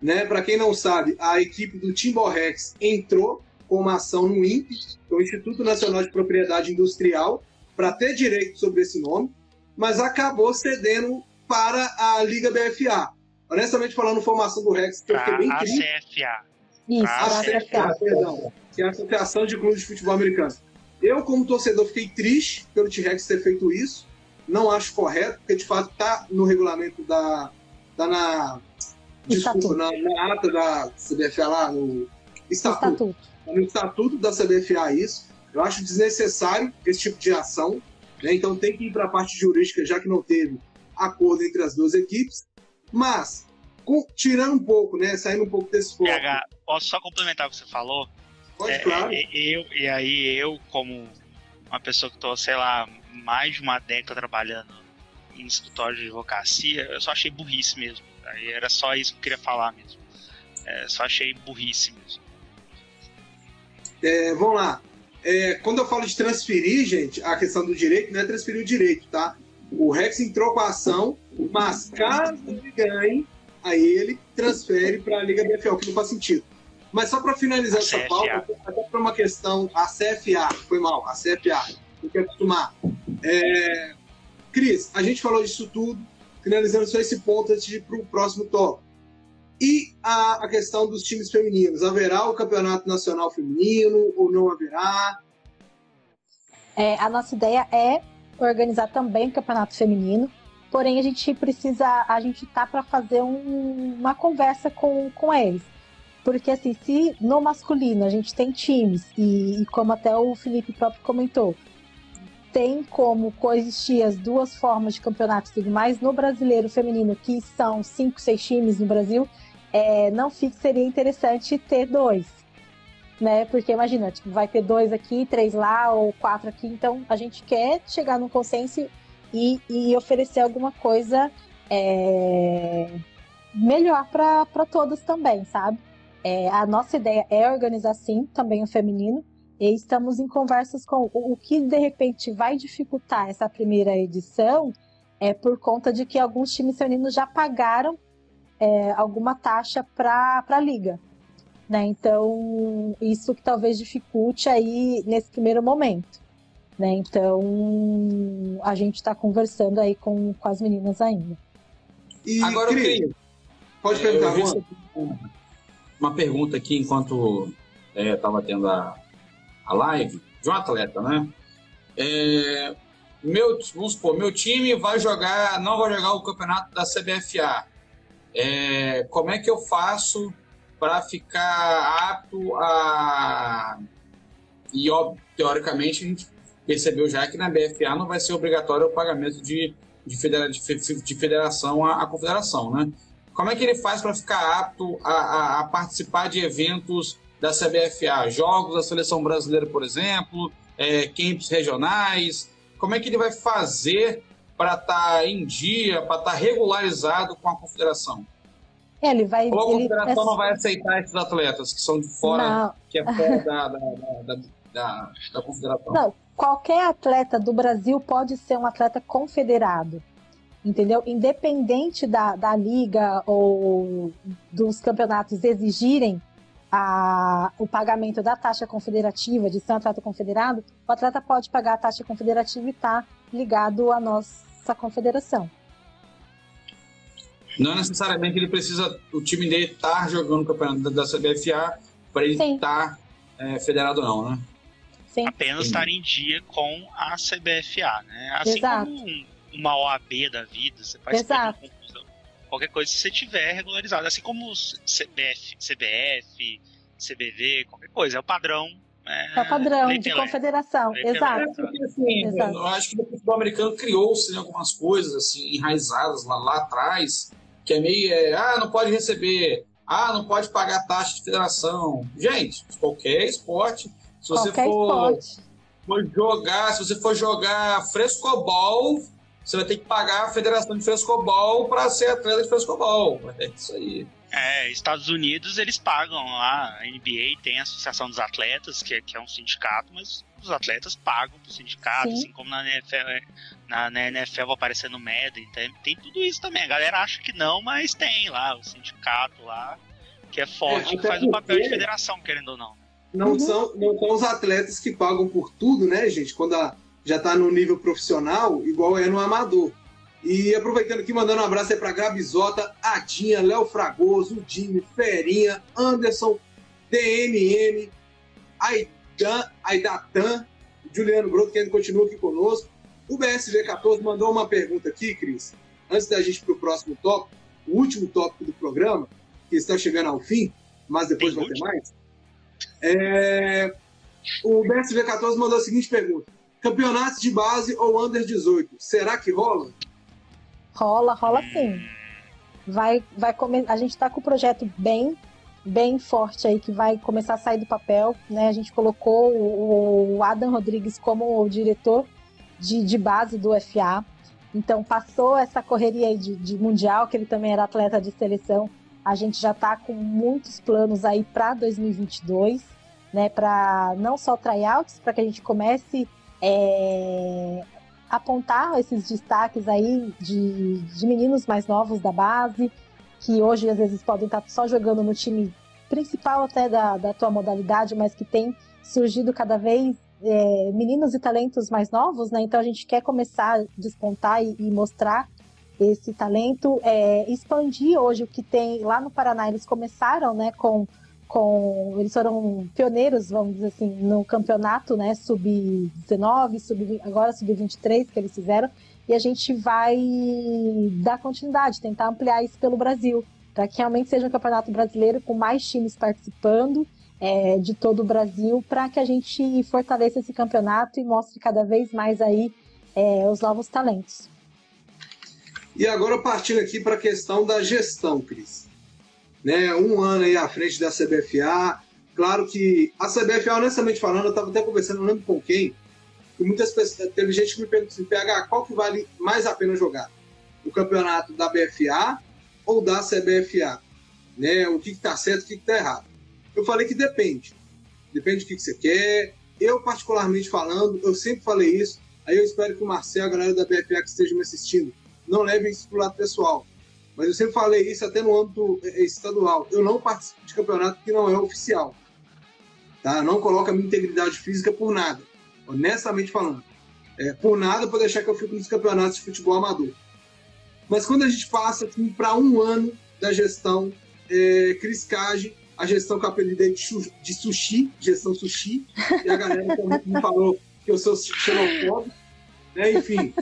S1: Né? Para quem não sabe, a equipe do Timborrex entrou com uma ação no INPE, que é o Instituto Nacional de Propriedade Industrial, para ter direito sobre esse nome, mas acabou cedendo para a Liga BFA. Honestamente falando, formação do Rex, que eu fiquei bem triste.
S3: CFA.
S4: Isso, a
S1: CFA, perdão, que é a Associação de Clubes de Futebol Americano. Eu, como torcedor, fiquei triste pelo T-Rex ter feito isso. Não acho correto, porque de fato está no regulamento da. Tá na. Desculpa, na, na, ata da CBFA lá, no estatuto. estatuto. Tá no estatuto da CBFA isso. Eu acho desnecessário esse tipo de ação. Né? Então tem que ir para a parte jurídica, já que não teve acordo entre as duas equipes. Mas, com, tirando um pouco, né? Saindo um pouco desse foco.
S3: PH, posso só complementar o que você falou?
S1: Pode, é, claro.
S3: É, eu, e aí eu, como uma pessoa que estou, sei lá, mais de uma década trabalhando em escritório de advocacia, eu só achei burrice mesmo. Aí era só isso que eu queria falar mesmo. É, só achei burrice mesmo.
S1: É, vamos lá. É, quando eu falo de transferir, gente, a questão do direito não é transferir o direito, tá? O Rex entrou com a ação, mas caso ele ganhe, aí ele transfere para a Liga BFL, que não faz sentido. Mas só para finalizar a essa CFA. pauta, até para uma questão, a CFA, foi mal, a CFA, tem que acostumar. É, Cris, a gente falou disso tudo, finalizando só esse ponto antes de ir para o próximo tópico. E a, a, questão dos times femininos, haverá o campeonato nacional feminino ou não haverá?
S4: É, a nossa ideia é organizar também o campeonato feminino, porém a gente precisa, a gente tá para fazer um, uma conversa com, com eles porque, assim, se no masculino a gente tem times, e, e como até o Felipe próprio comentou, tem como coexistir as duas formas de campeonato e tudo mais, no brasileiro feminino, que são cinco, seis times no Brasil, é, não fica, seria interessante ter dois. Né? Porque imagina, tipo, vai ter dois aqui, três lá, ou quatro aqui, então a gente quer chegar num consenso e, e oferecer alguma coisa é, melhor para todas também, sabe? É, a nossa ideia é organizar sim também o feminino e estamos em conversas com o, o que de repente vai dificultar essa primeira edição é por conta de que alguns times femininos já pagaram é, alguma taxa para a liga. Né? Então, isso que talvez dificulte aí nesse primeiro momento. Né? Então, a gente está conversando aí com, com as meninas ainda.
S1: E, Agora, Cris, pode perguntar,
S2: uma pergunta aqui enquanto estava é, tendo a, a live de um atleta, né? É, meu, vamos supor, meu time vai jogar, não vai jogar o campeonato da CBFA. É, como é que eu faço para ficar apto a. E, ó, teoricamente, a gente percebeu já que na BFA não vai ser obrigatório o pagamento de, de, federa, de, de federação à confederação, né? Como é que ele faz para ficar apto a, a, a, participar de eventos da CBFA? Jogos da seleção brasileira, por exemplo, é, camps regionais? Como é que ele vai fazer para estar tá em dia, para estar tá regularizado com a confederação?
S4: É, ele vai.
S2: Ou a confederação ele... não vai aceitar esses atletas que são de fora, não. que é fora da, da, da, da, da confederação?
S4: Não, qualquer atleta do Brasil pode ser um atleta confederado entendeu? Independente da, da liga ou dos campeonatos exigirem a, o pagamento da taxa confederativa, de ser um atleta confederado, o atleta pode pagar a taxa confederativa e estar tá ligado à nossa confederação.
S2: Não necessariamente ele precisa, o time dele estar tá jogando o campeonato da CBFA para ele estar tá, é, federado não, né?
S3: Sim. Apenas estar em dia com a CBFA, né? Assim Exato. como uma OAB da vida, você faz
S4: Exato.
S3: qualquer coisa se você tiver regularizado, assim como CBF, CBF, CBV, qualquer coisa, é o padrão.
S4: É, é o padrão de confederação, exato.
S2: É assim, exato. Eu acho que futebol americano criou-se né, algumas coisas assim enraizadas lá, lá atrás, que é meio, é, ah, não pode receber, ah, não pode pagar taxa de federação. Gente, qualquer esporte, se você qualquer for, for jogar, se você for jogar frescobol, você vai ter que pagar a Federação de Frescobol para ser atleta de frescobol. É isso aí.
S3: É, Estados Unidos eles pagam lá, a NBA tem a Associação dos Atletas, que é, que é um sindicato, mas os atletas pagam pro sindicato, Sim. assim como na NFL, na, na NFL vai aparecer no Madden, tem, tem tudo isso também. A galera acha que não, mas tem lá o sindicato lá, que é forte, é, que faz o papel de federação, querendo ou não.
S1: Não, uhum. são, não são os atletas que pagam por tudo, né, gente? Quando a, já está no nível profissional, igual é no amador. E aproveitando aqui, mandando um abraço aí para Gabizota, Adinha, Léo Fragoso, Jimmy, Ferinha, Anderson, DMM, Aidan, Aidatan, Juliano Broto, que ainda continua aqui conosco. O BSG14 mandou uma pergunta aqui, Cris, antes da gente ir para o próximo tópico, o último tópico do programa, que está chegando ao fim, mas depois Tem vai último? ter mais. É... O BSG14 mandou a seguinte pergunta: Campeonatos de base ou under 18, será que rola?
S4: Rola, rola sim. Vai, vai come... A gente está com o projeto bem, bem forte aí que vai começar a sair do papel. Né? A gente colocou o Adam Rodrigues como o diretor de, de base do FA. Então passou essa correria aí de, de mundial, que ele também era atleta de seleção. A gente já está com muitos planos aí para 2022, né? Para não só tryouts, para que a gente comece é, apontar esses destaques aí de, de meninos mais novos da base, que hoje às vezes podem estar só jogando no time principal até da, da tua modalidade, mas que tem surgido cada vez é, meninos e talentos mais novos, né? Então a gente quer começar a despontar e, e mostrar esse talento, é, expandir hoje o que tem lá no Paraná. Eles começaram, né, com com eles foram pioneiros, vamos dizer assim, no campeonato, né, sub-19, sub agora sub-23 que eles fizeram, e a gente vai dar continuidade, tentar ampliar isso pelo Brasil, para que realmente seja um campeonato brasileiro com mais times participando é, de todo o Brasil, para que a gente fortaleça esse campeonato e mostre cada vez mais aí é, os novos talentos.
S1: E agora partindo aqui para a questão da gestão, Cris né, um ano aí à frente da CBFA. Claro que a CBFA, honestamente falando, eu estava até conversando, não lembro com quem, e muitas pessoas, teve gente que me perguntou assim, PH, qual que vale mais a pena jogar? O campeonato da BFA ou da CBFA? Né, o que está certo, o que está errado? Eu falei que depende. Depende do que, que você quer. Eu, particularmente falando, eu sempre falei isso. Aí eu espero que o Marcelo, a galera da BFA que esteja me assistindo, não levem isso para o lado pessoal mas eu sempre falei isso até no âmbito eh, estadual. Eu não participo de campeonato que não é oficial. Tá? não coloco a minha integridade física por nada. Honestamente falando. É, por nada para deixar que eu fique nos campeonatos de futebol amador. Mas quando a gente passa assim, para um ano da gestão é, Cris Cage, a gestão que eu apelidei de, de sushi, gestão sushi, e a galera também me falou que eu sou xenofóbico. Né? Enfim,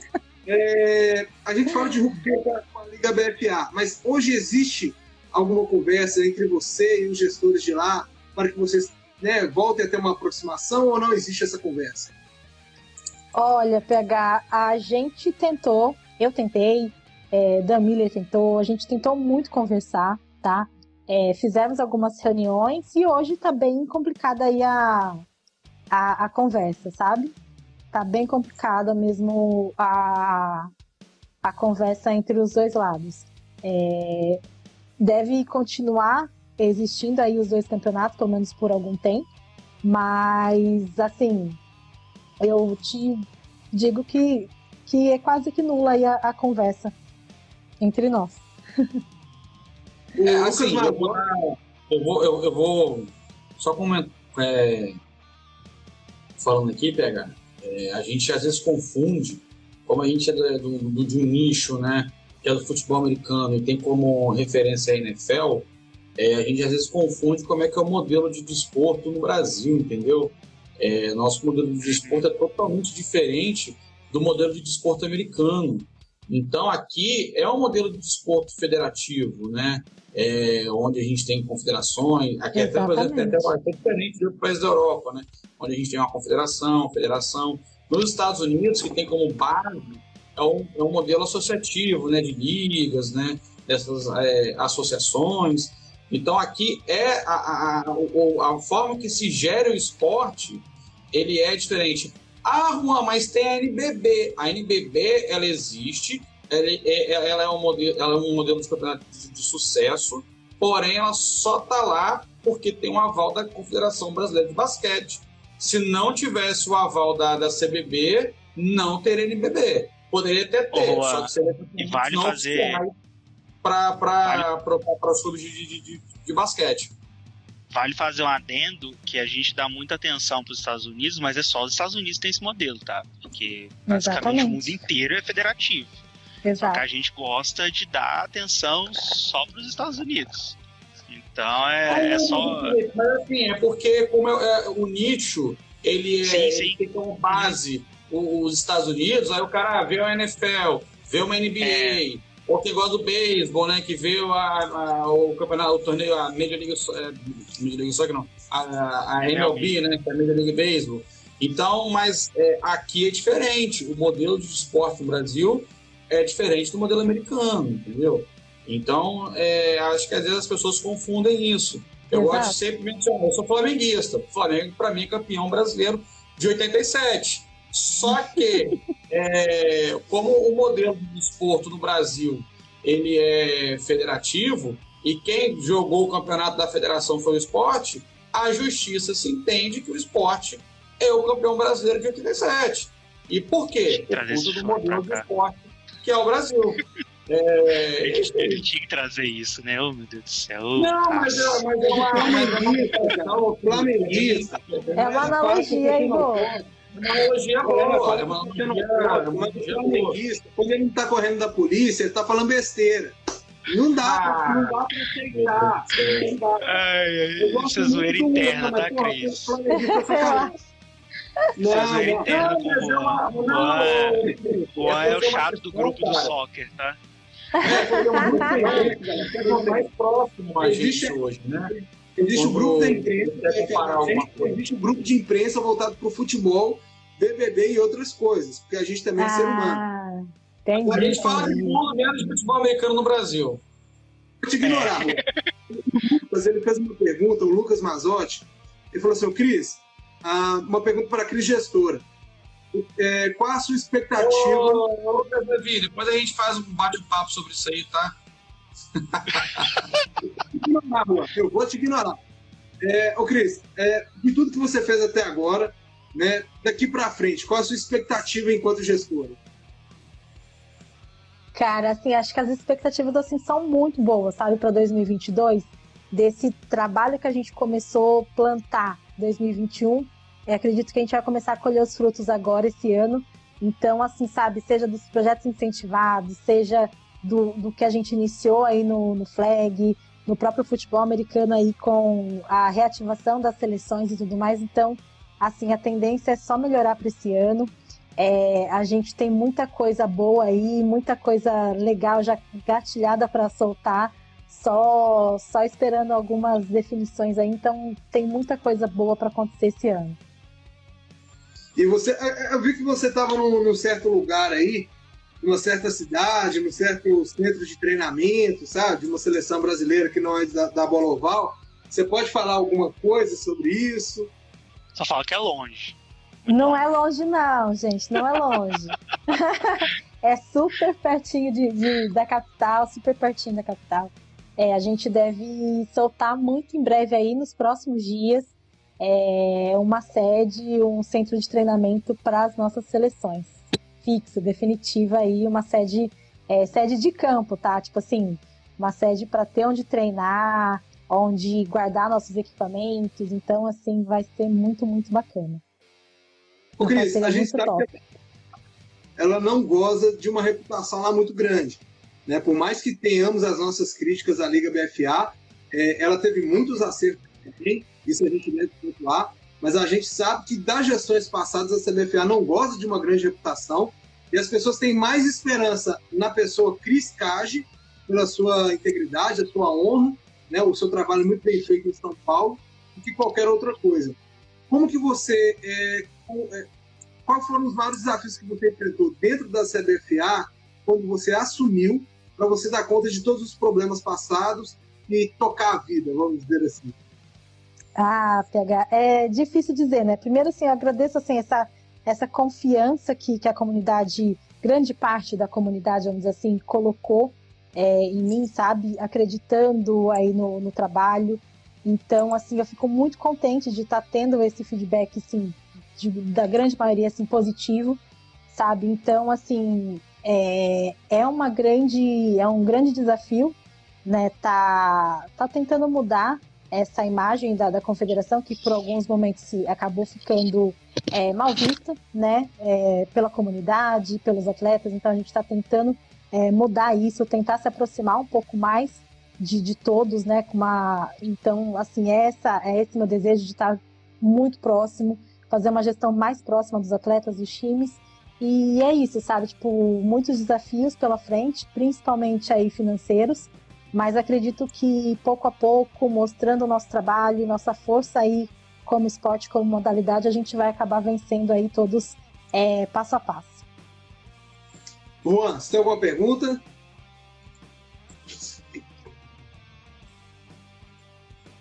S1: é, a gente fala de ruptura com a Liga BFA, mas hoje existe alguma conversa entre você e os gestores de lá para que vocês né, voltem a ter uma aproximação ou não existe essa conversa?
S4: Olha, PH, a gente tentou, eu tentei, é, Dan Miller tentou, a gente tentou muito conversar, tá? É, fizemos algumas reuniões e hoje está bem complicada aí a, a, a conversa, sabe? tá bem complicada mesmo a, a conversa entre os dois lados. É, deve continuar existindo aí os dois campeonatos, pelo menos por algum tempo, mas assim, eu te digo que, que é quase que nula aí a, a conversa entre nós. (laughs)
S2: É, assim, eu vou, eu vou, eu, eu vou só comentar, é, falando aqui, PH, é, a gente às vezes confunde, como a gente é do, do, de um nicho, né, que é do futebol americano e tem como referência a NFL, é, a gente às vezes confunde como é que é o modelo de desporto no Brasil, entendeu? É, nosso modelo de desporto é totalmente diferente do modelo de desporto americano. Então, aqui é um modelo de desporto federativo, né? É, onde a gente tem confederações. Aqui até, por exemplo, é até, até diferente do país da Europa, né? Onde a gente tem uma confederação, federação. Nos Estados Unidos, que tem como base, é um, é um modelo associativo, né, de ligas, né, dessas é, associações. Então, aqui é a, a, a, a, forma que se gera o esporte, ele é diferente. Ah, Juan, mas tem a NBB. A NBB, ela existe, ela é, ela é, um, modelo, ela é um modelo de campeonato de, de sucesso, porém ela só está lá porque tem um aval da Confederação Brasileira de Basquete. Se não tivesse o aval da, da CBB, não teria NBB. Poderia até ter,
S3: Boa. só que seria e vale fazer
S2: para vale... os clubes de, de, de, de basquete
S3: vale fazer um adendo que a gente dá muita atenção para os Estados Unidos, mas é só os Estados Unidos que tem esse modelo, tá? Porque basicamente Exatamente. o mundo inteiro é federativo. Exato. Só que a gente gosta de dar atenção só para os Estados Unidos. Então é, é só.
S2: Mas assim, é porque como é, é, o nicho ele, é, sim, sim. ele tem como base os Estados Unidos, aí o cara vê a NFL, vê uma NBA, é. ou quem gosta do beisebol, né? Que vê a, a, o campeonato, o torneio, a Major League, é, Major League Soccer, não, a, a MLB, né? Que é a Major League Baseball. Então, mas é, aqui é diferente. O modelo de esporte no Brasil é diferente do modelo americano, entendeu? Então, é, acho que às vezes as pessoas confundem isso. Eu Exato. gosto de sempre mencionar, eu sou flamenguista. O Flamengo, para mim, é campeão brasileiro de 87. Só que, (laughs) é, como o modelo de esporte no Brasil ele é federativo, e quem jogou o campeonato da federação foi o esporte, a justiça se entende que o esporte é o campeão brasileiro de 87. E por quê? Por conta do modelo de esporte que é o Brasil.
S3: É, ele, ele tinha que trazer isso, né? Oh, meu Deus do céu.
S2: Não, mas é, mas é uma
S4: flamenguista. É uma analogia, Igor.
S2: Uma analogia boa. É uma analogia
S1: flamenguista. Quando ele não tá correndo da polícia, ele tá falando besteira. Não dá, ah, não dá pra aceitar. Não dá.
S3: Ai, ai, essa zoeira interna, tá, Cris? (laughs) Não, zoeira interna com o Juan. O Juan é o chato do grupo do soccer, tá?
S2: É, mais próximo a gente hoje, né?
S1: Existe o grupo da imprensa, existe o grupo de imprensa voltado para o futebol, BBB e outras coisas, porque a gente também é ser humano.
S2: Entendi, a gente fala de tudo menos de futebol americano no Brasil.
S1: Vou te ignorar. o Lucas, ele fez uma pergunta, o Lucas Mazotti, ele falou assim, Cris, ah, uma pergunta para a Cris Gestora. É, qual a sua expectativa? Ô,
S2: Lucas Davi, depois a gente faz um bate-papo sobre isso aí, tá? (laughs)
S1: eu vou te ignorar. É, ô Cris, é, de tudo que você fez até agora, né, daqui para frente, qual a sua expectativa enquanto gestora?
S4: Cara, assim, acho que as expectativas assim são muito boas, sabe, para 2022, desse trabalho que a gente começou a plantar 2021. Acredito que a gente vai começar a colher os frutos agora esse ano. Então, assim, sabe, seja dos projetos incentivados, seja do, do que a gente iniciou aí no, no flag, no próprio futebol americano aí com a reativação das seleções e tudo mais. Então, assim, a tendência é só melhorar para esse ano. É, a gente tem muita coisa boa aí, muita coisa legal já gatilhada para soltar, só, só esperando algumas definições aí, então tem muita coisa boa para acontecer esse ano.
S1: E você, eu vi que você estava num, num, certo lugar aí, numa certa cidade, num certo centro de treinamento, sabe, de uma seleção brasileira que não é da, da bola oval. Você pode falar alguma coisa sobre isso?
S3: Só fala que é longe.
S4: Não é longe, não, gente, não é longe. (laughs) é super pertinho de, de, da capital, super pertinho da capital. É, a gente deve soltar muito em breve aí, nos próximos dias, é, uma sede, um centro de treinamento para as nossas seleções. Fixo, definitiva aí, uma sede, é, sede de campo, tá? Tipo assim, uma sede para ter onde treinar, onde guardar nossos equipamentos. Então, assim, vai ser muito, muito bacana.
S1: Porque a gente sabe que ela não goza de uma reputação lá muito grande. Né? Por mais que tenhamos as nossas críticas à Liga BFA, é, ela teve muitos acertos também, isso a gente deve pontuar, mas a gente sabe que das gestões passadas a CBFA não goza de uma grande reputação e as pessoas têm mais esperança na pessoa Cris Cage, pela sua integridade, a sua honra, né, o seu trabalho muito bem feito em São Paulo, do que qualquer outra coisa. Como que você é, é, quais foram os maiores desafios que você enfrentou dentro da CBFA quando você assumiu para você dar conta de todos os problemas passados e tocar a vida, vamos dizer assim?
S4: Ah, PH, é difícil dizer, né? Primeiro, assim, eu agradeço assim, essa, essa confiança que, que a comunidade, grande parte da comunidade, vamos dizer assim, colocou é, em mim, sabe? Acreditando aí no, no trabalho. Então, assim, eu fico muito contente de estar tá tendo esse feedback, assim, de, da grande maioria, assim, positivo, sabe? Então, assim, é, é uma grande, é um grande desafio, né? Tá, tá tentando mudar essa imagem da, da confederação que por alguns momentos acabou ficando é, mal vista, né? É, pela comunidade, pelos atletas. Então, a gente está tentando é, mudar isso, tentar se aproximar um pouco mais de, de todos, né? Com uma, então, assim, essa, é esse meu desejo de estar muito próximo, fazer uma gestão mais próxima dos atletas, dos times. E é isso, sabe? Tipo, muitos desafios pela frente, principalmente aí financeiros, mas acredito que pouco a pouco, mostrando o nosso trabalho, nossa força aí como esporte, como modalidade, a gente vai acabar vencendo aí todos é, passo a passo.
S1: Juan, você tem alguma pergunta?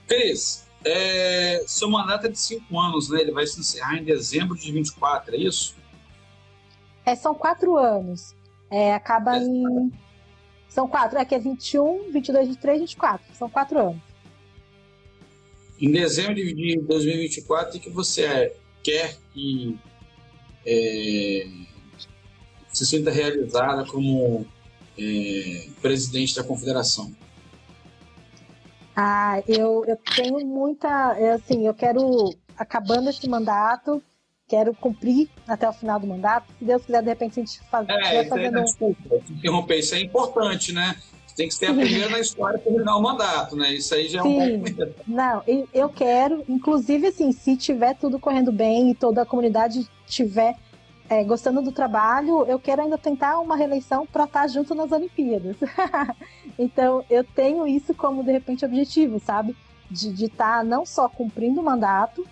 S2: Cris, é, seu mandato é de cinco anos, né? Ele vai se encerrar em dezembro de 24, é isso?
S4: É, são quatro anos. É, acaba é, em. São quatro, é que é 21, 22, 23, 24. São quatro anos.
S2: Em dezembro de 2024, o que você quer que é, se sinta realizada como é, presidente da confederação?
S4: Ah, eu, eu tenho muita. Eu, assim, eu quero, acabando esse mandato, quero cumprir até o final do mandato. Se Deus quiser, de repente, a gente faz,
S2: é, fazendo. É, desculpa, interromper, isso é importante, né? Tem que ser a primeira na história para terminar o mandato, né? Isso aí já é Sim. um
S4: Não, eu quero, inclusive, assim, se tiver tudo correndo bem e toda a comunidade tiver é, gostando do trabalho, eu quero ainda tentar uma reeleição para estar junto nas Olimpíadas. (laughs) então, eu tenho isso como, de repente, objetivo, sabe? De estar tá não só cumprindo o mandato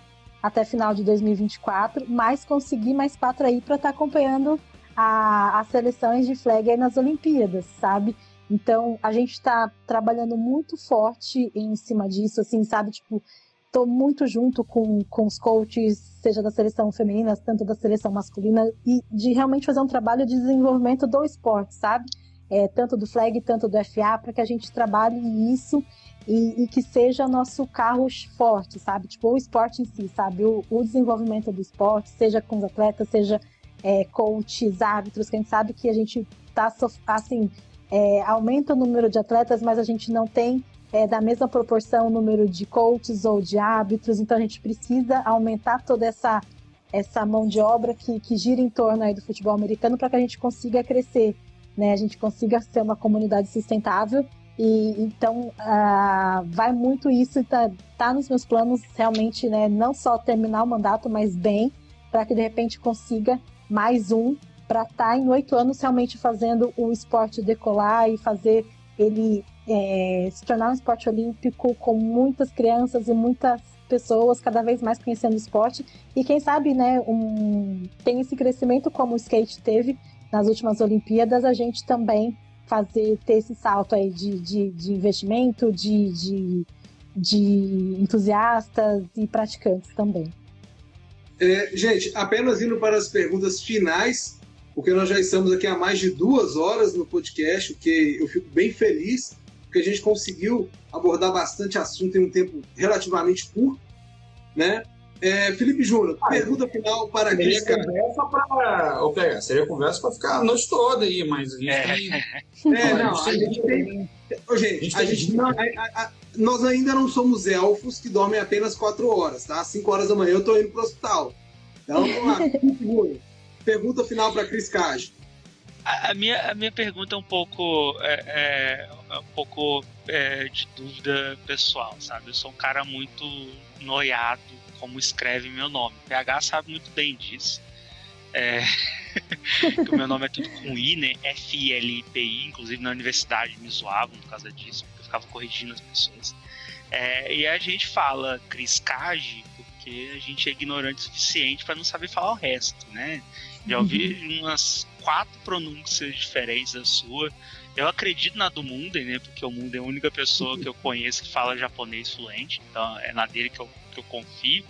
S4: até final de 2024, mas conseguir mais quatro aí para estar tá acompanhando a, as seleções de flag aí nas Olimpíadas, sabe? Então, a gente está trabalhando muito forte em cima disso, assim, sabe? Tipo, estou muito junto com, com os coaches, seja da seleção feminina, tanto da seleção masculina, e de realmente fazer um trabalho de desenvolvimento do esporte, sabe? É, tanto do flag, tanto do FA, para que a gente trabalhe isso e, e, que seja nosso carro forte, sabe? Tipo, o esporte em si, sabe? O, o desenvolvimento do esporte, seja com os atletas, seja é, coaches, árbitros, que a gente sabe que a gente tá, assim, é, aumenta o número de atletas, mas a gente não tem é, da mesma proporção o número de coaches ou de árbitros, então a gente precisa aumentar toda essa, essa mão de obra que, que gira em torno aí do futebol americano para que a gente consiga crescer, né? A gente consiga ser uma comunidade sustentável e então uh, vai muito isso tá, tá nos meus planos realmente, né? Não só terminar o mandato, mas bem, para que de repente consiga mais um para estar tá em oito anos realmente fazendo o esporte decolar e fazer ele é, se tornar um esporte olímpico com muitas crianças e muitas pessoas cada vez mais conhecendo o esporte e quem sabe, né, um, tem esse crescimento como o skate teve nas últimas Olimpíadas, a gente também fazer ter esse salto aí de, de, de investimento, de, de, de entusiastas e praticantes também.
S1: É, gente, apenas indo para as perguntas finais, porque nós já estamos aqui há mais de duas horas no podcast, o que eu fico bem feliz porque a gente conseguiu abordar bastante assunto em um tempo relativamente curto, né? É, Felipe Júnior, ah, pergunta final para a Cris.
S2: Conversa para. Okay, seria conversa para ficar a noite toda aí, mas a gente é. tem.
S1: É, não, a gente tem. Ô, gente, a gente não, a, a, nós ainda não somos elfos que dormem apenas quatro horas, tá? Às 5 horas da manhã eu estou indo para o hospital. Então, vamos lá. pergunta final para Cris Cage.
S3: A, minha, a minha pergunta é um pouco, é, é, é um pouco é, de dúvida pessoal, sabe? Eu sou um cara muito noiado como escreve meu nome. O PH sabe muito bem disso. É, (laughs) que o meu nome é tudo com I, né? F-I-L-I-P-I, inclusive na universidade me zoavam por causa disso, porque eu ficava corrigindo as pessoas. E a gente fala Cris Cage porque a gente é ignorante o suficiente para não saber falar o resto, né? Já ouvi uhum. umas quatro pronúncias diferentes da sua. Eu acredito na do Munden, né? Porque o Munden é a única pessoa que eu conheço que fala japonês fluente, então é na dele que eu, que eu confio.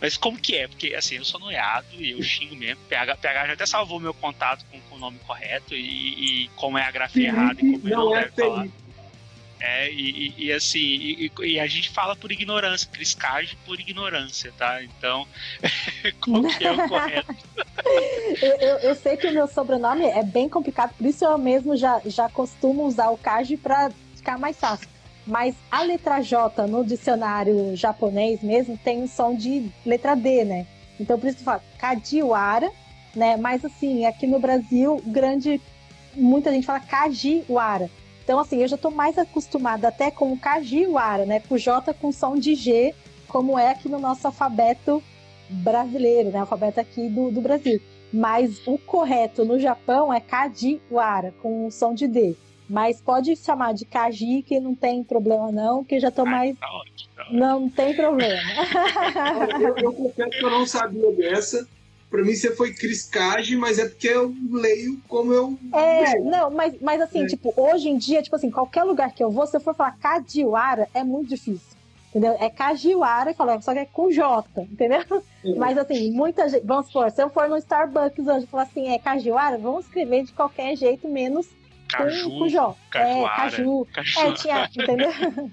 S3: Mas como que é? Porque assim, eu sou noiado e eu xingo mesmo. PH, PH já até salvou meu contato com, com o nome correto e, e como é a grafia errada e como ele não, deve falar. É, e, e, e assim, e, e, a gente fala por ignorância, criscagem por ignorância, tá? Então, (laughs) qual que é o correto? (laughs)
S4: eu, eu, eu, sei que o meu sobrenome é bem complicado, por isso eu mesmo já, já costumo usar o Kaji para ficar mais fácil. Mas a letra J no dicionário japonês mesmo tem um som de letra D, né? Então por isso que fala Kajiwara, né? Mas assim, aqui no Brasil, grande muita gente fala Kajiwara. Então, assim, eu já estou mais acostumada até com o Kajiwara, né? Com o J com som de G, como é aqui no nosso alfabeto brasileiro, né? Alfabeto aqui do, do Brasil. Mas o correto no Japão é Kajiwara, com som de D. Mas pode chamar de Kaji, que não tem problema não, que já estou mais. Tá ótimo, tá ótimo. Não tem problema. (laughs)
S1: eu, eu confesso que eu não sabia dessa. Pra mim você foi criscagem, mas é porque eu leio como eu.
S4: É, leio. não, mas, mas assim, é. tipo, hoje em dia, tipo assim, qualquer lugar que eu vou, se eu for falar Cajiwara, é muito difícil. Entendeu? É Cajiwara, só que é com J, entendeu? Sim. Mas assim, muita gente. Vamos supor, se eu for no Starbucks hoje e falar assim, é Cajiwara, vamos escrever de qualquer jeito, menos Caju, com, com J. É, Caju. Caju. É, tinha, entendeu? (laughs)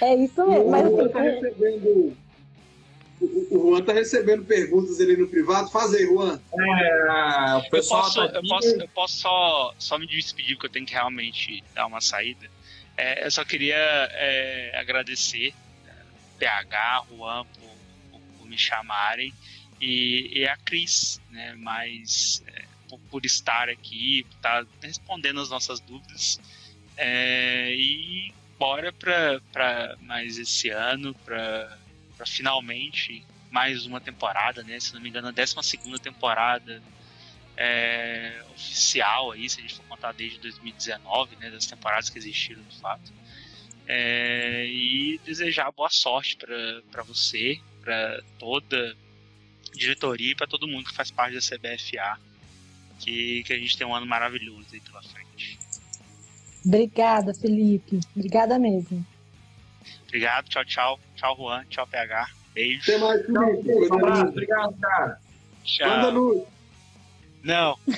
S4: é isso mesmo. Mas assim.
S1: Tá recebendo o Juan tá recebendo perguntas ali no privado. Faz aí, Juan.
S3: É, o pessoal eu posso, tá eu posso, eu posso só, só me despedir, porque eu tenho que realmente dar uma saída. É, eu só queria é, agradecer é, PH, Juan, por, por, por me chamarem e, e, a Cris, né, mas é, por, por, estar aqui, por estar respondendo as nossas dúvidas. É, e bora para mais esse ano, para para finalmente mais uma temporada, né? Se não me engano, a 12 segunda temporada é, oficial aí, se a gente for contar desde 2019, né? Das temporadas que existiram de fato. É, e desejar boa sorte para você, para toda diretoria e para todo mundo que faz parte da CBFA. Que, que a gente tem um ano maravilhoso aí pela frente.
S4: Obrigada, Felipe. Obrigada mesmo.
S3: Obrigado, tchau, tchau. Tchau, Juan. Tchau, PH. Beijo.
S1: Até mais, Felipe. Um abraço. Obrigado, cara.
S3: Tchau. Manda luz. Não. (laughs)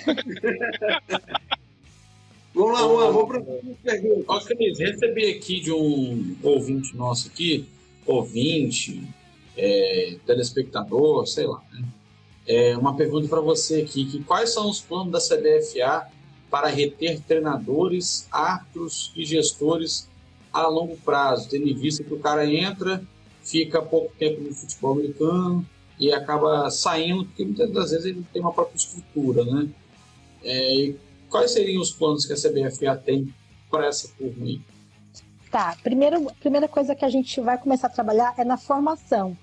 S1: vamos lá, Juan. Vamos para as perguntas.
S2: Ó, Cris, recebi aqui de um ouvinte nosso aqui, ouvinte, é, telespectador, sei lá, né? É, uma pergunta para você aqui, que quais são os planos da CBFA para reter treinadores, árbitros e gestores a longo prazo, tendo em vista que o cara entra, fica pouco tempo no futebol americano e acaba saindo, porque muitas das vezes ele tem uma própria estrutura, né? É, quais seriam os planos que a CBFA tem para essa turma aí?
S4: Tá, primeiro, primeira coisa que a gente vai começar a trabalhar é na formação,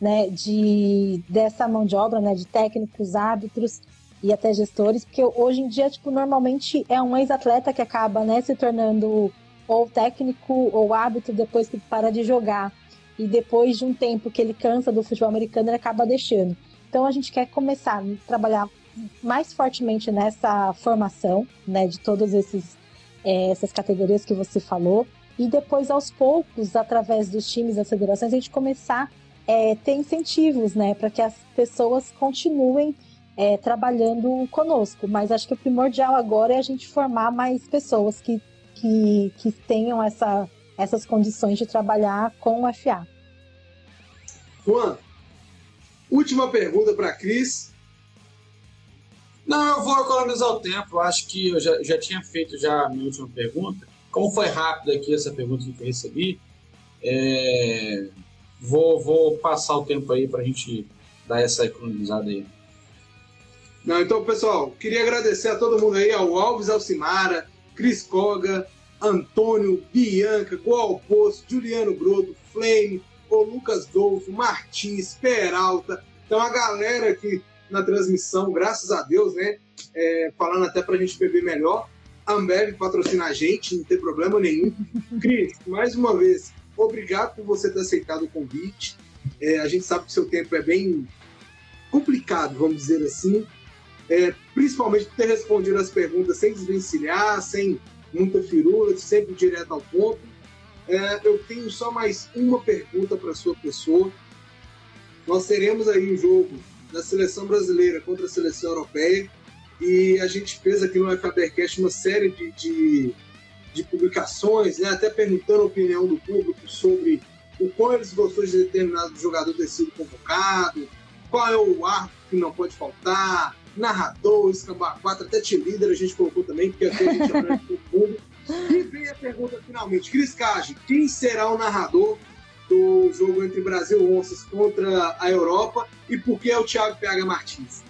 S4: né, de, dessa mão de obra, né, de técnicos, árbitros e até gestores, porque hoje em dia, tipo, normalmente é um ex-atleta que acaba, né, se tornando ou técnico ou hábito depois que para de jogar. E depois de um tempo que ele cansa do futebol americano, ele acaba deixando. Então a gente quer começar a trabalhar mais fortemente nessa formação, né, de todas esses, é, essas categorias que você falou. E depois, aos poucos, através dos times, das federações, a gente começar a é, ter incentivos, né, para que as pessoas continuem é, trabalhando conosco. Mas acho que o primordial agora é a gente formar mais pessoas que que, que tenham essa, essas condições de trabalhar com o FA.
S1: Juan, última pergunta para Cris.
S2: Não, eu vou economizar o tempo. Eu acho que eu já, já tinha feito já a minha última pergunta. Como foi rápido aqui essa pergunta que eu recebi, é... vou, vou passar o tempo aí para a gente dar essa economizada aí.
S1: Não, então, pessoal, queria agradecer a todo mundo aí, ao Alves Alcimara, Cris Koga, Antônio, Bianca, Gualpoço, Juliano Broto, Flame, o Lucas Dolfo, Martins, Peralta. Então a galera aqui na transmissão, graças a Deus, né? É, falando até para a gente beber melhor. Ambev patrocina a gente, não tem problema nenhum. Cris, mais uma vez, obrigado por você ter aceitado o convite. É, a gente sabe que seu tempo é bem complicado, vamos dizer assim. É, principalmente por ter respondido as perguntas sem desvencilhar, sem muita firula, sempre direto ao ponto. É, eu tenho só mais uma pergunta para sua pessoa. Nós teremos aí um jogo da seleção brasileira contra a seleção europeia e a gente fez aqui no FABRCast uma série de, de, de publicações, né, até perguntando a opinião do público sobre o qual eles gostou de determinado jogador ter sido convocado, qual é o árbitro que não pode faltar, narrador, escambar 4, até te líder a gente colocou também, porque aqui a gente aprende todo mundo. E vem a pergunta finalmente. Cris Cage, quem será o narrador do jogo entre Brasil Onças contra a Europa e por que é o Thiago PH Martins?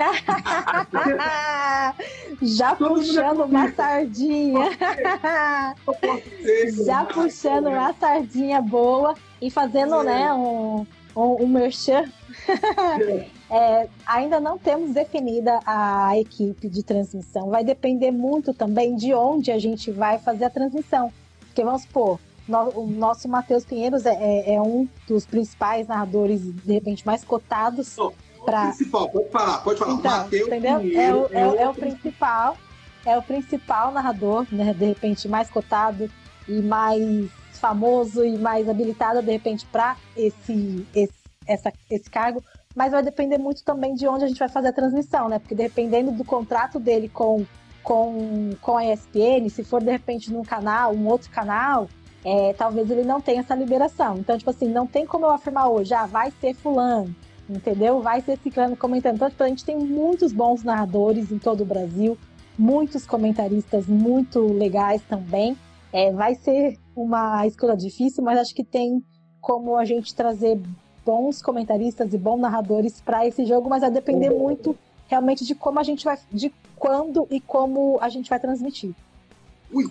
S1: (laughs)
S4: Já puxando uma sardinha. (laughs) Já puxando uma sardinha boa e fazendo, né, um, um, um merchan. É, ainda não temos definida a equipe de transmissão. Vai depender muito também de onde a gente vai fazer a transmissão. Porque vamos supor, no, o nosso Matheus Pinheiros é, é, é, um dos principais narradores, de repente, mais cotados.
S1: Oh, pra... principal, pode falar, pode falar.
S4: Então, Matheus entendeu? Pinheiro é, o, é, é o principal, é o principal narrador, né? De repente, mais cotado e mais famoso e mais habilitado, de repente, para esse, esse, essa, esse cargo mas vai depender muito também de onde a gente vai fazer a transmissão, né? Porque dependendo do contrato dele com, com, com a ESPN, se for de repente num canal, um outro canal, é, talvez ele não tenha essa liberação. Então, tipo assim, não tem como eu afirmar hoje, ah, vai ser fulano, entendeu? Vai ser ciclano comentando. Então, tipo, a gente tem muitos bons narradores em todo o Brasil, muitos comentaristas muito legais também. É, vai ser uma escolha difícil, mas acho que tem como a gente trazer bons comentaristas e bons narradores para esse jogo, mas vai depender muito realmente de como a gente vai, de quando e como a gente vai transmitir.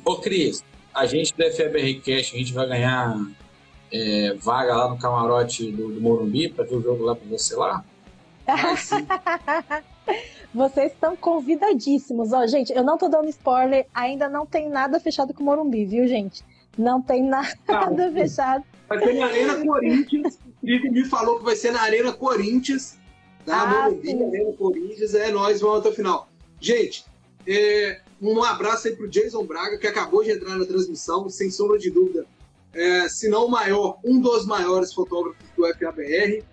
S2: Ô Cris, a gente do FBR Cash, a gente vai ganhar é, vaga lá no camarote do, do Morumbi para ver o jogo lá para você lá? (laughs)
S4: Vocês estão convidadíssimos. Ó, gente, eu não tô dando spoiler, ainda não tem nada fechado com o Morumbi, viu, gente? Não tem (laughs) nada não. fechado.
S1: Vai ter na Arena Corinthians. Felipe me falou que vai ser na Arena Corinthians. Tá? Ah, Morumbi, Arena Corinthians. É nós, vamos até o final. Gente, é, um abraço aí pro Jason Braga, que acabou de entrar na transmissão, sem sombra de dúvida. É, se não o maior, um dos maiores fotógrafos do FABR.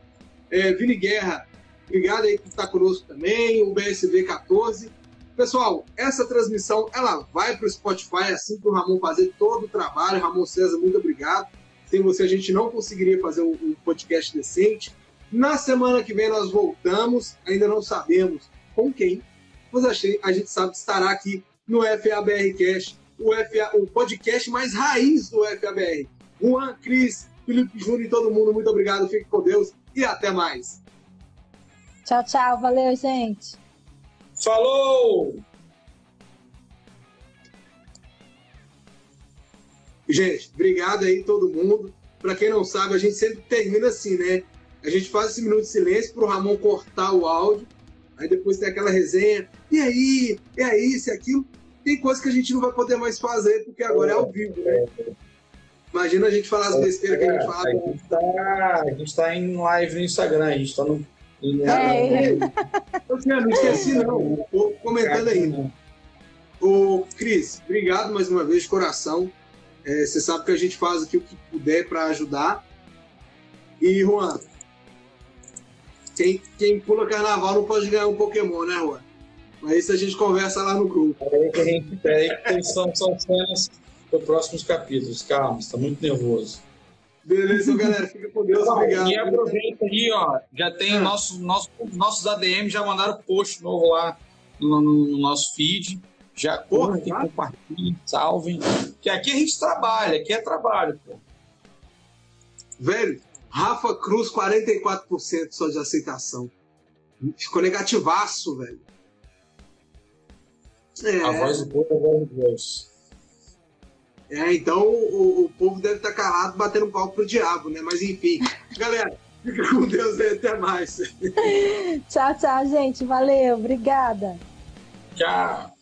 S1: É, Vini Guerra, obrigado aí por estar conosco também. O BSV 14. Pessoal, essa transmissão ela vai para o Spotify assim que o Ramon fazer todo o trabalho. Ramon César, muito obrigado. Sem você a gente não conseguiria fazer um, um podcast decente. Na semana que vem nós voltamos, ainda não sabemos com quem, mas achei, a gente sabe que estará aqui no FABR Cast, o, FA, o podcast mais raiz do FABR. Juan, Cris, Felipe Júnior e todo mundo, muito obrigado, fique com Deus e até mais.
S4: Tchau, tchau, valeu, gente.
S2: Falou!
S1: Gente, obrigado aí todo mundo. Para quem não sabe, a gente sempre termina assim, né? A gente faz esse minuto de silêncio pro Ramon cortar o áudio. Aí depois tem aquela resenha. E aí? E aí? Isso e aquilo. Tem coisa que a gente não vai poder mais fazer porque agora é ao vivo, né? Imagina a gente falar as besteiras que a gente fala.
S2: A gente tá, gente tá em live no Instagram, a gente tá no.
S1: É. Eu não esqueci, não. O povo comentando aí. Ô, Cris, obrigado mais uma vez de coração. É, você sabe que a gente faz aqui o que puder para ajudar. E, Juan, quem, quem pula carnaval não pode ganhar um Pokémon, né, Juan? Mas isso a gente conversa lá no grupo.
S2: Peraí, que são, são cenas para próximos capítulos. Calma, está muito nervoso.
S1: Beleza, galera. Fica com Deus. Obrigado.
S2: E aproveita aí, ó. Já tem ah. nosso, nosso, nossos ADM já mandaram post novo lá no, no, no nosso feed. Já curtem, compartilhem, salvem. Que aqui a gente trabalha, aqui é trabalho, pô.
S1: Velho, Rafa Cruz, 44% só de aceitação. Ficou negativaço, velho.
S2: É. A voz do povo é a voz de Deus.
S1: É, então o, o povo deve estar calado batendo um palco pro diabo, né? Mas enfim. (laughs) Galera, fica com Deus e até mais. (laughs)
S4: tchau, tchau, gente. Valeu, obrigada.
S2: Tchau.